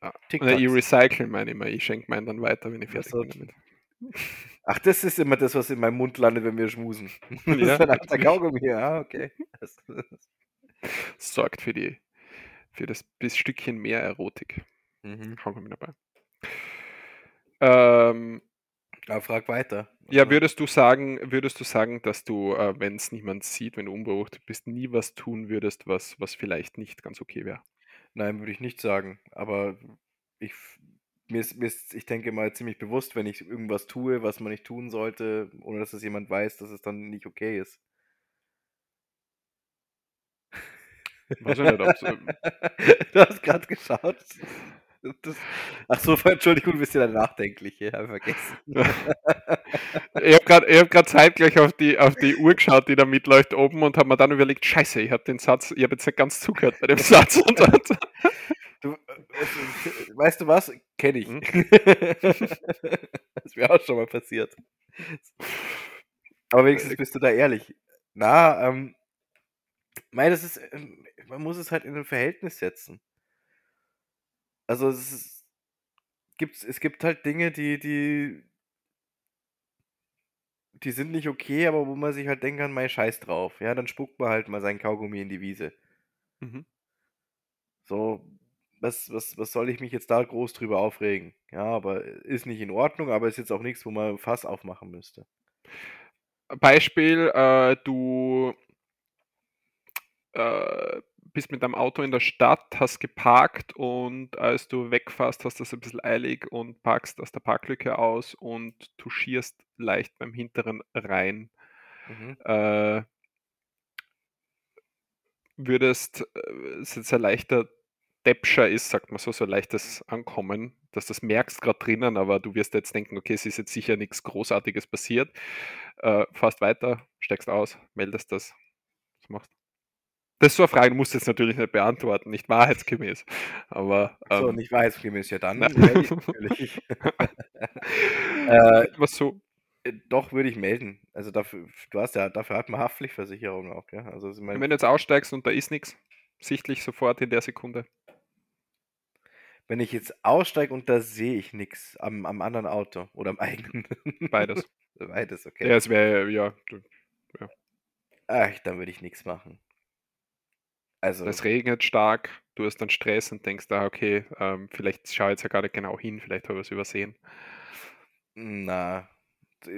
Ah, Oder ich recycle meine immer, ich schenke meinen dann weiter, wenn ich fertig bin damit. Ach, das ist immer das, was in meinem Mund landet, wenn wir schmusen. Das Ja, ist der natürlich. Kaugummi. Ja, okay. Das, Sorgt für die für das bis Stückchen mehr Erotik. mhm. Kaugummi dabei. Ähm, Aber frag weiter. ja, würdest du sagen, würdest du sagen, dass du, äh, wenn es niemand sieht, wenn du unbeobachtet bist, nie was tun würdest, was, was vielleicht nicht ganz okay wäre? Nein, würde ich nicht sagen. Aber ich, mir ist, mir ist, ich denke mal ziemlich bewusst, wenn ich irgendwas tue, was man nicht tun sollte, ohne dass es jemand weiß, dass es dann nicht okay ist. Weiß ich nicht, ob's, ähm, du hast gerade geschaut. Das, ach so, Entschuldigung, du bist ja nachdenklich. Ja, hab ich vergessen. Ich habe gerade hab zeitgleich auf die, auf die Uhr geschaut, die da mitläuft oben und habe mir dann überlegt, scheiße, ich habe den Satz, ich habe jetzt nicht ganz zugehört bei dem Satz. Und, und, Du, äh, es- weißt du was? Kenne ich. Hm? das wäre auch schon mal passiert. Aber wenigstens bist du da ehrlich. Na, ähm, mei, das ist, ähm, man muss es halt in ein Verhältnis setzen. Also es ist, gibt's, es gibt halt Dinge, die, die, die sind nicht okay, aber wo man sich halt denken kann, mei, scheiß drauf. Ja, dann spuckt man halt mal seinen Kaugummi in die Wiese. Mhm. So, was, was, was soll ich mich jetzt da groß drüber aufregen? Ja, aber ist nicht in Ordnung, aber ist jetzt auch nichts, wo man Fass aufmachen müsste. Beispiel, äh, du äh, bist mit deinem Auto in der Stadt, hast geparkt und als du wegfährst, hast du es ein bisschen eilig und parkst aus der Parklücke aus und touchierst leicht beim hinteren rein. Mhm. Äh, würdest, äh, es jetzt ein leichter Deppscher ist, sagt man so, so ein leichtes Ankommen, dass du das merkst gerade drinnen, aber du wirst jetzt denken, okay, es ist jetzt sicher nichts Großartiges passiert. Äh, fährst weiter, steigst aus, meldest das. Was machst du? Das ist so eine Frage, du musst jetzt natürlich nicht beantworten, nicht wahrheitsgemäß. Aber So, ähm, nicht wahrheitsgemäß, ja dann. natürlich. äh, was so, Äh, doch, würde ich melden. Also dafür, du hast ja, dafür hat man Haftpflichtversicherung auch, gell? Also ich mein, Wenn du jetzt aussteigst und da ist nichts, sichtlich sofort in der Sekunde. Wenn ich jetzt aussteige und da sehe ich nichts am, am anderen Auto oder am eigenen. Beides. Beides, okay. Ja, es wäre, ja, du- Ach, dann würde ich nichts machen. Also, es regnet stark, du hast dann Stress und denkst, ah, okay, ähm, vielleicht schaue ich jetzt ja nicht genau hin, vielleicht habe ich es übersehen. na,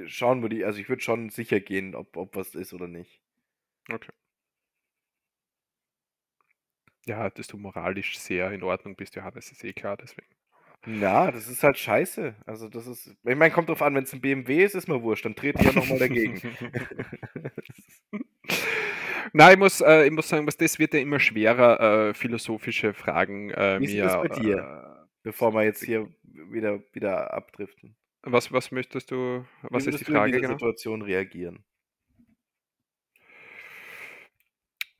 schauen würde ich, also ich würde schon sicher gehen, ob, ob was ist oder nicht. Okay. Ja, dass du moralisch sehr in Ordnung bist, ja, das ist eh klar, deswegen. Na, das ist halt scheiße. Also das ist, ich meine, kommt drauf an, wenn es ein BMW ist, ist mir wurscht, dann trete ich ja nochmal dagegen. Nein, ich muss, äh, ich muss sagen, was das wird ja immer schwerer, äh, philosophische Fragen äh, Wie ist mir. das bei dir? Bevor wir jetzt hier wieder, wieder abdriften. Äh, was, was möchtest du, was Wie ist die würdest du in Frage dieser genau? Situation reagieren? Äh,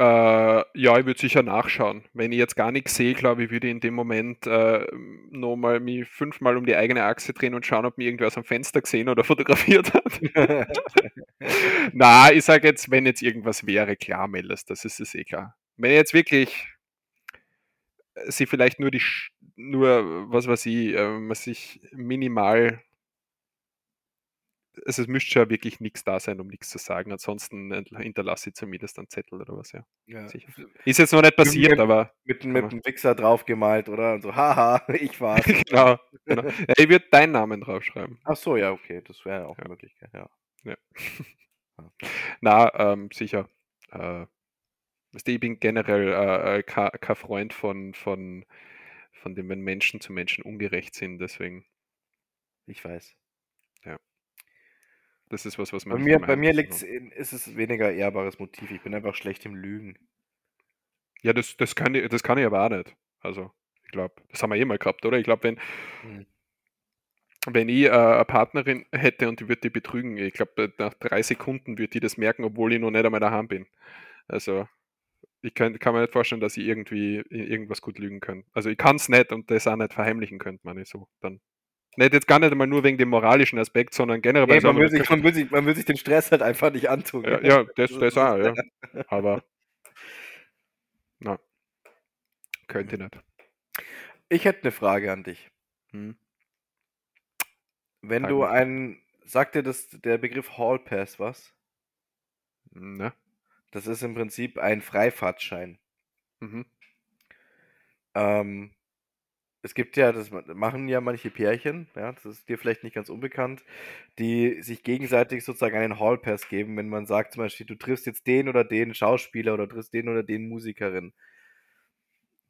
ja, ich würde sicher nachschauen. Wenn ich jetzt gar nichts sehe, glaube ich, würde ich in dem Moment äh, nochmal mich fünfmal um die eigene Achse drehen und schauen, ob mir irgendwer aus dem Fenster gesehen oder fotografiert hat. Na, ich sage jetzt, wenn jetzt irgendwas wäre, klar meldest, das ist es eh klar. Wenn jetzt wirklich äh, sie vielleicht nur die, nur, was weiß ich, äh, man sich minimal, also es müsste schon wirklich nichts da sein, um nichts zu sagen. Ansonsten hinterlasse ich zumindest einen Zettel oder was, ja. Ja. Ist jetzt noch nicht passiert, Mit- aber Mit, mit einem Wichser draufgemalt, oder? Und so, haha, ich war's. genau, genau. Ja, ich würde deinen Namen draufschreiben. Ach so, ja, okay, das wäre auch Ja. eine Möglichkeit, ja. Na, ähm, sicher. Äh, ich bin generell äh, äh, kein kein Freund von, von, von dem, wenn Menschen zu Menschen ungerecht sind. Deswegen, Ich weiß. Das ist was, was Bei man nicht mir, bei mir liegt's in, ist es weniger ehrbares Motiv. Ich bin einfach schlecht im Lügen. Ja, das, das, kann ich, das kann ich aber auch nicht. Also, ich glaube, das haben wir eh mal gehabt, oder? Ich glaube, wenn, Hm. wenn ich äh, eine Partnerin hätte und die würde die betrügen, ich glaube, nach drei Sekunden würde die das merken, obwohl ich noch nicht einmal daheim bin. Also, ich kann, kann mir nicht vorstellen, dass ich irgendwie irgendwas gut lügen kann. Also, ich kann es nicht und das auch nicht verheimlichen könnte, meine ich so. Dann. Nicht jetzt gar nicht einmal nur wegen dem moralischen Aspekt, sondern generell. Nee, man, will sich, man, will sich, man will sich den Stress halt einfach nicht antun. ja, ja, das, das auch, ja. Aber. Na. Könnte ich nicht. Ich hätte eine Frage an dich. Hm. Wenn Frag du einen, sagt dir das, der Begriff Hall Pass was? Ne? Das ist im Prinzip ein Freifahrtschein. Mhm. Ähm, es gibt ja, das machen ja manche Pärchen, ja, das ist dir vielleicht nicht ganz unbekannt, die sich gegenseitig sozusagen einen Hall Pass geben, wenn man sagt zum Beispiel, du triffst jetzt den oder den Schauspieler oder triffst den oder den Musikerin.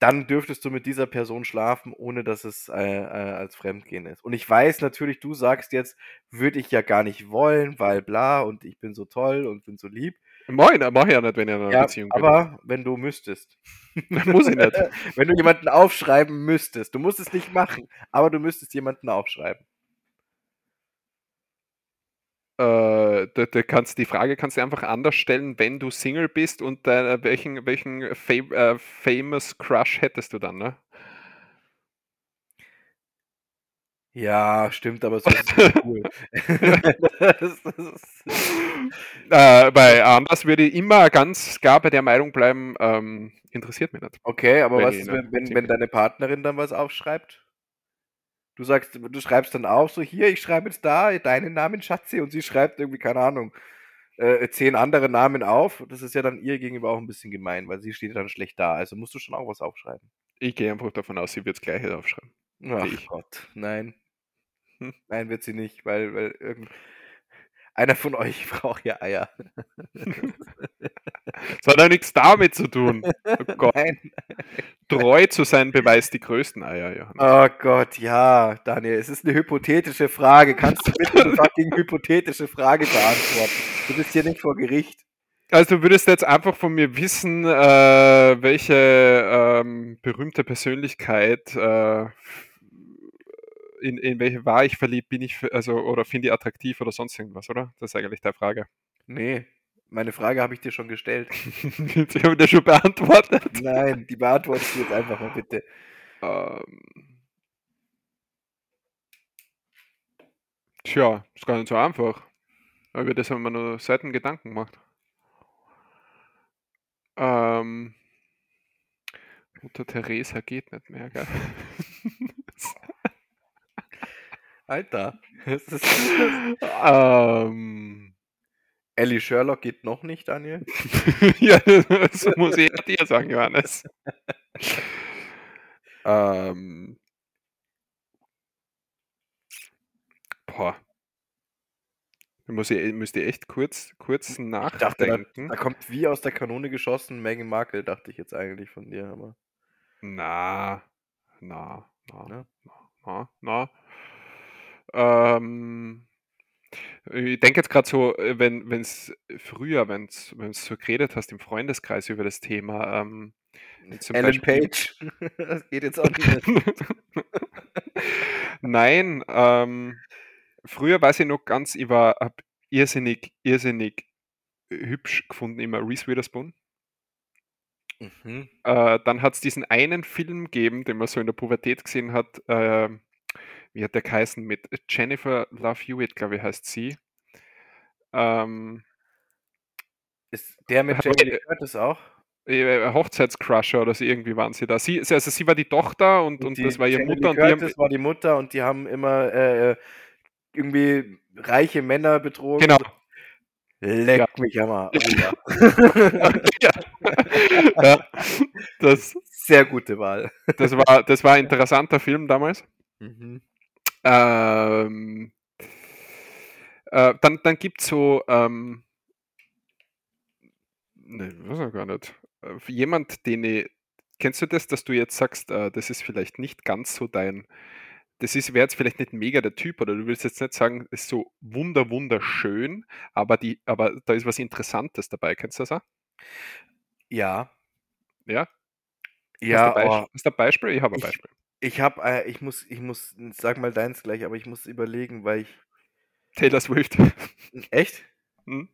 Dann dürftest du mit dieser Person schlafen, ohne dass es äh, äh, als Fremdgehen ist. Und ich weiß natürlich, du sagst jetzt, würde ich ja gar nicht wollen, weil bla und ich bin so toll und bin so lieb. Mach ich, mach ich ja nicht, wenn ich in einer Ja, Beziehung bin. aber wenn du müsstest. Muss ich nicht. Wenn du jemanden aufschreiben müsstest. Du musst es nicht machen, aber du müsstest jemanden aufschreiben. Äh, da, da kannst, die Frage kannst du einfach anders stellen, wenn du Single bist und äh, welchen, welchen fam äh, famous Crush hättest du dann, ne? Ja, stimmt, aber so ist es cool. das, das ist, äh, bei anders würde ich immer ganz klar bei der Meinung bleiben, ähm, interessiert mich nicht. okay, aber Wenn was ist, wenn, wenn, wenn deine Partnerin dann was aufschreibt? Du sagst, du schreibst dann auch so, hier, ich schreibe jetzt da deinen Namen, Schatzi, und sie schreibt irgendwie, keine Ahnung, äh, zehn andere Namen auf. Das ist ja dann ihr gegenüber auch ein bisschen gemein, weil sie steht dann schlecht da. Also musst du schon auch was aufschreiben. Ich gehe einfach davon aus, sie wird das gleiche aufschreiben. Ach ich. Gott, nein. Nein, wird sie nicht, weil, weil irgend... einer von euch braucht ja Eier. Das hat ja nichts damit zu tun. Oh Gott. Nein. Treu zu sein beweist die größten Eier, Johannes. Oh Gott, ja, Daniel, es ist eine hypothetische Frage. Kannst du bitte eine fucking hypothetische Frage beantworten? Du bist hier nicht vor Gericht. Also du würdest jetzt einfach von mir wissen, äh, welche ähm, berühmte Persönlichkeit, äh, in, in welche war ich verliebt, bin ich, also oder finde ich attraktiv oder sonst irgendwas, oder? Das ist eigentlich die Frage. Nee, meine Frage habe ich dir schon gestellt. ich habe das schon beantwortet. Nein, die beantwortest du jetzt einfach mal bitte. Ähm, tja, ist gar nicht so einfach. Über das haben wir noch Seiten Gedanken gemacht. Ähm, Mutter Teresa geht nicht mehr, gell? Alter. ähm, Ellie Sherlock geht noch nicht, Daniel. ja, das muss ich dir sagen, Johannes. ähm, boah. Muss ich, müsst ihr echt kurz, kurz Ich dachte, da, nachdenken. da kommt wie aus der Kanone geschossen Meghan Markle, dachte ich jetzt eigentlich von dir, aber. Na, na, na, Ja. na, na. Ähm, ich denke jetzt gerade so, äh, wenn es früher, wenn es so geredet hast im Freundeskreis über das Thema, ähm, zum Ellen Beispiel, Page. das geht jetzt auch nicht. Nein, ähm, früher weiß ich noch ganz, ich war hab irrsinnig, irrsinnig hübsch gefunden, immer Reese Witherspoon. Mhm. Äh, dann hat es diesen einen Film gegeben, den man so in der Pubertät gesehen hat. Äh, wie hat der geheißen? Mit Jennifer Love Hewitt, glaube ich, heißt sie. Ähm, Ist der mit Jamie äh, Curtis auch? äh, Hochzeitscrusher oder so irgendwie waren sie da. Sie, also sie war die Tochter und, und, die das war ihre Jamie Mutter und Lee die haben, Curtis war die Mutter und die haben immer äh, irgendwie reiche Männer betrogen. genau. Leck Ja. mich Hammer. ja. ja, das, Sehr gute Wahl. das, war, das war ein interessanter Film damals. Mhm. Ähm, äh, dann dann gibt es so, ähm, ne, weiß ich gar nicht. Äh, jemand, den ich, kennst du das, dass du jetzt sagst, äh, das ist vielleicht nicht ganz so dein, das ist, wäre jetzt vielleicht nicht mega der Typ, oder du willst jetzt nicht sagen, ist so wunder, wunderschön, aber die, aber da ist was Interessantes dabei, kennst du das auch? Ja. Ja? Ja, hast, du Beisp oh, hast du ein Beispiel? Ich habe ein Beispiel. Ich habe, äh, ich muss, ich muss, sag mal deins gleich, aber ich muss überlegen, weil ich. Taylor Swift. Echt? Hm?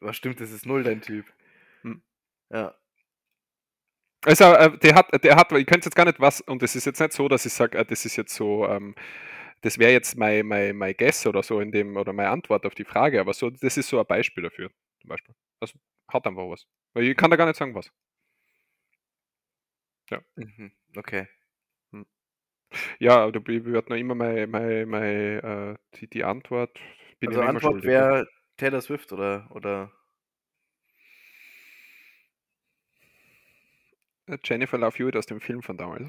Was stimmt, das ist null dein Typ. Hm. Ja. Also, äh, der hat, der hat, ich könnte jetzt gar nicht was, und es ist jetzt nicht so, dass ich sage, äh, das ist jetzt so, ähm, das wäre jetzt mein, mein, mein Guess oder so in dem, oder meine Antwort auf die Frage, aber so, das ist so ein Beispiel dafür, zum Beispiel. Das hat einfach was. Weil ich kann da gar nicht sagen, was. Mhm. Okay. Ja, da wird noch immer meine, meine, meine, äh, die, die Antwort, bin also Antwort wäre Taylor Swift oder oder Äh, Jennifer Love Hewitt aus dem Film von damals.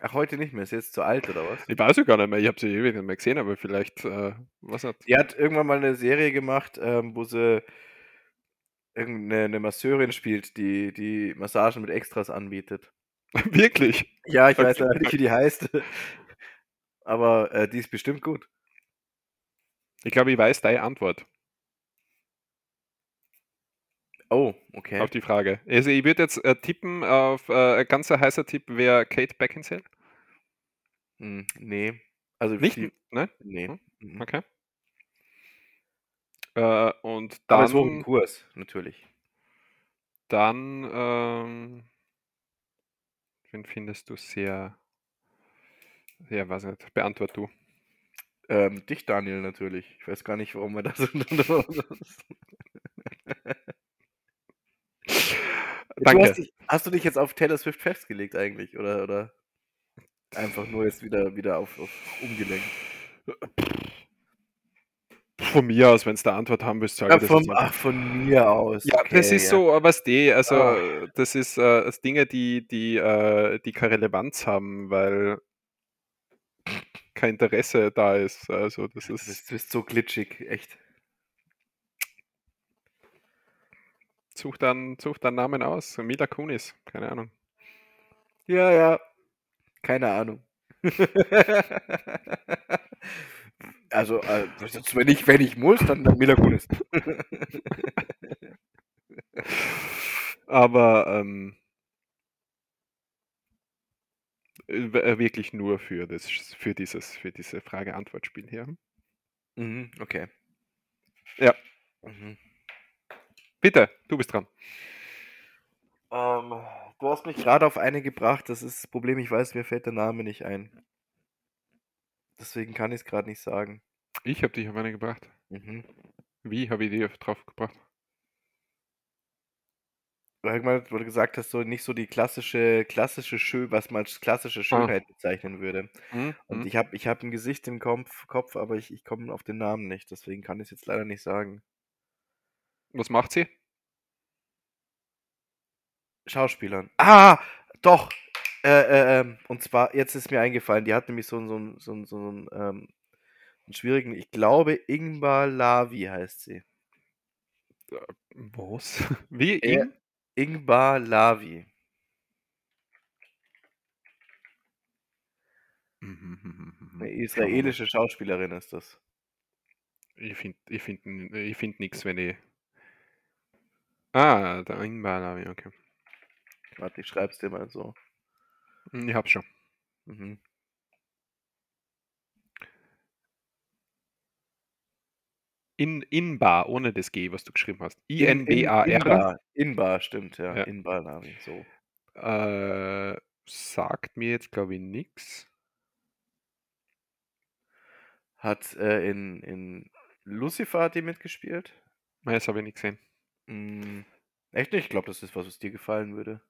ach heute nicht mehr, ist jetzt zu alt oder was? Ich weiß ja gar nicht mehr, ich habe sie ewig nicht mehr gesehen, aber vielleicht, äh, was nicht. Die hat irgendwann mal eine Serie gemacht, ähm, wo sie irgendeine eine Masseurin spielt, die die Massagen mit Extras anbietet. Wirklich? Ja, ich weiß leider nicht, wie die heißt. Aber äh, die ist bestimmt gut. Ich glaube, ich weiß deine Antwort Oh, okay. auf die Frage. Also ich würde jetzt äh, tippen auf, äh, ein ganz heißer Tipp wäre Kate Beckinsale. Hm, nee. Also Nicht? die, Ne? nee. Hm? Mhm. Okay. Äh, und Aber ist hoch im dann, Kurs, natürlich. dann ähm, wen findest du sehr, ja, weiß nicht, beantwort du. Ähm, dich, Daniel, natürlich. Ich weiß gar nicht, warum wir das. Du Danke. hast, dich, hast du dich jetzt auf Taylor Swift festgelegt eigentlich? Oder, oder einfach nur jetzt wieder, wieder auf, auf umgelenkt? Von mir aus, wenn es da Antwort haben willst, sage Ja, ich das ach, von mir aus. Ja, okay, das ist ja. so, was die, also Ah. das ist äh, das Dinge, die, die, äh, die keine Relevanz haben, weil kein Interesse da ist. Also das ist. du bist so glitschig, echt. Such dann, such dann Namen aus. Mila Kunis, keine Ahnung. Ja, ja. Keine Ahnung. also, äh, wenn, ich, wenn ich muss, dann, dann Mila Kunis. Aber ähm, äh, äh, wirklich nur für das, für dieses, für diese Frage-Antwort-Spiel hier. Mhm, okay. Ja. Mhm. Bitte, du bist dran. Ähm, du hast mich gerade auf eine gebracht, das ist das Problem, ich weiß, mir fällt der Name nicht ein. Deswegen kann ich es gerade nicht sagen. Ich habe dich auf eine gebracht. Mhm. Wie habe ich die drauf gebracht? Wo du gesagt hast, so nicht so die klassische, klassische Schön, was man als klassische Ah. Schönheit bezeichnen würde. Mhm. Und mhm. ich habe ich hab ein Gesicht im Kopf, Kopf aber ich, ich komme auf den Namen nicht, deswegen kann ich es jetzt leider nicht sagen. Was macht sie? Schauspielern. Ah, doch. Äh, äh, ähm, und zwar, jetzt ist mir eingefallen, die hat nämlich so, einen- so, so, einen- so einen, ähm, einen schwierigen, ich glaube, Ingbar Lavi heißt sie. Was? Wie? Er- Ing? Ingbar Lavi. Mhm, mhm, mhm. Eine israelische Schauspielerin ist das. Ich finde ich find, ich find nichts, wenn ich. Ah, der Ingbar, okay. Warte, ich schreib's dir mal so. Hm, Ich hab's schon. Mhm. In, Inbar, ohne das G, was du geschrieben hast. In- in- I-N-B-A-R. Inbar, Inbar, stimmt, ja. Ja. Inbar Lavi, so. Äh, sagt mir jetzt, glaube ich, nichts. Hat äh, in, in Lucifer hat die mitgespielt. Das habe ich nicht gesehen. Mm, echt nicht? Ich glaube, das ist was, was dir gefallen würde.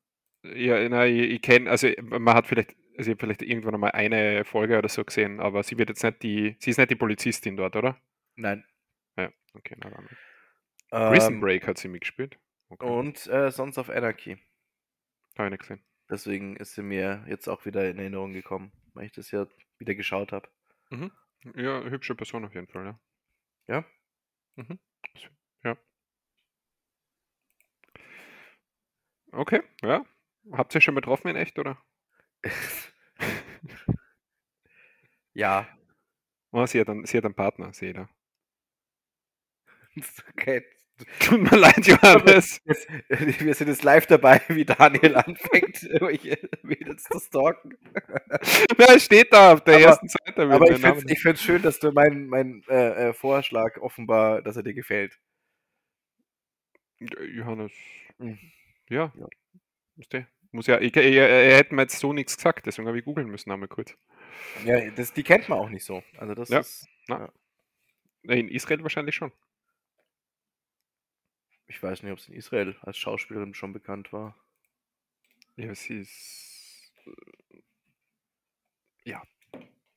Ja, nein, ich, ich kenne, also man hat vielleicht, also ich vielleicht irgendwann einmal eine Folge oder so gesehen, aber sie wird jetzt nicht die, sie ist nicht die Polizistin dort, oder? Nein. Ja, okay, na dann. Prison Ähm, Break hat sie mitgespielt. Okay, und äh, Sons of Anarchy. habe ich nicht gesehen. Deswegen ist sie mir jetzt auch wieder in Erinnerung gekommen, weil ich das ja wieder geschaut habe. Ja, hübsche Person auf jeden Fall, ja. Ja? Mhm. Ja. Okay, ja. Habt ihr schon mal getroffen in echt, oder? ja. Oh, sie hat einen, sie hat einen Partner, sehe ich da. okay. Tut mir leid, Johannes. Wir sind jetzt live dabei, wie Daniel anfängt, irgendwelche Mädels zu stalken. Ja, es steht da auf der Aber- ersten Seite. Aber ich finde es find's schön, dass du meinen mein, äh, äh, Vorschlag offenbar, dass er dir gefällt. Johannes. Mhm. Ja. Ja. Ist der. Muss ja, ich, er, er hätte mir jetzt so nichts gesagt, deswegen habe ich googeln müssen einmal kurz. Ja, das, die kennt man auch nicht so. Also das Ja. ist. In Israel wahrscheinlich schon. Ich weiß nicht, ob es in Israel als Schauspielerin schon bekannt war. Ja, sie ist. äh, Ja,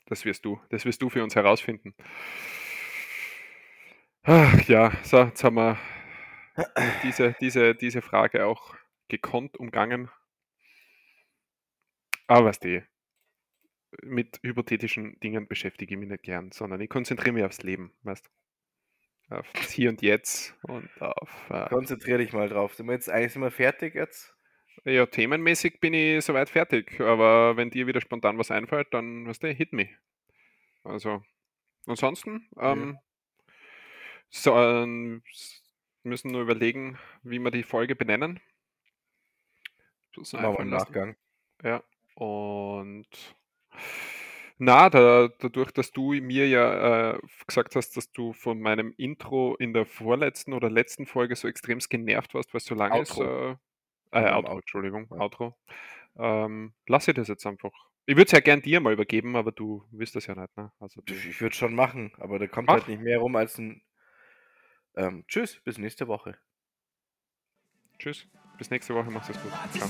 das wirst du. Das wirst du für uns herausfinden. Ach ja, so, jetzt haben wir diese, diese, diese Frage auch gekonnt umgangen. Aber was die, mit hypothetischen Dingen beschäftige ich mich nicht gern, sondern ich konzentriere mich aufs Leben, weißt Auf das Hier und Jetzt und auf. Äh, Konzentrier dich mal drauf. Sind wir jetzt eigentlich sind wir fertig jetzt? Ja, themenmäßig bin ich soweit fertig, aber wenn dir wieder spontan was einfällt, dann, weißt du, hit me. Also, ansonsten, ähm, so, ähm, müssen nur überlegen, wie wir die Folge benennen. Das einfallen im. Nachgang. Ja, und na, da, dadurch, dass du mir ja äh, gesagt hast, dass du von meinem Intro in der vorletzten oder letzten Folge so extremst genervt warst, weil es so lang ist. Äh, äh, Outro, Entschuldigung, ja. Outro. Ähm, lass ich das jetzt einfach. Ich würde es ja gern dir mal übergeben, aber du willst das ja nicht, ne? Also Ich würde schon machen, aber da kommt Mach. halt nicht mehr rum als ein. Ähm, tschüss, bis nächste Woche. tschüss, bis nächste Woche. Macht's gut. Ciao.